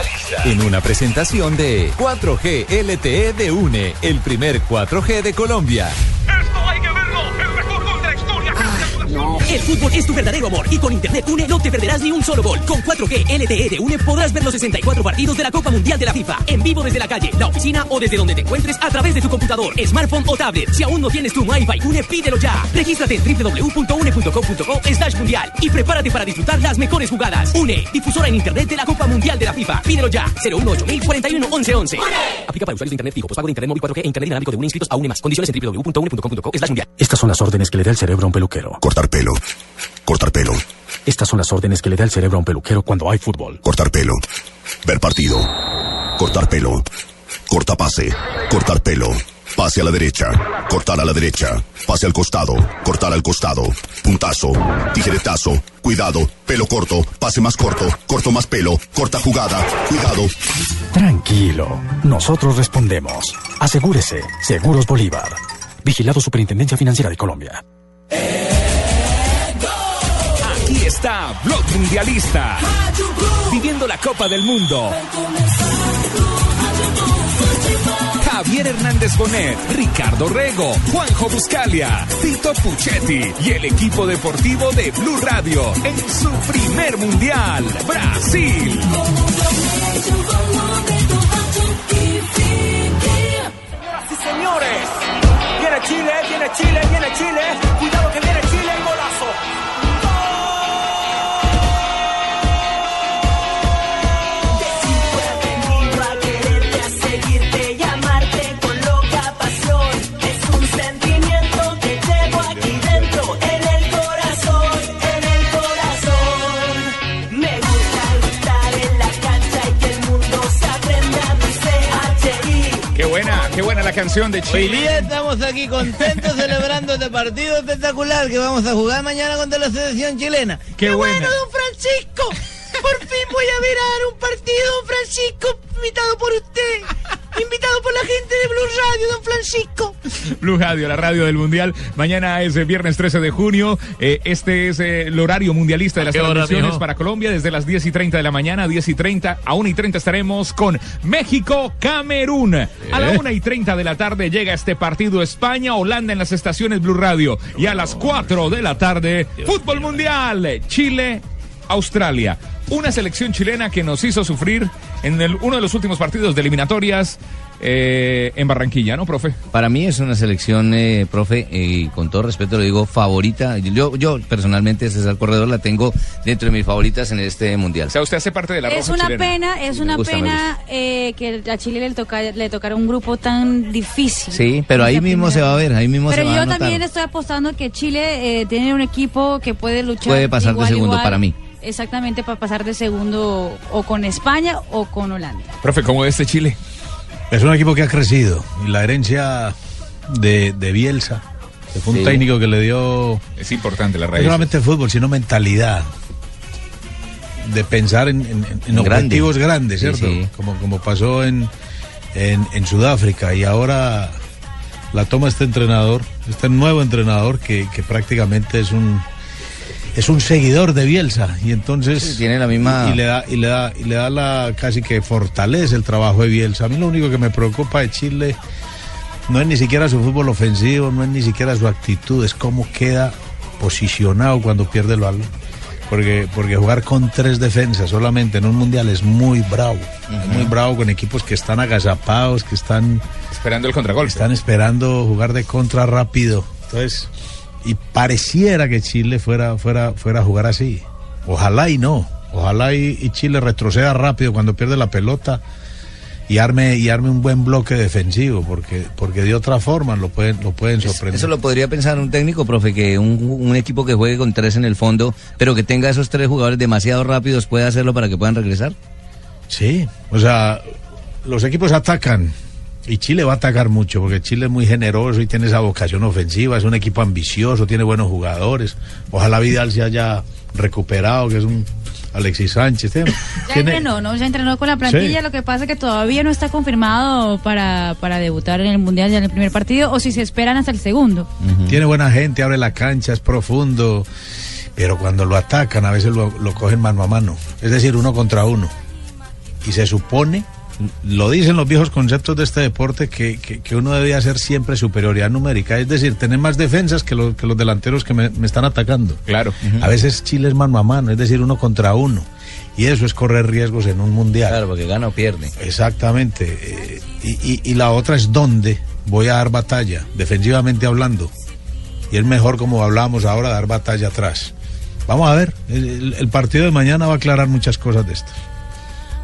En una presentación de 4G LTE de UNE, el primer 4G de Colombia. El fútbol es tu verdadero amor y con Internet UNE no te perderás ni un solo gol. Con 4G LTE de UNE podrás ver los 64 partidos de la Copa Mundial de la FIFA en vivo desde la calle, la oficina o desde donde te encuentres a través de tu computador, smartphone o tablet. Si aún no tienes tu MyFi UNE, pídelo ya. Regístrate en www.une.com.co slash mundial y prepárate para disfrutar las mejores jugadas. UNE, difusora en Internet de la Copa Mundial de la FIFA. Pídelo ya. 018041 1111. Aplica para usuarios de Internet fijo, pago de Internet móvil 4G e Internet dinámico de UNE inscritos a UNE más. Condiciones en www.une.com.co slash mundial. Estas son las órdenes que le da el cerebro a un peluquero. Cortar pelo. Cortar pelo. Estas son las órdenes que le da el cerebro a un peluquero cuando hay fútbol. Cortar pelo. Ver partido. Cortar pelo. Corta pase. Cortar pelo. Pase a la derecha. Cortar a la derecha. Pase al costado. Cortar al costado. Puntazo. Tijeretazo. Cuidado. Pelo corto. Pase más corto. Corto más pelo. Corta jugada. Cuidado. Tranquilo. Nosotros respondemos. Asegúrese. Seguros Bolívar. Vigilado Superintendencia Financiera de Colombia. Aquí está Blog Mundialista. Viviendo la Copa del Mundo. Javier Hernández Bonet, Ricardo Rego, Juanjo Buscalia, Tito Puchetti y el equipo deportivo de Blue Radio en su primer mundial, Brasil. Señoras y señores, viene Chile, viene Chile, viene Chile. La canción de Hoy Chile. día estamos aquí contentos celebrando este partido espectacular que vamos a jugar mañana contra la selección chilena. Qué buena. bueno, don Francisco! Por fin voy a ver a un partido, don Francisco, invitado por usted, invitado por la gente de Blue Radio, don Francisco. Blue Radio, la radio del Mundial. Mañana es eh, viernes 13 de junio. Eh, este es eh, el horario mundialista de las hora, transmisiones para Colombia. Desde las 10 y 30 de la mañana, 10 y 30 a 1 y 30 estaremos con México-Camerún. A la 1 y 30 de la tarde llega este partido España-Holanda en las estaciones Blue Radio. Y a las 4 de la tarde, Fútbol Mundial, Chile-Australia. Una selección chilena que nos hizo sufrir en el- uno de los últimos partidos de eliminatorias eh, en Barranquilla, ¿no, profe? Para mí es una selección, eh, profe, eh, y con todo respeto lo digo, favorita. Yo, yo personalmente, César Corredor, la tengo dentro de mis favoritas en este mundial. O sea, usted hace parte de la Es roja una chilena. pena, es una gusta, pena eh, que a Chile le, toca, le tocara un grupo tan difícil. Sí, pero ahí mismo primera se va a ver, ahí mismo Pero se va a yo también estoy apostando que Chile eh, tiene un equipo que puede luchar. Puede pasar de segundo igual, para mí. Exactamente, para pasar de segundo o con España o con Holanda. Profe, ¿cómo ve este Chile? Es un equipo que ha crecido y la herencia de, de Bielsa, que fue un Sí. técnico que le dio Es importante la no raíz. solamente fútbol, sino mentalidad de pensar en, en- en Grande. objetivos grandes, Sí, ¿cierto? sí. Como, como pasó en, en, en Sudáfrica y ahora la toma este entrenador, este nuevo entrenador que, que prácticamente es un es un seguidor de Bielsa y entonces Sí, tiene la misma- y, y le da y le da y le da la casi que fortalece el trabajo de Bielsa. A mí lo único que me preocupa de Chile no es ni siquiera su fútbol ofensivo, no es ni siquiera su actitud, es cómo queda posicionado cuando pierde el balón. Porque, porque jugar con tres defensas solamente en un mundial es muy bravo. Es muy bravo con equipos que están agazapados, que están Esperando el contragolpe. están esperando jugar de contra rápido. Entonces, y pareciera que Chile fuera, fuera, fuera a jugar así. Ojalá y no. Ojalá y, y Chile retroceda rápido cuando pierde la pelota y arme, y arme un buen bloque defensivo, porque, porque de otra forma lo pueden, lo pueden sorprender. Eso lo podría pensar un técnico, profe, que un, un equipo que juegue con tres en el fondo, pero que tenga esos tres jugadores demasiado rápidos, puede hacerlo para que puedan regresar. Sí, o sea, los equipos atacan y Chile va a atacar mucho porque Chile es muy generoso y tiene esa vocación ofensiva, es un equipo ambicioso, tiene buenos jugadores. Ojalá Vidal se haya recuperado, que es un Alexis Sánchez. Tiene, Ya entrenó, ¿no? Ya entrenó con la plantilla, Sí. lo que pasa es que todavía no está confirmado para, para debutar en el Mundial ya en el primer partido o si se esperan hasta el segundo. tiene buena gente, abre la cancha, es profundo, pero cuando lo atacan a veces lo, lo cogen mano a mano, es decir, uno contra uno. Y se supone, lo dicen los viejos conceptos de este deporte, que, que- que uno debe hacer siempre superioridad numérica, es decir, tener más defensas que los, que los delanteros que me, me están atacando. Claro. A veces Chile es mano a mano, es decir, uno contra uno. Y eso es correr riesgos en un mundial. Claro, porque gana o pierde. Exactamente. eh, y, y- y la otra es dónde voy a dar batalla, defensivamente hablando. Y es mejor, como hablábamos ahora, dar batalla atrás. Vamos a ver, el, el- el partido de mañana va a aclarar muchas cosas de esto.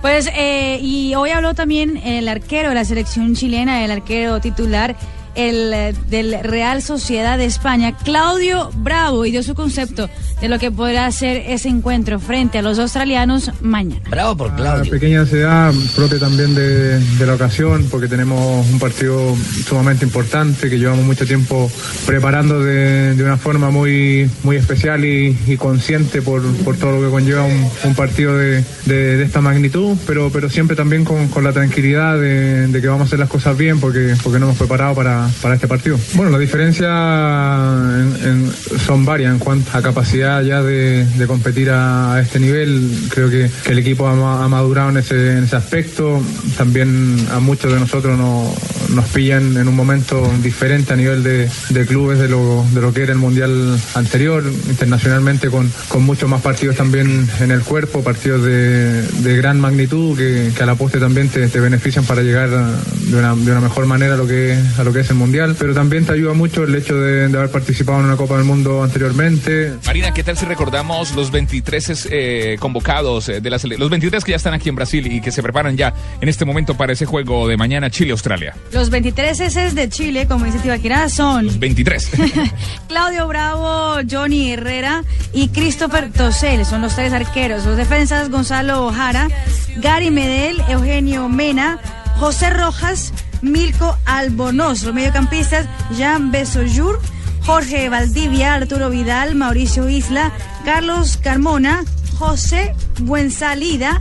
Pues, eh, y hoy habló también el arquero de la selección chilena, el arquero titular el, eh, del Real Sociedad de España, Claudio Bravo, y dio su concepto de lo que podrá ser ese encuentro frente a los australianos mañana. Bravo por Una pequeña ansiedad propia también de, de la ocasión, porque tenemos un partido sumamente importante que llevamos mucho tiempo preparando de, de una forma muy, muy especial y, y consciente por, por todo lo que conlleva un, un partido de, de- de esta magnitud, pero, pero siempre también con, con la tranquilidad de, de que vamos a hacer las cosas bien porque, porque nos hemos preparado para, para este partido. Bueno, la diferencia en- en- son varias en cuanto a capacidad ya de, competir a, este nivel. Creo que, el equipo ha, ma- ha madurado en ese, aspecto. También a muchos de nosotros no- nos pillan en un momento diferente a nivel de, clubes de lo, que era el Mundial anterior, internacionalmente con, muchos más partidos también en el cuerpo, partidos de, gran magnitud que, que a la postre también te, benefician para llegar de una, mejor manera a lo que es el Mundial. Pero también te ayuda mucho el hecho de, de haber participado en una Copa del Mundo anteriormente. Marina, ¿qué tal si recordamos los 23 eh, convocados eh, de la los 23 que ya están aquí en Brasil y que se preparan ya en este momento para ese juego de mañana Chile-Australia? Los 23 S de Chile, como dice Tibaquirá, son 23. Claudio Bravo, Johnny Herrera y Christopher Tosel. Son los tres arqueros. Los defensas, Gonzalo Jara, Gary Medel, Eugenio Mena, José Rojas, Milko Albonos. Los mediocampistas Jean Besoyur, Jorge Valdivia, Arturo Vidal, Mauricio Isla, Carlos Carmona, José Buensalida,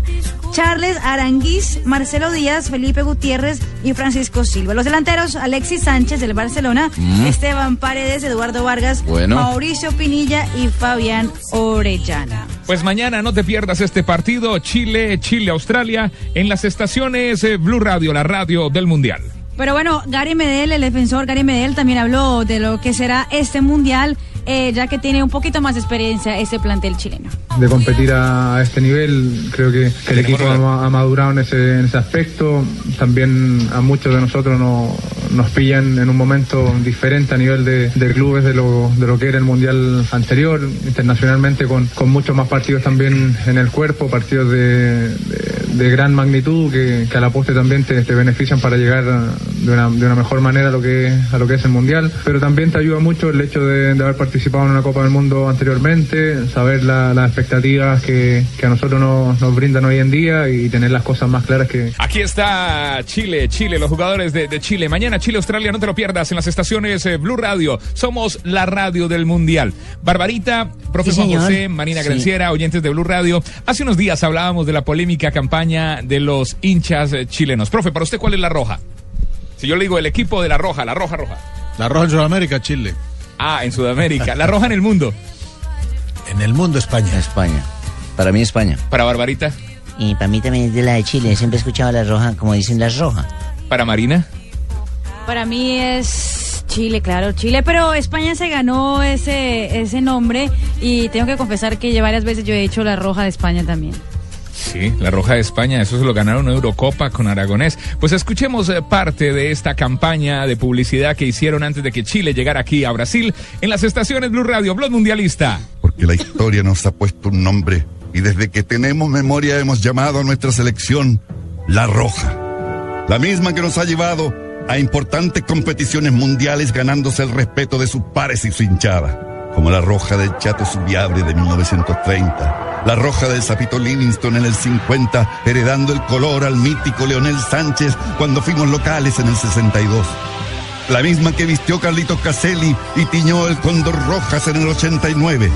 Charles Aranguiz, Marcelo Díaz, Felipe Gutiérrez y Francisco Silva. Los delanteros, Alexis Sánchez del Barcelona, Mm. Esteban Paredes, Eduardo Vargas, Bueno. Mauricio Pinilla y Fabián Orellana. Pues mañana no te pierdas este partido Chile, Chile-Australia en las estaciones eh, Blue Radio, la radio del Mundial. Pero bueno, Gary Medel, el defensor Gary Medel, también habló de lo que será este mundial, eh, ya que tiene un poquito más de experiencia este plantel chileno. de competir a, a este nivel. Creo que, que el equipo ha, ha madurado en ese, en ese aspecto. También a muchos de nosotros no- nos pillan en un momento diferente a nivel de, de clubes de lo, de lo que era el Mundial anterior, internacionalmente con, con muchos más partidos también en el cuerpo, partidos de, de- de gran magnitud que, que a la postre también te, te benefician para llegar de una, de una mejor manera a lo, que, a lo que es el Mundial. Pero también te ayuda mucho el hecho de, de haber participado en una Copa del Mundo anteriormente, saber la- las expectativas que, que a nosotros nos, nos brindan hoy en día y tener las cosas más claras que, Aquí está Chile, Chile, los jugadores de, de Chile. Mañana Chile-Australia, no te lo pierdas en las estaciones eh, Blue Radio. Somos la radio del Mundial. Barbarita, profe Sí, Juan. José, Marina Sí. Granciera, oyentes de Blue Radio. Hace unos días hablábamos de la polémica campaña de los hinchas eh, chilenos. Profe, para usted, ¿cuál es la roja? Si yo le digo el equipo de la roja, la roja roja. La roja en Sudamérica, Chile. Ah, en Sudamérica. La roja en el mundo. En el mundo, España. España. Para mí, España. Para Barbarita. Y para mí también es de la de Chile. Siempre he escuchado la roja, como dicen las rojas. Para Marina. Para mí es Chile, claro, Chile, pero España se ganó ese, ese nombre y tengo que confesar que ya varias veces yo he hecho la roja de España también. Sí, la Roja de España, eso se lo ganaron Eurocopa con Aragonés. Pues escuchemos eh, parte de esta campaña de publicidad que hicieron antes de que Chile llegara aquí a Brasil en las estaciones Blue Radio, Blog Mundialista. Porque la historia nos ha puesto un nombre y desde que tenemos memoria hemos llamado a nuestra selección La Roja. La misma que nos ha llevado a importantes competiciones mundiales ganándose el respeto de sus pares y su hinchada. Como la Roja del Chato Subiabre de 1930, la Roja del Zapito Livingston en el 50, heredando el color al mítico Leonel Sánchez cuando fuimos locales en el 62. La misma que vistió Carlitos Caselli y tiñó el Cóndor Rojas en el 89.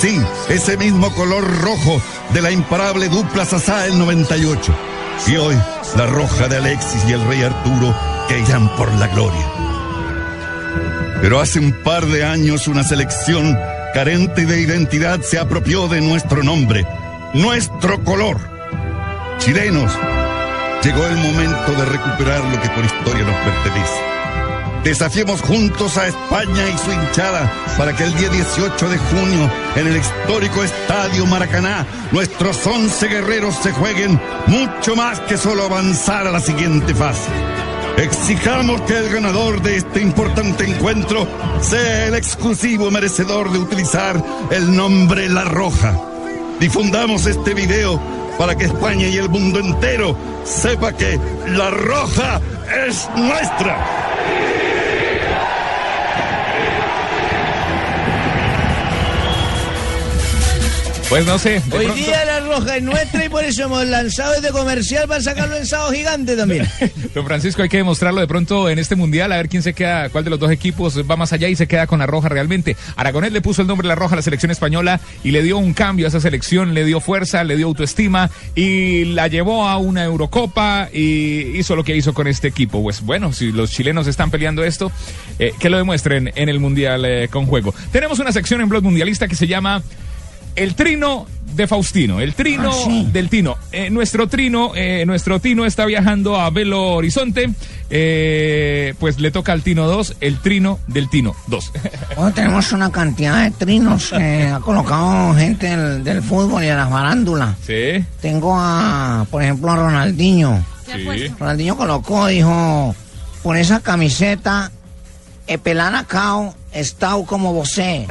Sí, ese mismo color rojo de la imparable dupla Sasá el 98. Y hoy, la roja de Alexis y el Rey Arturo que irán por la gloria. Pero hace un par de años una selección carente de identidad se apropió de nuestro nombre, nuestro color. Chilenos, llegó el momento de recuperar lo que por historia nos pertenece. Desafiemos juntos a España y su hinchada para que el día 18 de junio, en el histórico Estadio Maracaná, nuestros 11 guerreros se jueguen mucho más que solo avanzar a la siguiente fase. Exijamos que el ganador de este importante encuentro sea el exclusivo merecedor de utilizar el nombre La Roja. Difundamos este video para que España y el mundo entero sepa que La Roja es nuestra. Pues no sé. Hoy pronto- día la roja es nuestra y por eso hemos lanzado este comercial para sacarlo en sábado gigante también. Don Francisco, hay que demostrarlo de pronto en este mundial, a ver quién se queda, cuál de los dos equipos va más allá y se queda con la roja realmente. Aragonés le puso el nombre de la roja a la selección española y le dio un cambio a esa selección, le dio fuerza, le dio autoestima y la llevó a una Eurocopa y hizo lo que hizo con este equipo. Pues bueno, si los chilenos están peleando esto, eh, que lo demuestren en el mundial eh, con juego. Tenemos una sección en Blog Mundialista que se llama el trino de Faustino, el trino del Tino. Eh, nuestro trino, eh, nuestro Tino está viajando a Belo Horizonte. eh, pues le toca al Tino 2, el trino del Tino 2. Bueno, tenemos una cantidad de trinos que ha colocado gente del, del fútbol y de la farándula. sí. Tengo a, por ejemplo, a Ronaldinho. Sí. Ronaldinho colocó, dijo, por esa camiseta, Epelana Cao, estau como vosé,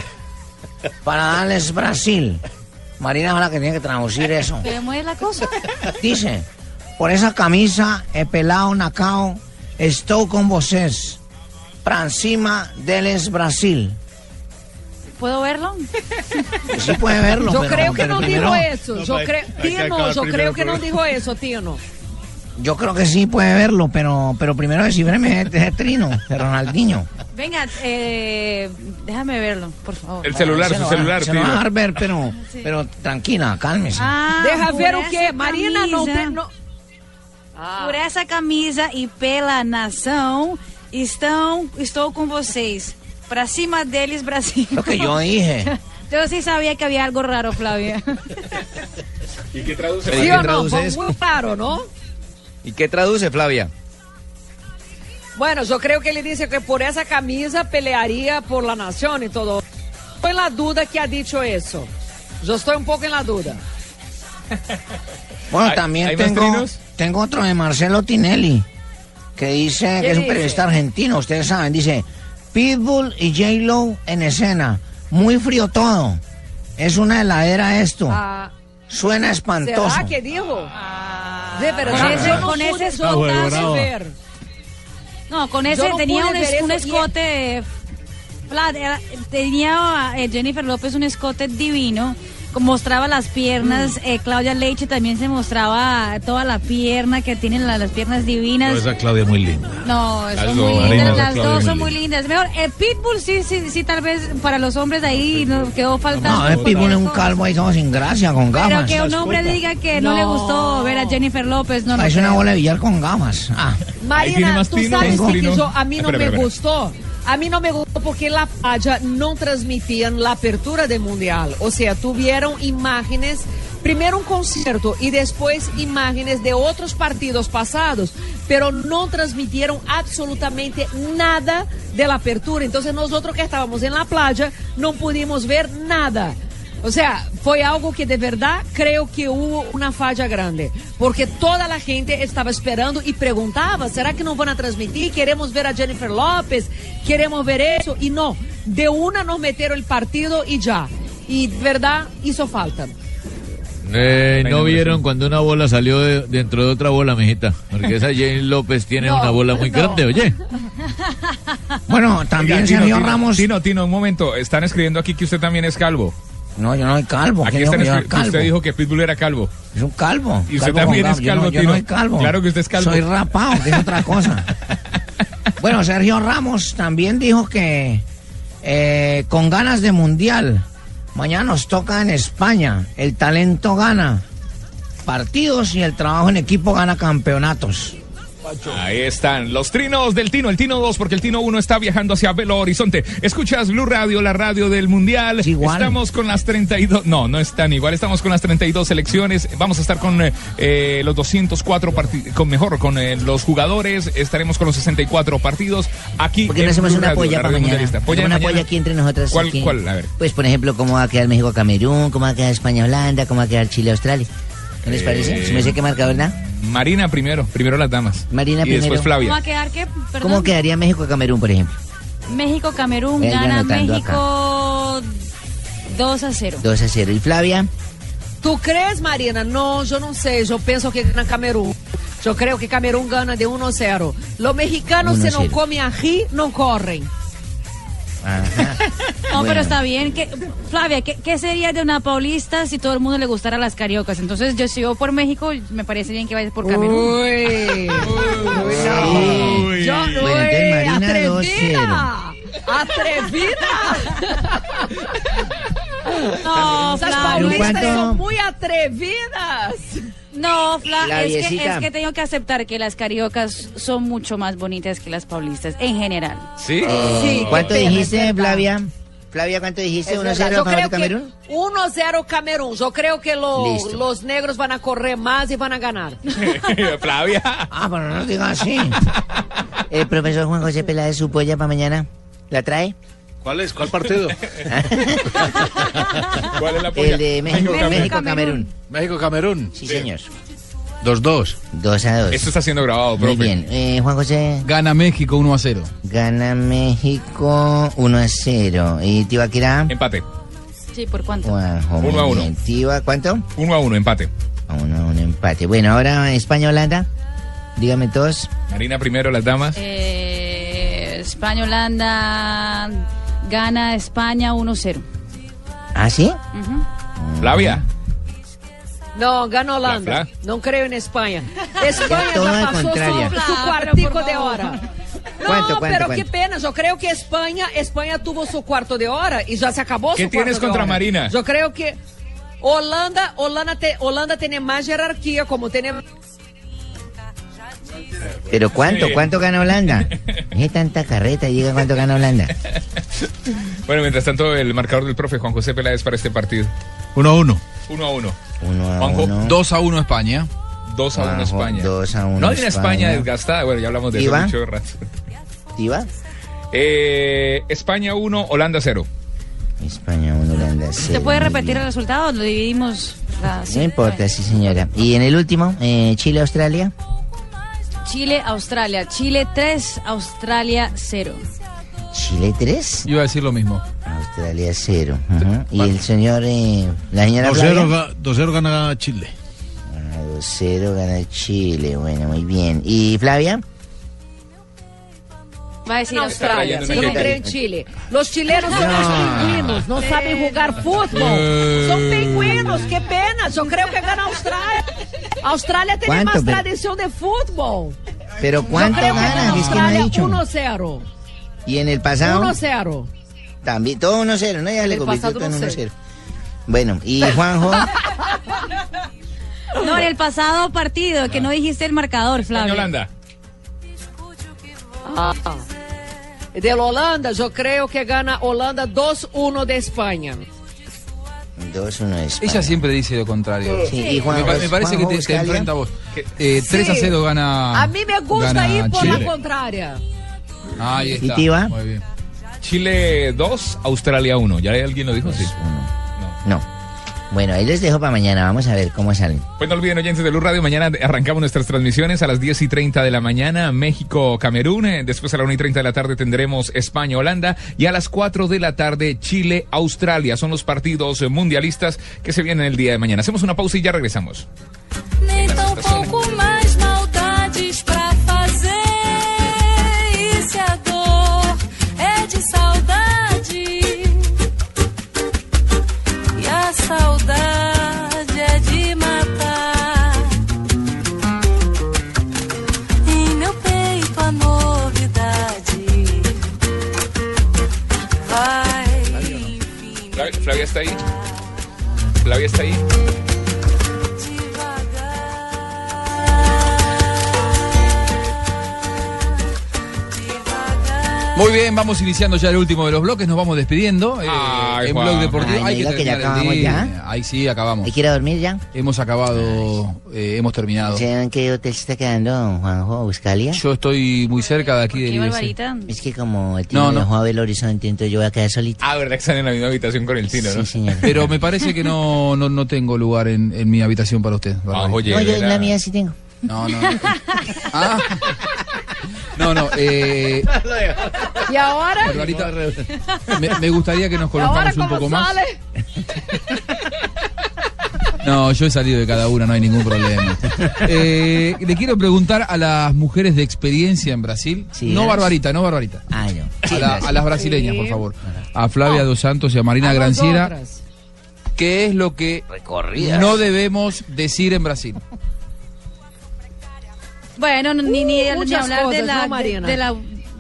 para darles Brasil. Marina es la que tiene que traducir eso. ¿Cómo es la cosa? Dice, por esa camisa, Epelao Nacao, estou con vocês, para encima deles Brasil. ¿Puedo verlo? Sí puede verlo. Yo pero- creo que pero no primero- dijo eso. No, Yo hay- creo, tío, no, yo creo que no dijo eso, tío, no. Yo creo que sí puede verlo, pero, pero primero descifreme ese trino de Ronaldinho. Venga, eh, déjame verlo, por favor. El celular, Se su lo va- celular, Se lo va a dejar ver, pero, pero tranquila, cálmese. Ah, Deja ver o quê? Marina não. Não... Por essa camisa e pela nação, estão, estou com vocês. Pra cima deles, Brasil. Lo que yo dije. Yo sí sabía que había algo raro, Flavia. ¿Y qué traduce? ¿Sí ¿y o qué no? muy claro, ¿no? ¿Y qué traduce, Flavia? Bueno, yo creo que ele disse que por essa camisa pelearia por la nación y todo. Estoy en la duda que ha dicho eso. Yo estoy un poco en la duda. Bueno, ¿Hay- también tengo, tengo otro de Marcelo Tinelli, que dice que es un dice? periodista argentino, ustedes saben, dice, Pitbull y J-Lo en escena, muy frío todo, es una heladera esto, Ah, suena espantoso. ¿Será que dijo? Sí, pero Con ese- no con pude- ese yo no con ese no tenía un, es- un escote. Era- tenía eh, Jennifer López un escote divino. Mostraba las piernas. Mm. eh, Claudia Leite también se mostraba toda la pierna, que tienen la- las piernas divinas. Pero esa Claudia es muy linda. No, dos, muy Marina, esa las dos es son muy lindas. Mejor, el Pitbull sí, sí, sí, tal vez para los hombres de ahí no quedó faltando. No, el Pitbull es un calvo ahí todo sin gracia, con Pero gafas. que un hombre diga que no, le gustó ver a Jennifer López, no, no. Es una bola de billar con gafas. Ah. Marina, tú sabes que yo, a mí no Espera, me espera. gustó. A mí no me gustó porque la playa no transmitían la apertura del mundial. O sea, tuvieron imágenes, primero un concierto y después imágenes de otros partidos pasados, pero no transmitieron absolutamente nada de la apertura. Entonces nosotros que estábamos en la playa no pudimos ver nada. O sea, fue algo que de verdad creo que hubo una falla grande, porque toda la gente estaba esperando y preguntaba, ¿será que no van a transmitir? Queremos ver a Jennifer López, queremos ver eso, y no, de una nos metieron el partido y ya. Y de verdad hizo falta. Eh, no no, vieron cuando una bola salió de- dentro de otra bola, mijita. Porque esa Jane López tiene No, una bola muy no. grande, oye. Bueno, también Oiga, Tino, Tino, Ramos. Tino, Tino, un momento. Están escribiendo aquí que usted también es calvo. No, yo no soy calvo. Aquí ¿quién están dijo que usted calvo? dijo que Pitbull era calvo. Es un calvo. Y usted calvo también es gafas. Yo no- calvo, yo no, soy calvo. Claro que usted es calvo. Soy rapado, que es otra cosa. bueno, Sergio Ramos también dijo que eh, con ganas de mundial. Mañana nos toca en España. El talento gana partidos y el trabajo en equipo gana campeonatos. Ahí están los trinos del Tino, el Tino 2, porque el Tino 1 está viajando hacia Belo Horizonte. Escuchas Blue Radio, la radio del Mundial. Estamos con las 32, no, no están igual, estamos con las 32 selecciones. Vamos a estar con eh, eh, los 204 partidos, con mejor, con eh, los jugadores. Estaremos con los 64 partidos aquí. ¿Por qué no hacemos Blue una Radio, polla la para mañana? mundialista. Polla Hacemos una mañana. polla aquí entre nosotros. ¿Cuál, aquí. cuál? A ver. Pues, por ejemplo, cómo va a quedar México-Camerún, cómo va a quedar España-Holanda, cómo va a quedar Chile-Australia. ¿No les parece? Eh, ¿Se me sé qué marca, verdad? Marina primero, primero las damas. Marina y después primero. Flavia. ¿Cómo va a quedar qué? Perdón. ¿Cómo quedaría México-Camerún, por ejemplo? México, Camerún, Ella gana México 2 a 0. 2 a 0. ¿Y Flavia? ¿Tú crees, Marina? No, yo no sé. Yo pienso que gana Camerún. Yo creo que Camerún gana de 1 a 0. Los mexicanos, 1 si a no 0. comen ají, no corren. No, Bueno. pero está bien. ¿Qué- Flavia, ¿qué, qué sería de una paulista si todo el mundo le gustara las cariocas? Entonces, yo sigo por México, me parece bien que vayas por Camerún. Uy. Sí. Yo, Bueno, uy, entonces Marina atrevida. Atrevida. No, Esas Flavia. paulistas son muy atrevidas. No, Fla, es que, es que tengo que aceptar que las cariocas son mucho más bonitas que las paulistas, en general. ¿Sí? ¿Cuánto dijiste. Flavia? Flavia, ¿cuánto dijiste? Es 1 a verdad. 0 Yo a favor de creo que Camerún. 1 a 0 Camerún. Yo creo que lo- los negros van a correr más y van a ganar. Flavia. Ah, pero no digas así. El profesor Juan José Peláez, su polla para mañana. ¿La trae? ¿Cuál es? ¿Cuál partido? ¿Cuál es la polla? El de México, México, México, Camerún. Camerún. México-Camerún. Sí, señor. 2-2. 2 a 2. Esto está siendo grabado, Muy profe. bien. Eh, Juan José, Gana México 1 a 0. gana México 1 a 0. ¿Y Tibaquirá? Empate. Sí, ¿por cuánto? Juanjo, muy Uno a uno. bien. Tiba, ¿cuánto? Uno a uno, empate. A uno a un empate. Bueno, ahora España-Holanda. Dígame todos. Marina primero, las damas. Eh, España-Holanda gana España 1-0. ¿Ah, sí? Flavia. No, gana Holanda. La. No creo en España. España ya pasó su, su cuartico de hora. No, ¿Cuánto, cuánto, pero cuánto? qué pena. Yo creo que España, España tuvo su cuarto de hora y ya se acabó ¿Qué su tienes cuarto de contra hora. Marina? Yo creo que Holanda, Holanda, te- Holanda tiene más jerarquía como tiene... ¿Pero cuánto? ¿Cuánto gana Holanda? Es tanta carreta, diga cuánto gana Holanda. Bueno, mientras tanto, el marcador del profe Juan José Peláez para este partido. 1 a 1. 1 a 1. Uno a Juanjo, uno. 2 a 1 España. 2 a 1 Juanjo, España. dos a uno No hay una España desgastada. Bueno, ya hablamos de eso ¿Iba? mucho rato. ¿Diva? Eh, España 1, Holanda 0. España 1, Holanda 0. ¿Se puede repetir el resultado? Lo dividimos. la- No importa, sí señora. Y en el último, eh, Chile-Australia. Chile, Australia. Chile 3, Australia 0. Chile 3, Yo iba a decir lo mismo. Australia 0. Y el señor, eh, la señora 2-0 Flavia. ga- 2-0 gana Chile. Ah, 2-0 gana Chile. Bueno, muy bien. ¿Y Flavia? Va a decir Australia. Yo no Sí. creo en Chile. Los chilenos son No. los pingüinos, no saben jugar fútbol. Eh. Son pingüinos, qué pena. Yo creo que gana Australia. Australia tiene ¿Cuánto, más pero- tradición de fútbol. ¿Pero cuánto creo que gana? gana Es que no ha Australia dicho. 1-0. ¿Y en el pasado? 1-0. También, todo 1-0, ¿no? Ya le convirtió todo en 1-0. 1-0. Bueno, y Juanjo, No, en el pasado partido, que no dijiste el marcador, Flavio. Holanda. Ah. Del Holanda, yo creo que gana Holanda 2-1 de España. 2-1 es. Ella siempre dice lo contrario. Sí, y Juan- me, pa- me parece que Juanjo te, te enfrenta a vos. Eh, 3 a Sí. 0 gana. A mí me gusta ir por Chile. la contraria. Ahí ¿Y está. Tiva? Muy bien. Chile 2, Australia 1. ¿Ya alguien lo dijo? Sí. No. Bueno, ahí les dejo para mañana. Vamos a ver cómo salen. Pues no olviden, oyentes de Luz Radio, mañana arrancamos nuestras transmisiones a las 10 y 30 de la mañana, México, Camerún. Eh, Después a la 1 y 30 de la tarde tendremos España, Holanda. Y a las 4 de la tarde, Chile, Australia. Son los partidos eh, mundialistas que se vienen el día de mañana. Hacemos una pausa y ya regresamos. Está ahí. Flavia está ahí. Muy bien, vamos iniciando ya el último de los bloques, nos vamos despidiendo. eh, Ay, en Juan. Blog Deportivo. Ay, Hay que que ya terminar el acabamos día. ya. Ahí sí, acabamos. ¿Hay que ir a dormir ya? Hemos acabado, eh, hemos terminado. ¿Saben qué hotel se está quedando Juanjo Buscalia? Yo estoy muy cerca de aquí Qué del barbarita. Es que como el tío No, no. dejó a el horizonte, entonces yo voy a quedar solito. Ah, verdad que están en la misma habitación con el Tino, ¿no? Sí, señor. Pero me parece que no, no, no tengo lugar en, en mi habitación para usted. Ah, oye, no, yo en la mía sí tengo. No, no. Ah. No, no. Eh, Y ahora, Barbarita, me, me gustaría que nos ¿Y ahora conozcamos un poco más. sale? No, yo he salido de cada una, no hay ningún problema. Eh, le quiero preguntar a las mujeres de experiencia en Brasil. Sí, no ¿eh? Barbarita, no Barbarita. Ah, no. A, la- a las brasileñas, Sí. por favor. A Flavia Dos Santos y a Marina A Granciera. ¿Qué es lo que Recorridas. no debemos decir en Brasil? Bueno, no- ni, ni, hablar de, la, ¿no, de la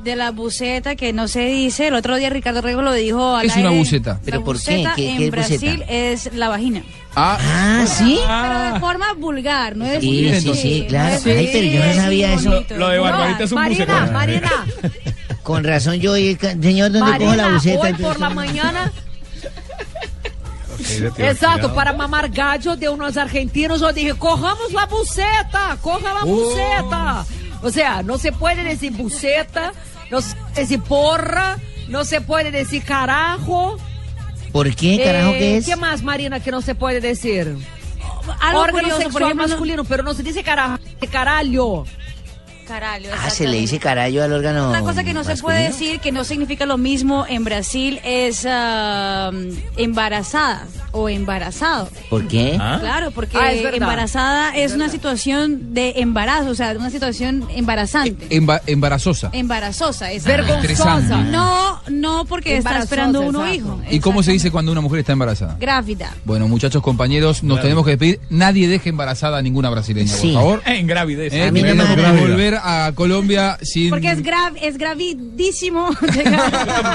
de la buceta que no se dice. El otro día Ricardo Rego lo dijo. al ¿Qué es una buceta? La ¿Pero por qué? buceta ¿Qué- en qué es buceta? Brasil es la vagina. Ah, Ah, ¿sí? Pero de forma vulgar, no es Sí, sí, sí, claro. no es- Ay, pero yo no es sabía eso. bonito. Lo de No, Barbarita es un Marina, bucetón. Marina, Con razón yo oí el señor donde cojo la Marina, buceta. hoy por la mañana. Exato, para mamar gallo de unos argentinos, yo dije, cojamos la buceta, coja la buceta. O sea, no se puede decir buceta, no se puede decir porra, no se puede decir carajo. ¿Por qué, carajo, Eh, qué es? ¿Qué más, Marina, que no se puede decir? Algo Órgano curioso, sexual por ejemplo, no- masculino, pero no se dice carajo, caralho. Caralho, Ah, se le dice carallo al órgano. Una cosa que no se puede decir, que no significa lo mismo en Brasil, es ah, embarazada o embarazado. ¿Por qué? Claro, porque Ah, es embarazada es, una situación de embarazo, o sea, una situación embarazante. Emba- embarazosa. Embarazosa, es Vergonzosa. No, no porque está esperando uno exacto. hijo. ¿Y cómo se dice cuando una mujer está embarazada? Grávida. Bueno, muchachos, compañeros, nos tenemos que despedir. Nadie deje embarazada a ninguna brasileña, Sí. por favor. En gravidez. Eh, A mí no me a- volver a Colombia sin... Porque es grav, es gravidísimo.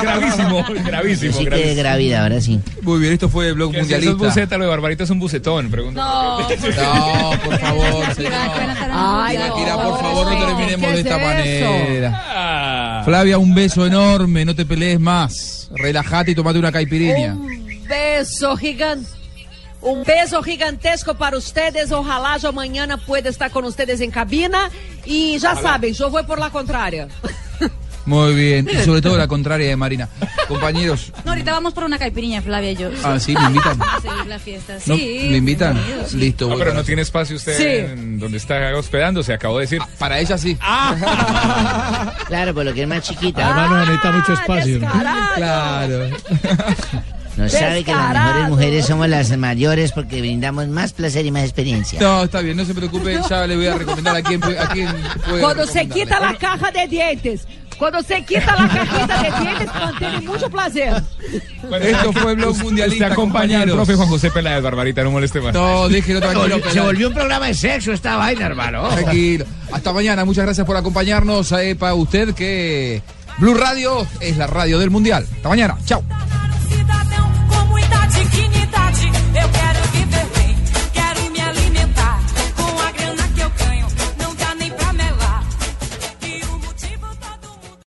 gravísimo, gravísimo, Sí que grávida, ahora sí. Muy bien, esto fue el blog Que si eso es mundialista. buceta, lo de Barbarita es un bucetón, pregunta. No. No, por favor, señor. Ay, Shakira, no, por favor, no terminemos ¿qué de esta es manera. Ah. Flavia, un beso enorme, no te pelees más. Relájate y tomate una caipirinha. Um beso gigante. Um beijo gigantesco para ustedes. Ojalá yo mañana pueda estar con ustedes en cabina. Y ya saben, yo voy por la contraria. Muy bien, y sobre todo la contraria de Marina. Compañeros, No, ahorita vamos por una caipirinha, Flavia y yo. ah, sí, me invitan. A seguir la fiesta. ¿No? Sí. ¿Me invitan? bienvenido. Listo, No, voy pero no tiene espacio usted Sí. en donde está hospedándose, acabo de decir. Para ella sí. Claro, por lo que es más chiquita. Hermano, necesita mucho espacio. descarado. Claro. No sabe que las mejores mujeres somos las mayores porque brindamos más placer y más experiencia. No, está bien, no se preocupe, ya le voy a recomendar a quién, puede- a quién puede Cuando se quita la caja de dientes. Cuando se quita la cajita de dientes, mantiene mucho placer. Esto fue Blog Mundialista, Usted acompaña compañeros. profe Juan José Peláez, Barbarita, no moleste más. No, déjelo tranquilo. Se Peláez. volvió un programa de sexo esta vaina, hermano. Tranquilo. Hasta mañana, muchas gracias por acompañarnos. Eh, para usted que Blue Radio es la radio del Mundial. Hasta mañana, chao. dignidade. Eu quero